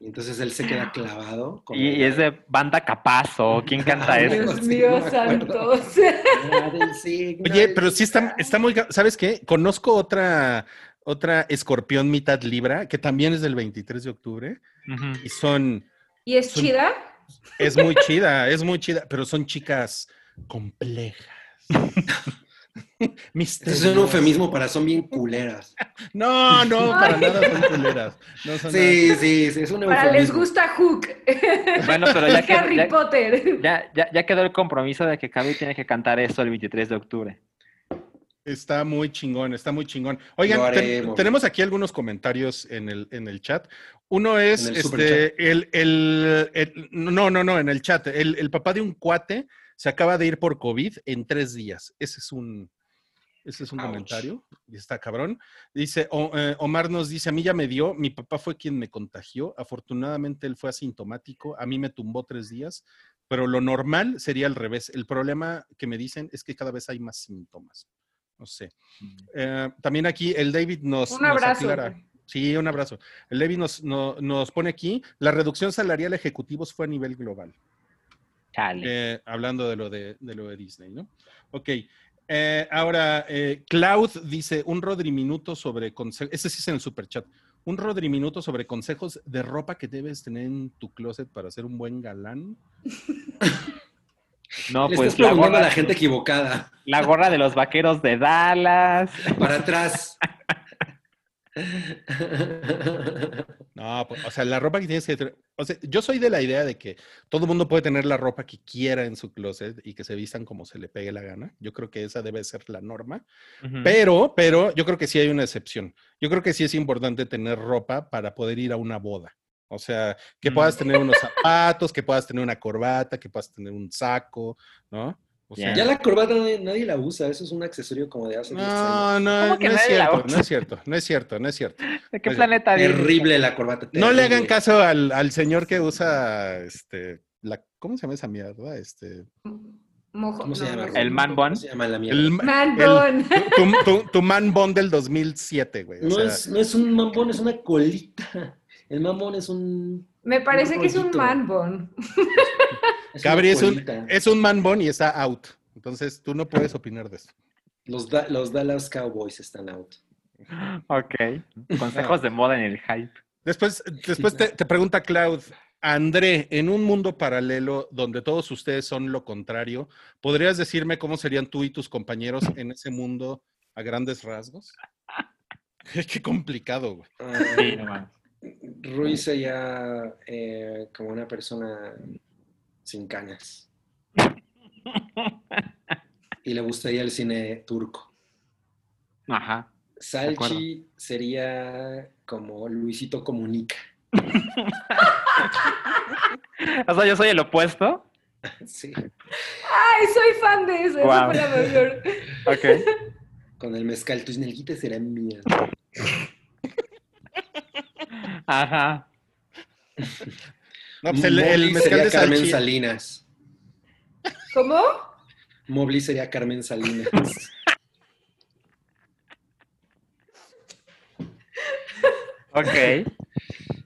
Y entonces él se queda clavado. con Y, es de banda capaz o quién canta eso. Dios. Sí, mío no me acuerdo. santo. Del signo Oye, pero sí está, está muy... ¿Sabes qué? Conozco otra, otra escorpión mitad Libra, que también es del 23 de octubre. Y son... ¿Y es Son- chida? Es muy chida, es muy chida, pero son chicas complejas. Es un eufemismo para son bien culeras. No, no, para Ay. nada son culeras. No son nada. Sí, sí, sí, es un Para eufemismo. les gusta Hook. Bueno, pero ya, que, Harry ya, Potter. ya, ya- ya quedó el compromiso de que Cabi tiene que cantar eso el 23 de octubre. Está muy chingón, está muy chingón. Oigan, tenemos aquí algunos comentarios en el, en el chat. Uno es el este, el, el- el- no, no, no, en el chat. El, el papá de un cuate se acaba de ir por COVID en tres días. Ese es un, ese es un Ouch. comentario. Está cabrón. Dice, O- eh, Omar nos dice, a mí ya me dio, mi papá fue quien me contagió. Afortunadamente él fue asintomático, a mí me tumbó tres días, pero lo normal sería al revés. El problema que me dicen es que cada vez hay más síntomas. No sé. Eh, también aquí el David nos, Un nos abrazo. aclara. Sí, un abrazo. El David nos, no- nos pone aquí, la reducción salarial a ejecutivos fue a nivel global. Chale. Eh, hablando de lo de, de lo de Disney, ¿no? Ok. Eh, ahora, eh, Cloud dice un Rodri Minuto sobre consejos. Ese sí es en el superchat. Un Rodri Minuto sobre consejos de ropa que debes tener en tu closet para ser un buen galán. No, Le pues estás la gorra, a la gente equivocada. la gorra de los vaqueros de Dallas. Para atrás. No, pues, o sea, la ropa que tienes que tener. O sea, yo soy de la idea de que todo el mundo puede tener la ropa que quiera en su closet y que se vistan como se le pegue la gana. Yo creo que esa debe ser la norma. Pero, pero yo creo que sí hay una excepción. Yo creo que sí es importante tener ropa para poder ir a una boda. O sea, que Mm. puedas tener unos zapatos, que puedas tener una corbata, que puedas tener un saco, ¿no? O sea, Ya la corbata nadie, nadie la usa, eso es un accesorio como de hace 10 años. no, no, ¿Cómo no que es cierto, no es cierto, no es cierto, no es cierto. ¿De qué planeta vive? Terrible la corbata. No le hagan caso al, al señor que usa, este, la, ¿cómo se llama esa mierda? Este, Mojo- ¿Cómo se no, llama? no, El no. man bun. ¿Cómo se llama la mierda? el, Man el- bun. tu, tu- tu man bond del 2007, güey. o No, sea, es, no es un mambón, es una colita. El mambón es un. Me parece que es un rollito. man bun. es Gabri es un, es un man bond y está out. Entonces tú no puedes opinar de esto. Los, Da- los Dallas Cowboys están out. Ok. Consejos de moda en el hype. Después, después te, te pregunta Cloud, André, en un mundo paralelo donde todos ustedes son lo contrario, ¿podrías decirme cómo serían tú y tus compañeros en ese mundo a grandes rasgos? Qué complicado, güey. Sí, no. Ruiz sería eh, como una persona sin canas. Y le gustaría el cine turco. Ajá. Salchi sería como Luisito Comunica. O sea, yo soy el opuesto. Sí, Ay, soy fan de eso. Esa Guau. fue la mejor. Ok. con el mezcal. Tus nalguitas serán mías. Ajá. No, pues el, el mezcal sería de Carmen Salinas. ¿Cómo? Mobley sería Carmen Salinas. Ok.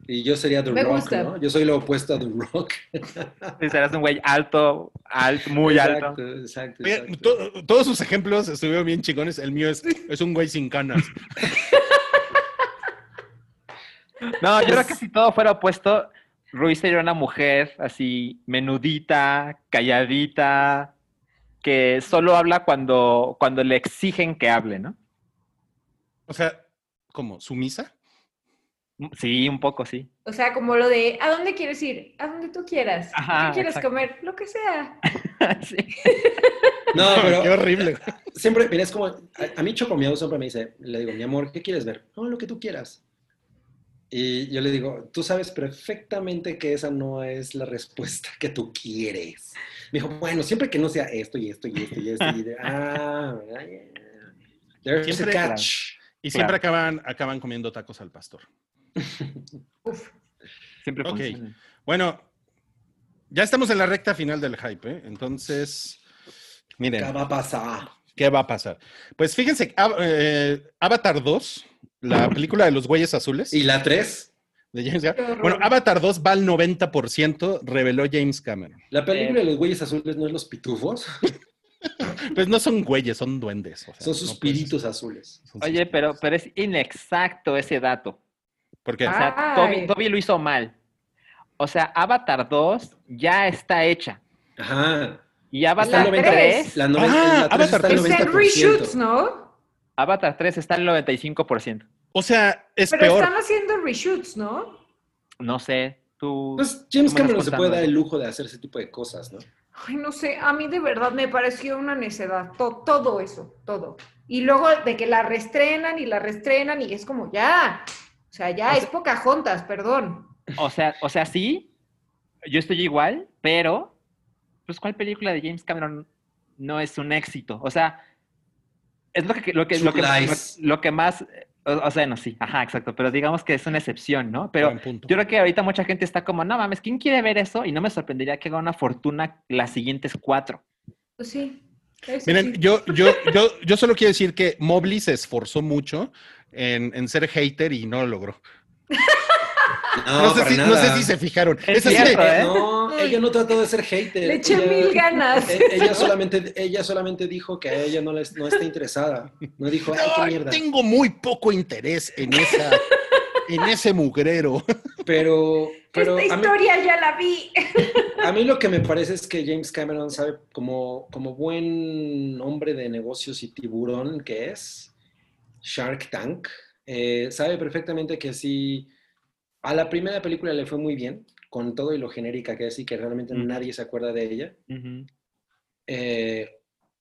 Y yo sería The Me Rock, gusta. ¿no? Yo soy lo opuesto a The Rock. Sí, serás un güey alto, alto, muy alto. Exacto, exacto, Oye, exacto. to- todos sus ejemplos estuvieron bien chingones. El mío es, es un güey sin canas. No, yo creo que si todo fuera opuesto, Ruiz sería una mujer así menudita, calladita, que solo habla cuando, cuando le exigen que hable, ¿no? O sea, ¿cómo? ¿Sumisa? Sí, un poco, sí. O sea, como lo de, ¿a dónde quieres ir? A donde tú quieras. Ajá, ¿Qué quieres exacto. comer? Lo que sea. Sí. No, pero Qué horrible. siempre, mira, es como, a, a mí Chocomiao siempre me dice, le digo, mi amor, ¿qué quieres ver? No, lo que tú quieras. Y yo le digo, tú sabes perfectamente que esa no es la respuesta que tú quieres. Me dijo, bueno, siempre que no sea esto y esto y esto y esto. Y de, ah, yeah. There's Siempre- a catch. Y siempre Claro. acaban, acaban comiendo tacos al pastor. Uf. Siempre Ok. funciona. Bueno, ya estamos en la recta final del hype, ¿eh? Entonces, miren. ¿Qué va a pasar? ¿Qué va a pasar? Pues fíjense, eh, Avatar 2, la película de los güeyes azules. ¿Y la 3? de James horror. Bueno, Avatar 2 va al 90%, reveló James Cameron. ¿La película de los güeyes azules no es los pitufos? Pues no son güeyes, son duendes. o sea, Son sus no azules. Oye, pero, pero es inexacto ese dato. ¿Por qué? O sea. Toby, Toby lo hizo mal. O sea, Avatar 2 ya está hecha. Ajá. Y Avatar La 3, tres. La, Ah, la 3 está al Avatar Es en 90%. reshoots, ¿no? Avatar 3 está al 95%. O sea, es Pero peor. están haciendo reshoots, ¿no? No sé, tú... Pues James ¿Cómo les Cameron se puede dar el lujo de hacer ese tipo de cosas, ¿no? Ay, no sé, a mí de verdad me pareció una necedad, to- todo eso, todo. Y luego de que la restrenan y la restrenan y es como ya, o sea, ya es Pocahontas, perdón. O sea, o sea, sí, yo estoy igual, pero, pues, ¿cuál película de James Cameron no es un éxito? O sea, es lo que, lo que, lo que, Lies. lo que más, o, o sea, no, sí, ajá, exacto, pero digamos que es una excepción, ¿no? Pero yo creo que ahorita mucha gente está como, no mames, ¿quién quiere ver eso? Y no me sorprendería que haga una fortuna las siguientes cuatro. Pues sí. eso Miren, sí. yo, yo, yo, yo solo quiero decir que Mobley se esforzó mucho en, en ser hater y no lo logró. No, No, sé, si, no nada. sé si se fijaron. Es Es así de- cierto, ¿eh? No, ella no trató de ser hater. Le eché Ella- mil ganas. e- Ella solamente, ella solamente dijo que a ella no, les, no está interesada. No dijo, ay, qué "Ay, mierda. tengo muy poco interés en esa, en ese mugrero. Pero, pero Esta mí, historia ya la vi. a mí lo que me parece es que James Cameron sabe, como, como buen hombre de negocios y tiburón que es, Shark Tank, eh, sabe perfectamente que si a la primera película le fue muy bien, con todo y lo genérica que es y que realmente nadie se acuerda de ella, eh,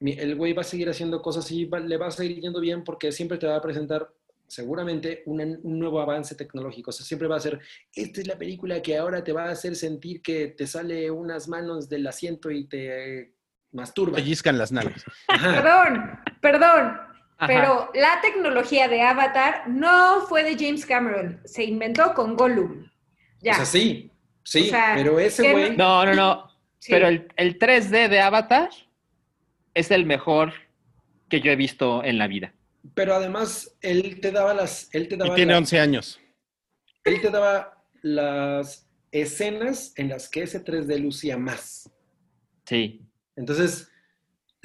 el güey va a seguir haciendo cosas y va- le va a seguir yendo bien porque siempre te va a presentar seguramente una- un nuevo avance tecnológico. O sea, siempre va a ser, esta es la película que ahora te va a hacer sentir que te sale unas manos del asiento y te eh, masturba. Pellizcan las nalgas. Ajá. Perdón, perdón. Ajá. Pero la tecnología de Avatar no fue de James Cameron, se inventó con Gollum. Ya. O sea, sí, sí, O sea, pero ese güey... No, no, no. Sí. Pero el, el 3D de Avatar es el mejor que yo he visto en la vida. Pero además, él te daba las... Él te Y daba tiene la- 11 años. él te daba las escenas en las que ese 3D lucía más. Sí. Entonces,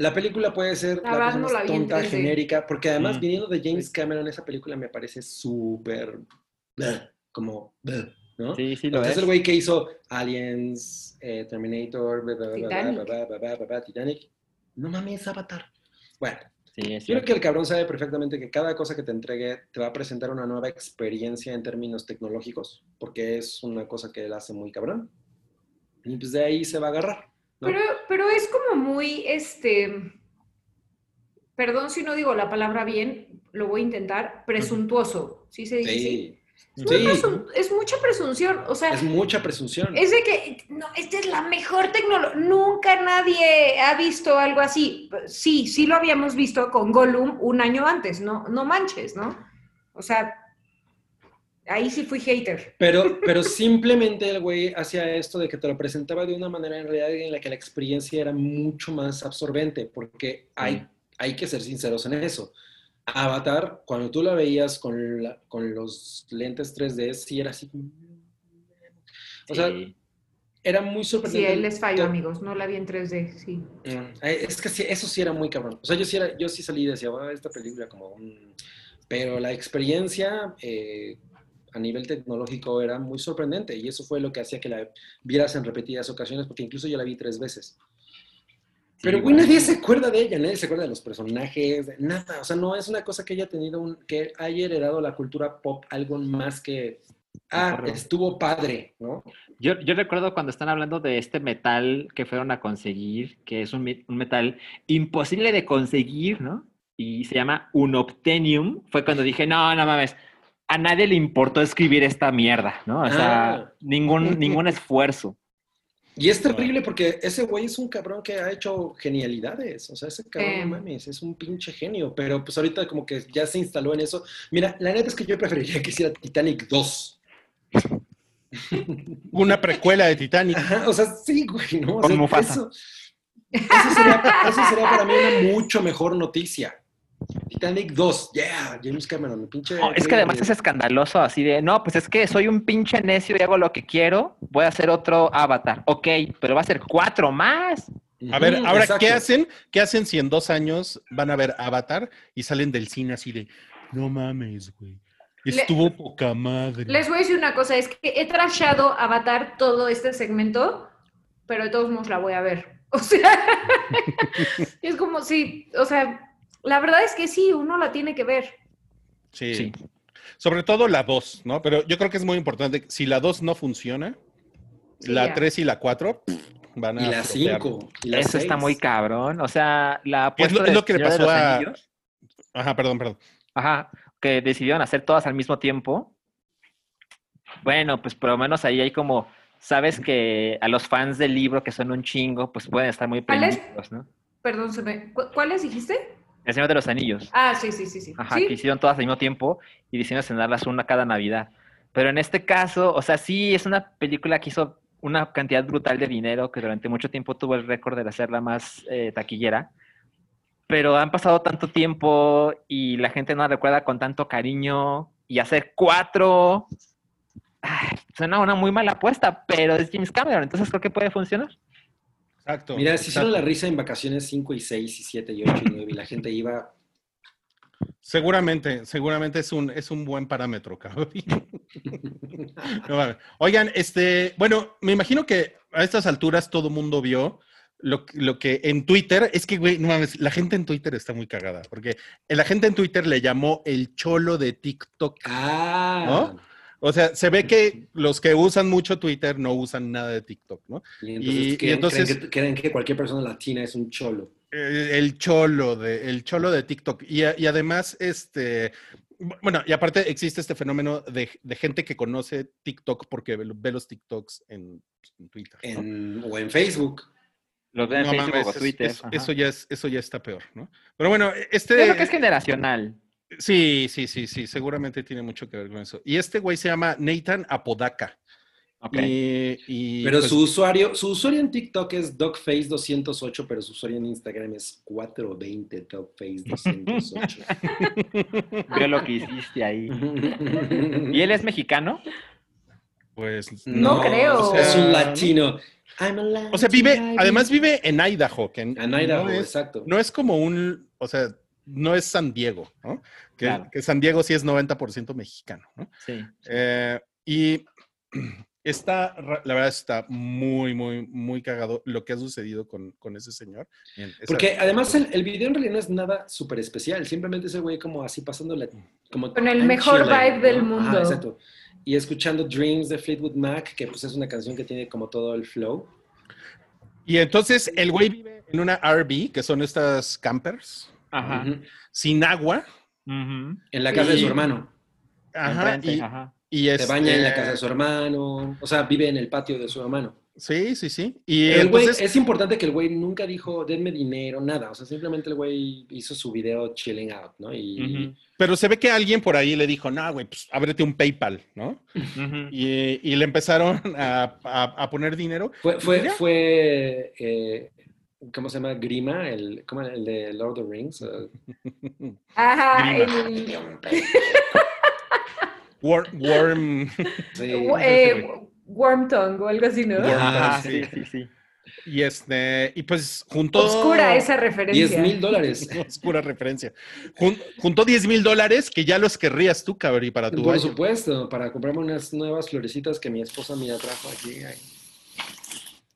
la película puede ser La la, no más la tonta, 3D. genérica, porque además, Mm. viniendo de James Cameron, esa película me parece súper. bleh, como. bleh, ¿no? Sí, sí lo es. es el güey que hizo Aliens, eh, Terminator, Titanic. No mames, Avatar. Bueno, Sí, yo creo que el cabrón sabe perfectamente que cada cosa que te entregue te va a presentar una nueva experiencia en términos tecnológicos, porque es una cosa que él hace muy cabrón. Y pues de ahí se va a agarrar. ¿No? Pero, pero es como muy, este, perdón si no digo la palabra bien, lo voy a intentar, presuntuoso, ¿sí se dice? Sí. Es, Sí. es mucha presunción, o sea, Es mucha presunción. es de que, no, esta es la mejor tecnología, nunca nadie ha visto algo así. Sí, sí lo habíamos visto con Gollum un año antes, no, no manches, ¿no? O sea, ahí sí fui hater. Pero, pero simplemente el güey hacía esto de que te lo presentaba de una manera en realidad en la que la experiencia era mucho más absorbente, porque hay, hay que ser sinceros en eso. Avatar, cuando tú la veías con, la- con los lentes 3D, sí era así. como- O sea, Sí. era muy Sí, sorprendente. él les fallo, amigos, no la vi en 3D, sí. Mm, eh, Es que sí, eso sí era muy cabrón. O sea, yo sí, era, yo sí salí y decía, "Ah, esta película como un... Pero la experiencia eh, a nivel tecnológico era muy sorprendente y eso fue lo que hacía que la vieras en repetidas ocasiones, porque incluso yo la vi tres veces. Pero, Sí, güey, bueno. nadie se acuerda de ella, nadie se acuerda de los personajes, de nada. O sea, no es una cosa que haya tenido, un, que haya heredado la cultura pop algo más que, ah, estuvo padre, ¿no? Yo, yo recuerdo cuando están hablando de este metal que fueron a conseguir, que es un, un metal imposible de conseguir, ¿no? Y se llama Unobtainium. Fue cuando dije, no, no mames, a nadie le importó escribir esta mierda, ¿no? O sea, Ah. ningún, ningún esfuerzo. Y es terrible porque ese güey es un cabrón que ha hecho genialidades. O sea, ese cabrón, no mames, es un pinche genio. Pero pues ahorita como que ya se instaló en eso. Mira, la neta es que yo preferiría que hiciera Titanic 2. Una precuela de Titanic. Ajá, o sea, sí, güey, ¿no? O Con sea, Mufasa. Eso, eso sería, eso sería para mí una mucho mejor noticia. Titanic 2, yeah, James Cameron, pinche. No, es que además es escandaloso así de, no, pues es que soy un pinche necio y hago lo que quiero, voy a hacer otro avatar. Ok, pero va a ser cuatro más. A ver, ahora, exacto. ¿qué hacen? ¿Qué hacen si en dos años van a ver Avatar y salen del cine así de, no mames, güey? Le- Estuvo poca madre. Les voy a decir una cosa, es que he trashado Avatar todo este segmento, pero de todos modos la voy a ver. O sea, es como si, o sea, la verdad es que sí, uno la tiene que ver. Sí. Sí. Sobre todo la 2, ¿no? Pero yo creo que es muy importante. Si la 2 no funciona, Sí, la ya. 3 y la 4 van a Y la frotear. 5. Y la Eso está muy cabrón. O sea, la ¿Qué es lo- es lo que le pasó los a- Anillos, Ajá, perdón, perdón. Ajá, que decidieron hacer todas al mismo tiempo. Bueno, pues por lo menos ahí hay como, sabes que a los fans del libro, que son un chingo, pues pueden estar muy prendidos, ¿no? Perdón, se me... ¿cu- ¿cuáles dijiste? El Señor de los Anillos. Ah, sí, sí, sí, sí. Ajá, ¿Sí? que hicieron todas al mismo tiempo y decidieron estrenarlas una cada Navidad. Pero en este caso, o sea, sí es una película que hizo una cantidad brutal de dinero, que durante mucho tiempo tuvo el récord de hacerla más eh, taquillera. Pero han pasado tanto tiempo y la gente no la recuerda con tanto cariño. Y hacer cuatro. ay, suena una muy mala apuesta, pero es James Cameron, entonces creo que puede funcionar. Exacto. Mira, se hicieron la risa en vacaciones 5 y 6 y 7 y 8 y 9 y la gente iba... Seguramente, seguramente es un, es un buen parámetro, cabrón. No. Oigan, este, bueno, me imagino que a estas alturas todo mundo vio lo, lo que en Twitter, es que, güey, no mames, la gente en Twitter está muy cagada, porque la gente en Twitter le llamó el cholo de TikTok. Ah, ¿No? O sea, se ve que los que usan mucho Twitter no usan nada de TikTok, ¿no? y entonces, y- y creen, entonces- creen que, creen que cualquier persona latina es un cholo. Eh, el cholo de, el cholo de TikTok. Y, además, este, bueno, y aparte existe este fenómeno de, de gente que conoce TikTok porque ve, ve los TikToks en, en Twitter. ¿no? En- o en Facebook. Los ven en No Facebook mames, o Twitter. es- eso, ya es, eso ya está peor, ¿no? Pero bueno, este... Yo creo que es generacional. Sí, sí, sí, sí, seguramente tiene mucho que ver con eso. Y este güey se llama Nathan Apodaca. Ok. Y, y, Pero pues, su usuario, su usuario en TikTok es DogFace208, pero su usuario en Instagram es 420 DogFace208. Veo lo que hiciste ahí. ¿Y él es mexicano? pues No creo. Es un ¿no? latino. I'm a O sea, vive, además vive en Idaho, que En Idaho, no es, exacto. no es como un, o sea, no es San Diego, ¿no? Que, Claro. que San Diego sí es 90% mexicano, ¿no? Sí. Eh, y está, la verdad está muy, muy, muy cagado lo que ha sucedido con, con ese señor. Esa- Porque además el, el video en realidad no es nada súper especial, simplemente ese güey como así pasándola. Como Con el mejor vibe del mundo. exacto. Y escuchando Dreams de Fleetwood Mac, que pues es una canción que tiene como todo el flow. Y entonces el güey vive en una RV, que son estas campers, Ajá. Sin agua. En la casa de su hermano. Ajá, Enfrente, y, ajá. y Se este- baña en la casa de su hermano. O sea, vive en el patio de su hermano. Sí, sí, sí. Y el güey, es importante que el güey nunca dijo, denme dinero, nada. O sea, simplemente el güey hizo su video chilling out, ¿no? Y, pero se ve que alguien por ahí le dijo, no, güey, pues ábrete un PayPal, ¿no? Y, y le empezaron a, a- a poner dinero. Fue, fue, eh, ¿cómo se llama? Grima, el, ¿cómo era? el de Lord of the Rings. eh, Ajá, el, Worm, worm. sí. eh, Worm Tongue o algo así, ¿no? Ajá, Ah, sí, sí, sí. Y este, y pues juntó. Oscura esa referencia. 10 mil dólares. Oscura referencia. Jun- juntó 10 mil dólares que ya los querrías tú, cabrí, para tu Por baño. supuesto, para comprarme unas nuevas florecitas que mi esposa me trajo aquí.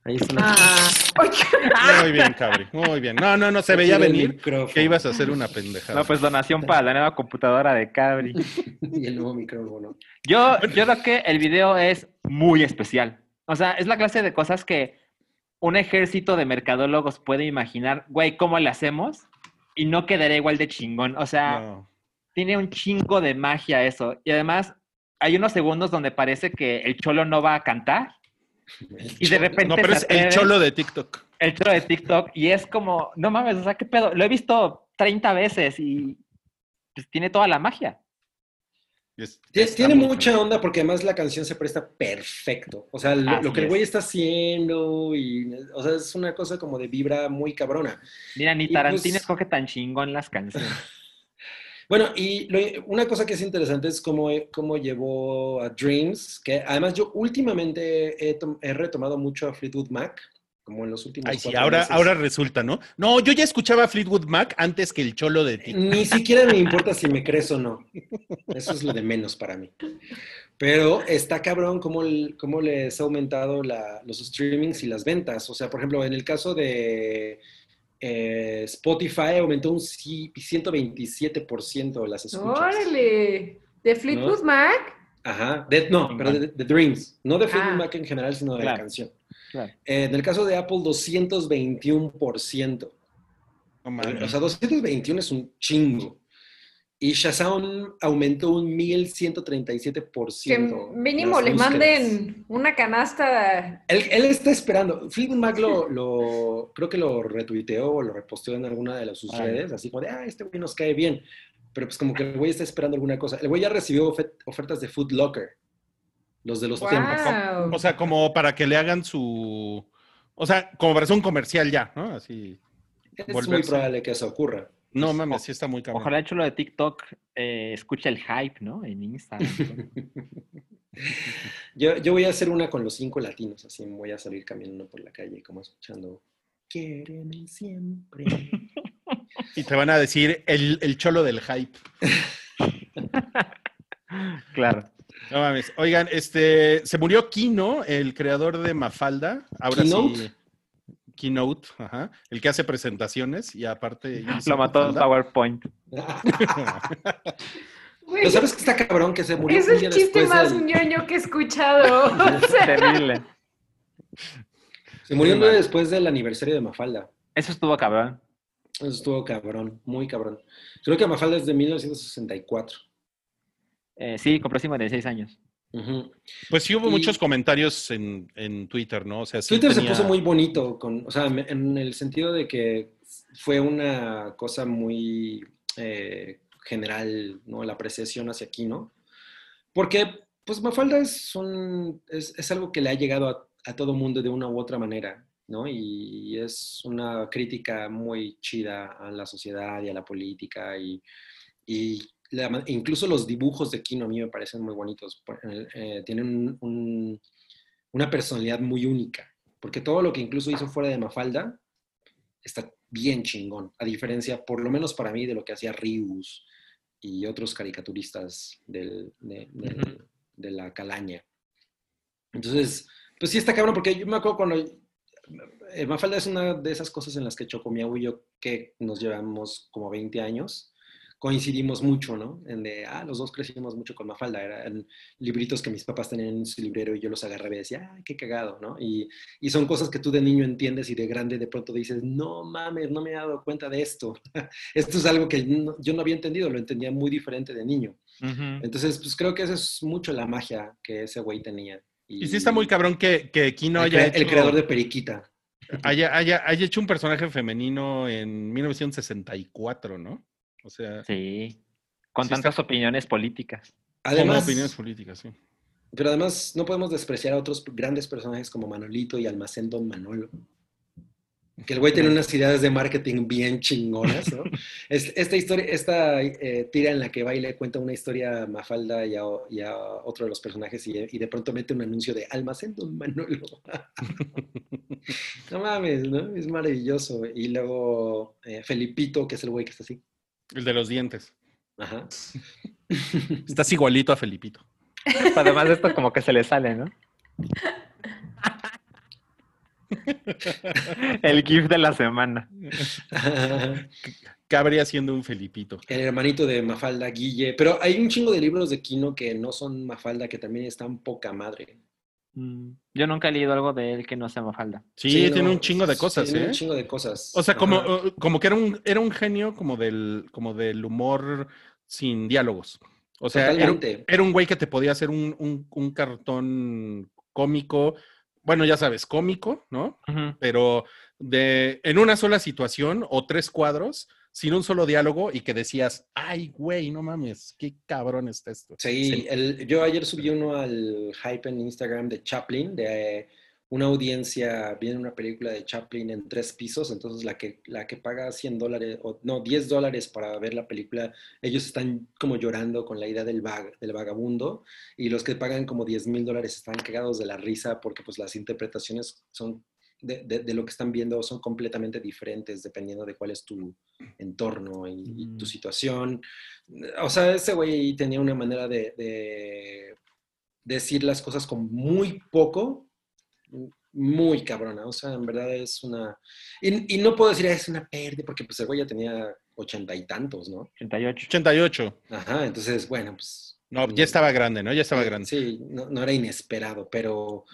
Ahí, ahí están. Ah, Muy bien, cabrí. Muy bien. No, no, no, se veía venir que ibas a hacer una pendejada. No, pues donación para la nueva computadora de Cabri. Y el nuevo micrófono. Yo, yo creo que el video es muy especial. O sea, es la clase de cosas que un ejército de mercadólogos puede imaginar, güey, ¿cómo le hacemos? Y no quedaría igual de chingón. O sea, No. tiene un chingo de magia eso. Y además, hay unos segundos donde parece que el cholo no va a cantar. Y de repente No, pero se es el cholo de TikTok. el cholo de TikTok y es como, no mames, o sea, ¿qué pedo? Lo he visto 30 veces y pues, tiene toda la magia. Tiene, mucha onda porque además la canción se presta perfecto. O sea, lo, que el güey está haciendo y, o sea, es una cosa como de vibra muy cabrona. Mira, ni Tarantino pues- escoge tan chingón las canciones. Bueno, y lo- una cosa que es interesante es cómo, cómo llevó a Dreams, que además yo últimamente he, tom- he retomado mucho a Fleetwood Mac, como en los últimos Ay, sí, ahora, meses. ahora resulta, ¿no? No, yo ya escuchaba Fleetwood Mac antes que el cholo de TikTok. Ni siquiera me importa si me crees o no. Eso es lo de menos para mí. Pero está cabrón cómo, cómo les ha aumentado la- los streamings y las ventas. O sea, por ejemplo, en el caso de eh, Spotify aumentó un ci- 127% las escuchas. órale. ¿De Fleetwood Mac? Ajá. De- no, pero de, de Dreams. No de Fleetwood Ah. Mac en general, sino de la canción. Claro. Eh, en el caso de Apple, 221%. No mames. O sea, 221 es un chingo. Y Shazam aumentó un 1137%. Que mínimo las le búsquedas. manden una canasta. Él, él está esperando. Fleetwood Mac lo, lo- creo que lo retuiteó o lo reposteó en alguna de las sus Órale. redes, así como de, ah, este güey nos cae bien. Pero pues como que el güey está esperando alguna cosa. El güey ya recibió ofe- ofertas de Food Locker, los de los tiempos. O sea, como para que le hagan su. O sea, como para hacer un comercial ya, ¿no? Así. Es muy probable que eso ocurra. No mames, sí está muy cabrón. Ojalá hecho lo de TikTok eh, escuche el hype, ¿no? En Instagram. Yo, yo voy a hacer una con los cinco latinos, así voy a salir caminando por la calle como escuchando. Quiéreme siempre. Y te van a decir el, el cholo del hype. claro. No mames. Oigan, este, se murió Kino, el creador de Mafalda. Ahora sí. Keynote, ajá. El que hace presentaciones y aparte. Lo mató Mafalda. PowerPoint. Güey, sabes que está cabrón que se murió es el chiste más del- ñoño que he escuchado. O sea, Terrible. Se murió después del aniversario de Mafalda. Eso estuvo cabrón. Eso estuvo cabrón, muy cabrón. Creo que Mafalda es de 1964. Eh, sí, compró 56 años. Ujú. Pues sí hubo Y- muchos comentarios en, en Twitter, ¿no? O sea, sí Twitter se tenía- puso muy bonito, con, o sea, en el sentido de que fue una cosa muy eh, general, ¿no? La apreciación hacia aquí, ¿no? Porque, pues, Mafalda es, un, es, es algo que le ha llegado a, a todo mundo de una u otra manera, ¿no? Y es una crítica muy chida a la sociedad y a la política y, y la incluso los dibujos de Kino a mí me parecen muy bonitos. Eh, tienen un- un- una personalidad muy única, porque todo lo que incluso hizo fuera de Mafalda está bien chingón, a diferencia, por lo menos para mí, de lo que hacía Rius y otros caricaturistas del- de, del- Ujú. de la calaña. Entonces, pues sí está cabrón, porque yo me acuerdo cuando... eh, Mafalda es una de esas cosas en las que Chocomiau y yo, que nos llevamos como 20 años, coincidimos mucho, ¿no? En de, ah, los dos crecimos mucho con Mafalda, eran libritos que mis papás tenían en su librero y yo los agarraba y decía, ay, qué cagado, ¿no? Y, y son cosas que tú de niño entiendes y de grande de pronto dices, no mames, no me he dado cuenta de esto. esto es algo que no- yo no había entendido, lo entendía muy diferente de niño. Entonces, pues creo que esa es mucho la magia que ese güey tenía. Y sí está muy cabrón que, que Kino el, haya el creador de Periquita. haya, haya- haya hecho un personaje femenino en 1964, ¿no? O sea, Sí. Con Sí, tantas opiniones políticas. Además, opiniones políticas, sí. pero además no podemos despreciar a otros grandes personajes como Manolito y Almacén Don Manolo. Que el güey tiene unas ideas de marketing bien chingonas, ¿no? Es- esta historia, esta eh, tira en la que va y le cuenta una historia a Mafalda y a, y a otro de los personajes y, y de pronto mete un anuncio de Almacén Don Manolo. no mames, ¿no? Es maravilloso. Y luego eh, Felipito, que es el güey que está así. El de los dientes. Ajá. Estás igualito a Felipito. Además de esto como que se le sale, ¿no? El GIF de la semana. Cabría siendo un Felipito. El hermanito de Mafalda, Guille. Pero hay un chingo de libros de Kino que no son Mafalda, que también están poca madre. Mm, Yo nunca he leído algo de él que no sea Mafalda. Sí, Sí, tiene no, un chingo de cosas, tiene ¿eh? un chingo de cosas. O sea, como, Ajá. uh, como que era un, era un genio como del, como del humor sin diálogos. O sea, era, era un güey que te podía hacer un, un- un cartón cómico, bueno, ya sabes, cómico, ¿no? Pero de, en una sola situación o tres cuadros, sin un solo diálogo y que decías, ay, güey, no mames, qué cabrón está esto. Sí, el- yo ayer subí uno al hype en Instagram de Chaplin, de una audiencia, viene una película de Chaplin en tres pisos, entonces la que, la que paga 100 dólares, o no, 10 dólares para ver la película, ellos están como llorando con la idea del, vag- del vagabundo, y los que pagan como 10 mil dólares están cagados de la risa porque pues las interpretaciones son... De, de- de lo que están viendo son completamente diferentes dependiendo de cuál es tu entorno y, y tu Mm. situación. O sea, ese güey tenía una manera de, de decir las cosas con muy poco, muy cabrona. O sea, en verdad es una... Y, y no puedo decir "Ah, es una pérdida, porque pues el güey ya tenía ochenta y tantos, ¿no? 88. 88. Ajá, entonces, bueno, pues... No, ya estaba grande, ¿no? Ya estaba grande. Sí, no, no era inesperado, pero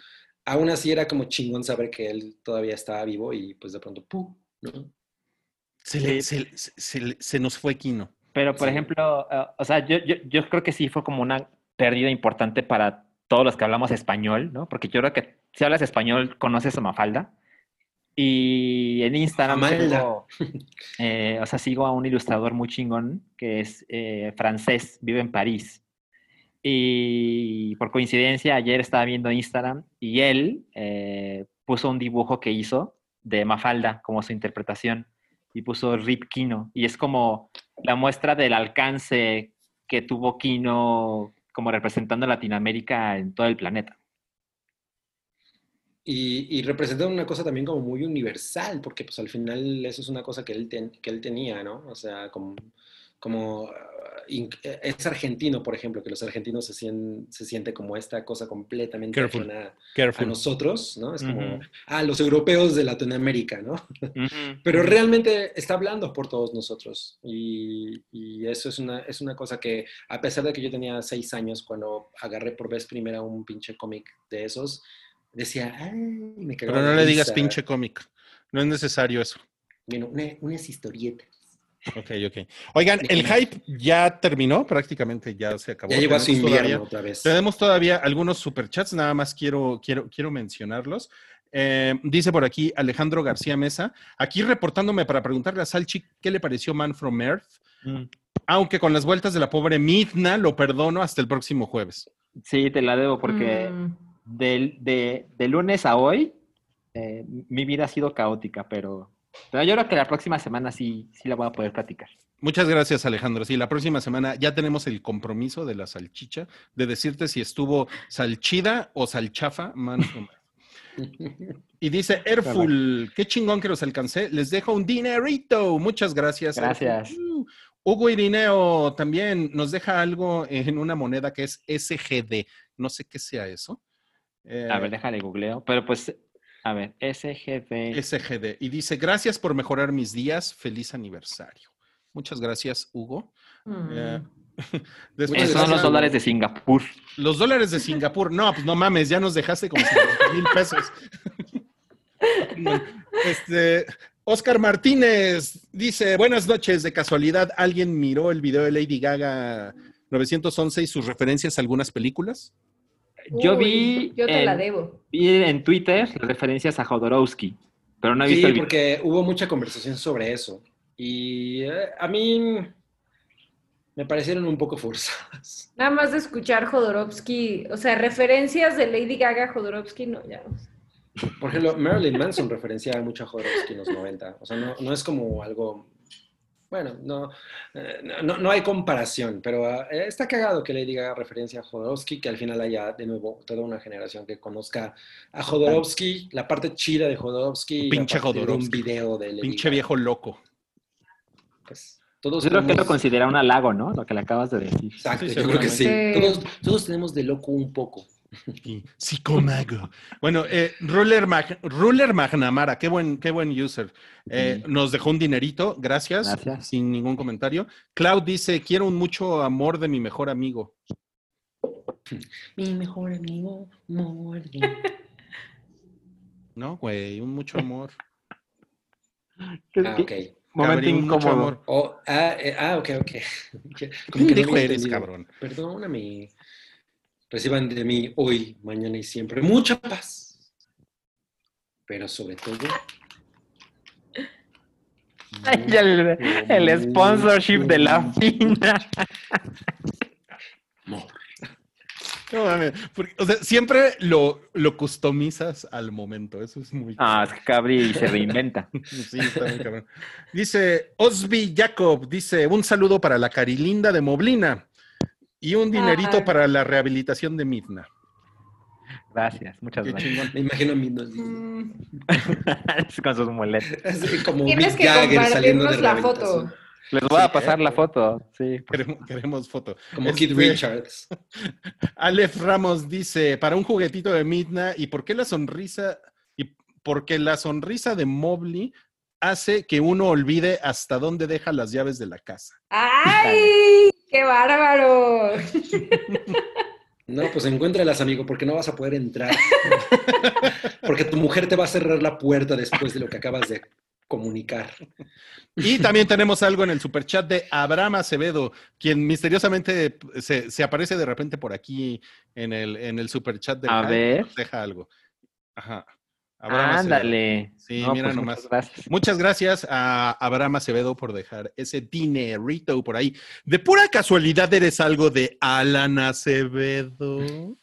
aún así era como chingón saber que él todavía estaba vivo y pues de pronto, ¡pum! ¿no? Se, le- se- se- se- se nos fue Kino. Pero, por Sí. ejemplo, eh, o sea, yo, yo, yo creo que sí fue como una pérdida importante para todos los que hablamos español, ¿no? Porque yo creo que si hablas español, conoces a Mafalda. Y en Instagram sigo, eh, o sea, sigo a un ilustrador muy chingón que es eh, francés, vive en París. Y por coincidencia, ayer estaba viendo Instagram y él eh, puso un dibujo que hizo de Mafalda como su interpretación y puso Rip Kino. Y es como la muestra del alcance que tuvo Kino como representando a Latinoamérica en todo el planeta. Y, y representa una cosa también como muy universal, porque pues al final eso es una cosa que él, ten- que él tenía, ¿no? O sea, como, como es argentino, por ejemplo, que los argentinos se, sien- se siente como esta cosa completamente Careful. a Careful. nosotros, ¿no? Es como, Ujú. ah, los europeos de Latinoamérica, ¿no? Pero realmente está hablando por todos nosotros. Y, y eso es una, es una cosa que, a pesar de que yo tenía seis años cuando agarré por vez primera un pinche cómic de esos, decía, ay, me cagaba Pero no le digas risa". pinche cómic. No es necesario eso. Bueno, una- unas historietas. Ok, ok. Oigan, el hype ya terminó, prácticamente ya se acabó. Ya llegó a su invierno todavía- otra vez. Tenemos todavía algunos superchats, nada más quiero, quiero, quiero mencionarlos. Eh, dice por aquí Alejandro García Mesa, aquí reportándome para preguntarle a Salchi qué le pareció Man from Earth, Mm. aunque con las vueltas de la pobre Midna lo perdono hasta el próximo jueves. Sí, te la debo porque Mm, de lunes a hoy eh, mi vida ha sido caótica, pero, pero yo creo que la próxima semana sí, sí la voy a poder platicar. Muchas gracias, Alejandro. Sí, la próxima semana ya tenemos el compromiso de la salchicha de decirte si estuvo salchida o salchafa, Man from Earth. Y dice Airful, qué chingón que los alcancé. Les dejo un dinerito. Muchas gracias. Gracias. Uh, Hugo Irineo también nos deja algo en una moneda que es SGD. No sé qué sea eso. Eh, A ver, déjale googleo. Pero pues, a ver, SGD. SGD. Y dice, gracias por mejorar mis días. Feliz aniversario. Muchas gracias, Hugo. mm. Eh, Esos después Muchas son los dólares de Singapur. los dólares de Singapur. No, pues no mames, ya nos dejaste como 50 mil pesos. Este, Oscar Martínez dice, buenas noches, de casualidad, ¿alguien miró el video de Lady Gaga 911 y sus referencias a algunas películas? Yo vi, Yo te la en, debo. vi en Twitter referencias a Jodorowsky, pero no he visto Sí, el video. porque hubo mucha conversación sobre eso. Y eh, a mí me parecieron un poco forzadas. Nada más de escuchar Jodorowsky, o sea, referencias de Lady Gaga a Jodorowsky, no, ya. Por ejemplo, Marilyn Manson referenciaba mucho a Jodorowsky en los 90. O sea, no, no es como algo... Bueno, no, eh, no, no hay comparación, pero eh, está cagado que le diga referencia a Jodorowsky, que al final haya de nuevo toda una generación que conozca a Jodorowsky, la parte chida de Jodorowsky, y Pinche ver un video de Lady Pinche viejo loco. Pues, todos Yo creo que lo considera un halago, ¿no? Lo que le acabas de decir. Exacto, Sí, yo creo que sí. Todos, todos tenemos de loco un poco. Y psicomago. Bueno, eh, Ruler, Mag- Ruler Magnamara, qué buen, qué buen user. Eh, Nos dejó un dinerito, gracias, Gracias. sin ningún comentario. Cloud dice, quiero un mucho amor de mi mejor amigo. Mi mejor amigo, Morty. No, güey, un mucho amor. Ah, ¿Qué- ok. Momento Cabrín, mucho incómodo. amor. Oh, ah, eh, ah, ok, ok. ¿Qué que no había eres, cabrón? Perdóname. Reciban de mí hoy, mañana y siempre mucha paz. Pero sobre todo. Ay, el, el sponsorship de la fina. Amor. No porque, o sea, siempre lo, lo customizas al momento. Eso es muy. Ah, es que Cabri se reinventa. Sí, está muy cabrón. Dice Osby Jacob, dice un saludo para la Carilinda de Moblina y un dinerito Ay. para la rehabilitación de Midna. Gracias, muchas Qué gracias. chingón. Me imagino a no Mm, Con sus muletas. Como Tienes Mick que Jagger saliendo de compartirnos la foto. Les voy a Sí, pasar ¿eh? la foto. Sí. Queremos, queremos foto. Como Este, Kid Richards. Aleph Ramos dice, para un juguetito de Midna, ¿y por qué la sonrisa? Y porque la sonrisa de Mobley hace que uno olvide hasta dónde deja las llaves de la casa. ¡Ay! ¡Qué bárbaro! No, pues encuéntralas, amigo, porque no vas a poder entrar. porque tu mujer te va a cerrar la puerta después de lo que acabas de comunicar. Y también tenemos algo en el superchat de Abraham Acevedo, quien misteriosamente se, se aparece de repente por aquí en el, en el superchat de A ver. deja algo. Ajá. Abraham Acevedo. Ándale. Sí, No, mira pues, nomás. muchas gracias. Muchas gracias a Abraham Acevedo por dejar ese dinerito por ahí. De pura casualidad eres algo de Alan Acevedo.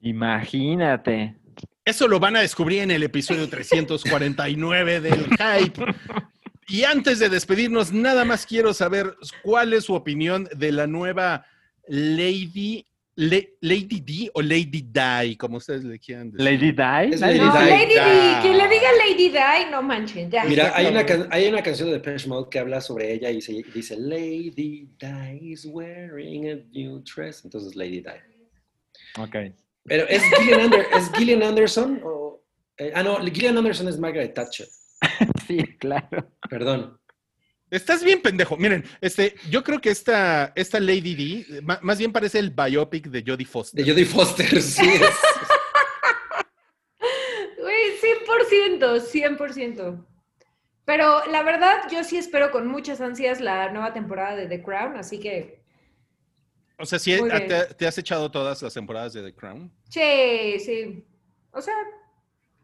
Imagínate. Eso lo van a descubrir en el episodio 349 del Hype. Y antes de despedirnos, nada más quiero saber cuál es su opinión de la nueva Lady, Le- Lady D o Lady Di, como ustedes le quieran decir. Lady Di. Es Lady Lady No, Di. Lady. Di, quien le diga Lady Di, no manchen, ya. Mira, hay una, can- hay una canción de Depeche Mode que habla sobre ella y se- dice Lady Di is wearing a new dress. Entonces, Lady Di. Ok. Pero ¿es Gillian, Ander- ¿es Gillian Anderson? O, eh, ah, no, Gillian Anderson es Margaret Thatcher. Sí, claro. Perdón. Estás bien pendejo. Miren, este, yo creo que esta, esta Lady D, ma- más bien parece el biopic de Jodie Foster. De Jodie Foster, sí. es- Güey, 100%, 100%. Pero la verdad, yo sí espero con muchas ansias la nueva temporada de The Crown, así que O sea, bien. te, te has echado todas las temporadas de The Crown. sí, sí. O sea,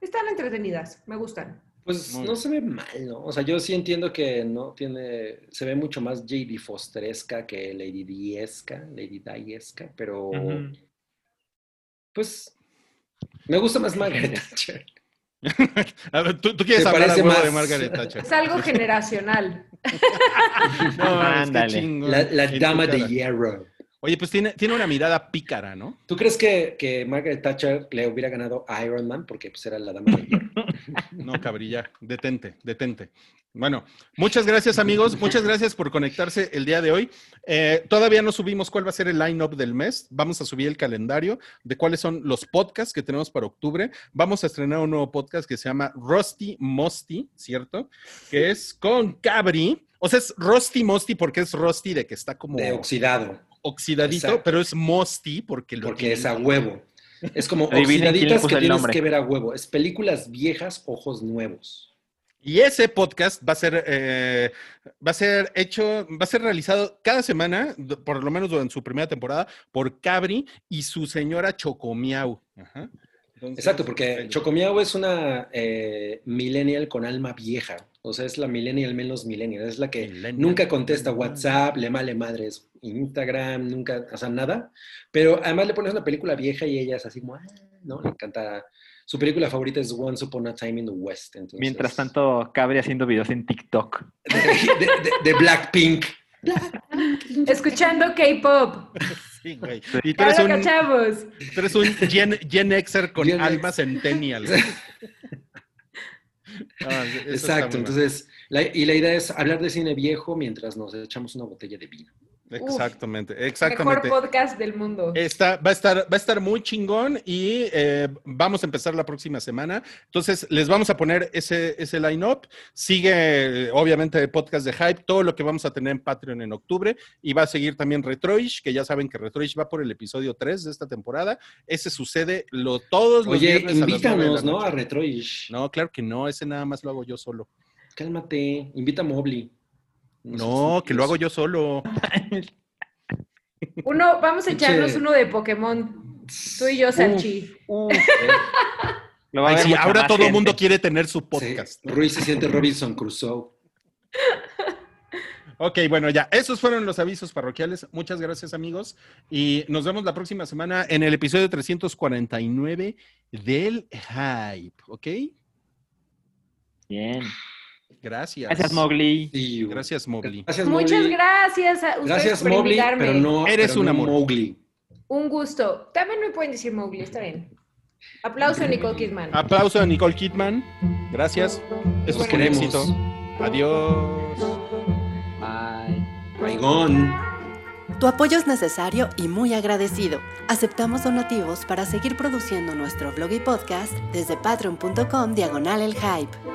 están entretenidas, me gustan. Pues Muy no bien. se ve mal, ¿no? O sea, yo sí entiendo que no tiene, se ve mucho más J.D. Fosteresca que Lady Diesca, Lady Diesca, pero pues me gusta más Margaret Thatcher. A ver, ¿tú, tú quieres hablar parece huevo de más- Margaret Thatcher. Es algo generacional. No, chingón. La, dama de hierro. Oye, pues tiene, tiene una mirada pícara, ¿no? ¿Tú crees que, que Margaret Thatcher le hubiera ganado a Iron Man porque pues era la dama de hierro? No, cabrilla. Detente, detente. Bueno, muchas gracias amigos, muchas gracias por conectarse el día de hoy. Eh, todavía no subimos cuál va a ser el line-up del mes. Vamos a subir el calendario de cuáles son los podcasts que tenemos para octubre. Vamos a estrenar un nuevo podcast que se llama Rusty Mosty, ¿cierto? Que es con Cabri. O sea, es Rusty Mosty porque es Rusty de que está como De oxidado, oxidadito, Exacto. pero es Mosty porque lo porque tiene- es a huevo. Es como oxidaditas que tienes que ver a huevo. Es películas viejas, ojos nuevos. Y ese podcast va a ser, eh, va a ser hecho, va a ser realizado cada semana, por lo menos durante su primera temporada, por Cabri y su señora Chocomiau. Ajá. Entonces, Exacto, porque Chocomiao es una eh, millennial con alma vieja. O sea, es la millennial menos millennial. Es la que Millennial. nunca contesta WhatsApp, le male madres Instagram, nunca, o sea, nada. Pero además le pones una película vieja y ella es así como, ah, ¿no? Le encanta. Su película favorita es Once Upon a Time in the West. Entonces, Mientras tanto, Cabri haciendo videos en TikTok. De, de- de- de Blackpink. Escuchando K-pop. Sí, güey. Y tú eres un, cachamos. tú eres un Gen, Gen Xer con Gen X. alma centennial. Ah, Exacto, entonces, la- y la idea es hablar de cine viejo mientras nos echamos una botella de vino. Exactamente, Mejor exactamente. podcast del mundo. Está, va, a estar, va a estar muy chingón y eh, vamos a empezar la próxima semana. Entonces, les vamos a poner ese, ese line-up. Sigue, eh, obviamente, el podcast de Hype, todo lo que vamos a tener en Patreon en octubre. Y va a seguir también Retroish, que ya saben que Retroish va por el episodio 3 de esta temporada. Ese sucede lo, todos los Oye, viernes a las invítanos, ¿no? A Retroish. No, claro que no, ese nada más lo hago yo solo. Cálmate, invita a Mobley. No, que lo hago yo solo. Uno, vamos a echarnos uno de Pokémon. Tú y yo, Ay, sí, mucha ahora todo el mundo quiere tener su Sí, podcast. ¿no? Ruiz se siente Robinson Crusoe. Ok, bueno, ya, esos fueron los avisos parroquiales. Muchas gracias, amigos. Y nos vemos la próxima semana en el episodio 349 del Hype, ¿ok? Bien. Gracias. Gracias, Mowgli. Sí, Gracias, Mobley. Gracias, Muchas Mowgli. gracias a ustedes Gracias, por Mobley, invitarme. pero no, Eres pero un no amor. Mowgli. Un gusto. También me pueden decir Mowgli, está bien. Aplauso a Nicole Kidman. Aplauso a Nicole Kidman. Gracias. Eso Los fue un queremos. éxito. Adiós. Bye. Maigón. Tu apoyo es necesario y muy agradecido. Aceptamos donativos para seguir produciendo nuestro blog y podcast desde patreon.com diagonal el hype.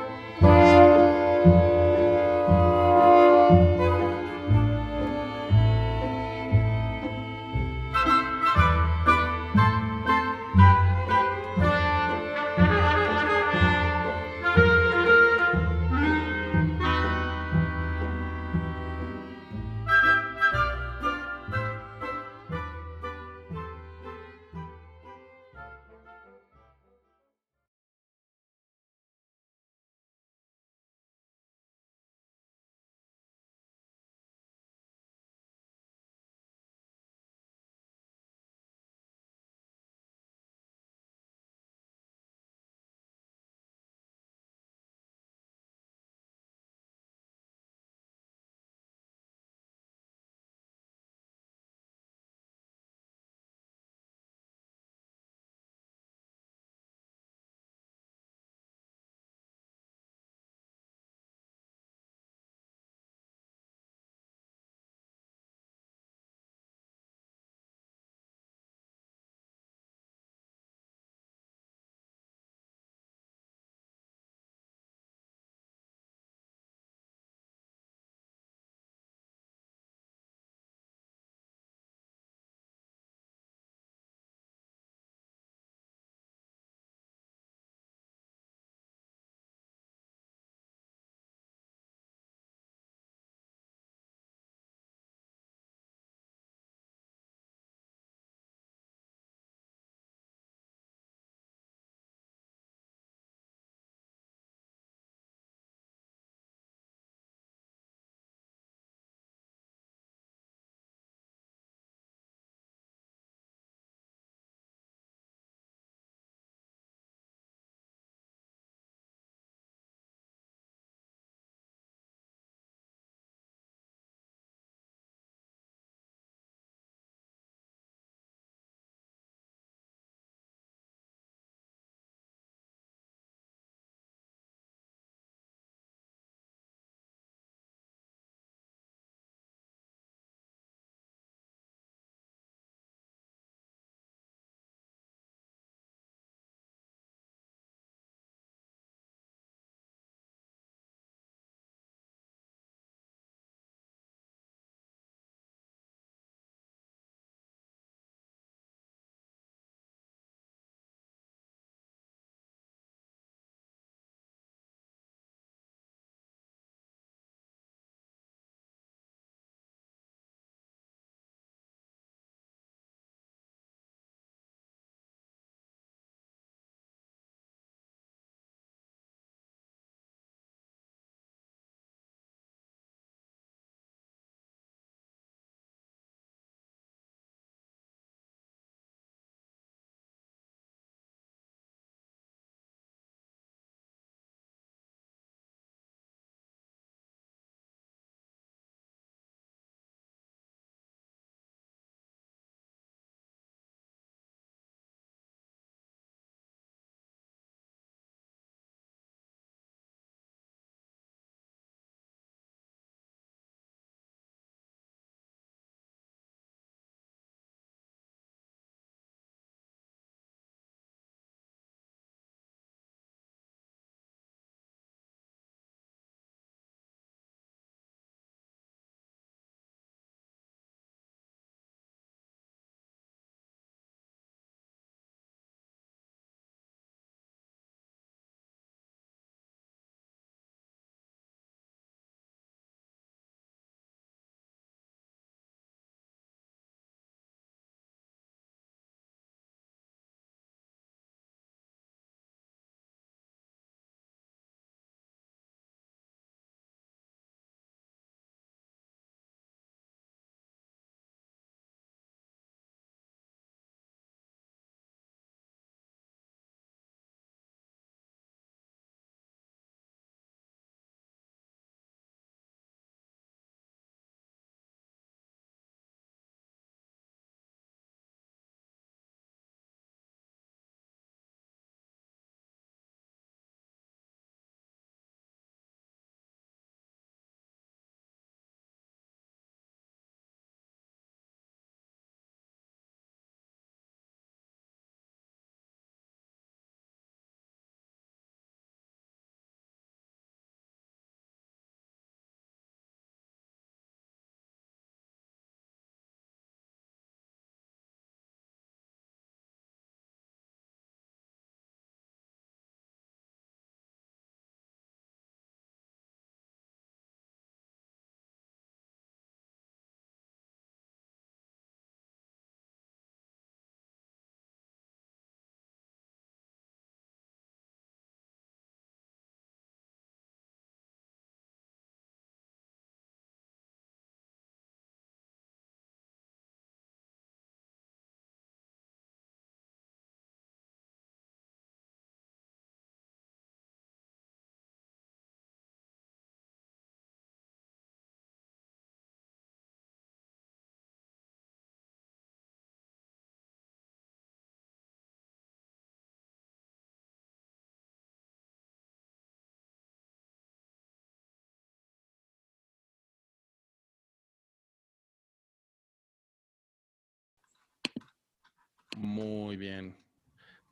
Muy bien.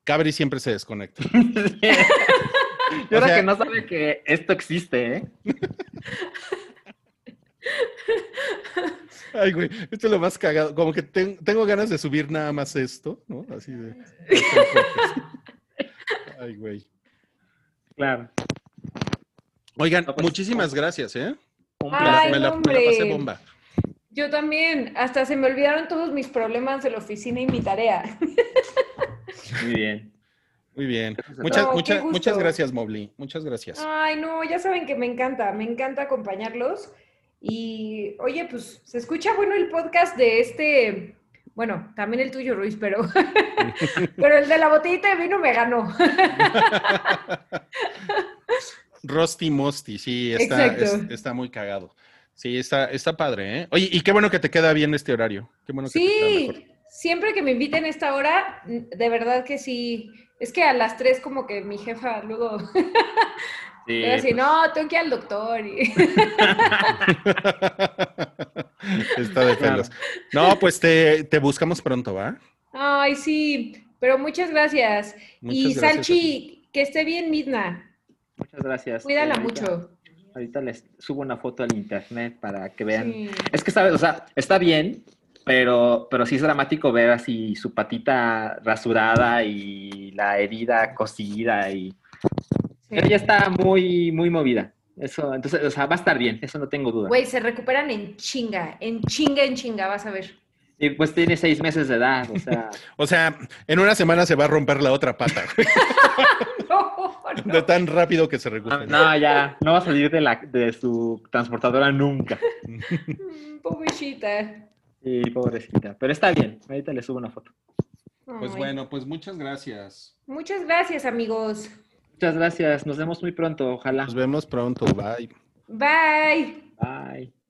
Cabri siempre se desconecta. Yo creo sea- que no sabe que esto existe, ¿eh? Ay, güey, esto es lo más cagado. Como que ten- tengo ganas de subir nada más esto, ¿no? Así de. Ay, güey. Claro. Oigan, No, pues, muchísimas gracias, ¿eh? Un Me la, Ay, me la- no, me la pasé hombre. bomba. Yo también, hasta se me olvidaron todos mis problemas de la oficina y mi tarea. Muy bien. Muy bien. Muchas. No, muchas, muchas gracias, Mobley. Muchas gracias. Ay, no, ya saben que me encanta, me encanta acompañarlos. Y oye, pues se escucha bueno el podcast de este, bueno, también el tuyo, Ruiz, pero, pero el de la botellita de vino me ganó. Rusty Mosty, sí, está, es- está muy cagado. Sí, está, está padre, ¿eh? Oye, y qué bueno que te queda bien este horario. Qué bueno que te queda mejor. Sí, siempre que me inviten a esta hora, de verdad que sí. Es que a las tres como que mi jefa luego Sí, Pero así, pues, no, tengo que ir al doctor. Y... está de pelos. No, pues te, te buscamos pronto, ¿va? Ay, sí, pero muchas gracias. Muchas y gracias Salchi, que esté bien, Midna. Muchas gracias. Cuídala mucho. Ahorita les subo una foto al internet para que vean. Sí. Es que, ¿sabes? O sea, está bien, pero, pero sí es dramático ver así su patita rasurada y la herida cosida y... Sí. Ella está muy, muy movida. Eso, entonces, o sea, va a estar bien, eso no tengo duda. Güey, se recuperan en chinga, en chinga, en chinga, vas a ver. Y pues tiene seis meses de edad, o sea, O sea, en una semana se va a romper la otra pata, No, no. de tan rápido que se recupera. no, ya, no va a salir de, la, de su transportadora nunca. Mm, Pobrecita. Y pobrecita, pero está bien, ahorita le subo una foto. Pues Ay. bueno, pues muchas gracias. Muchas gracias, amigos. Muchas gracias, nos vemos muy pronto, ojalá. Nos vemos pronto. Bye. Bye. Bye.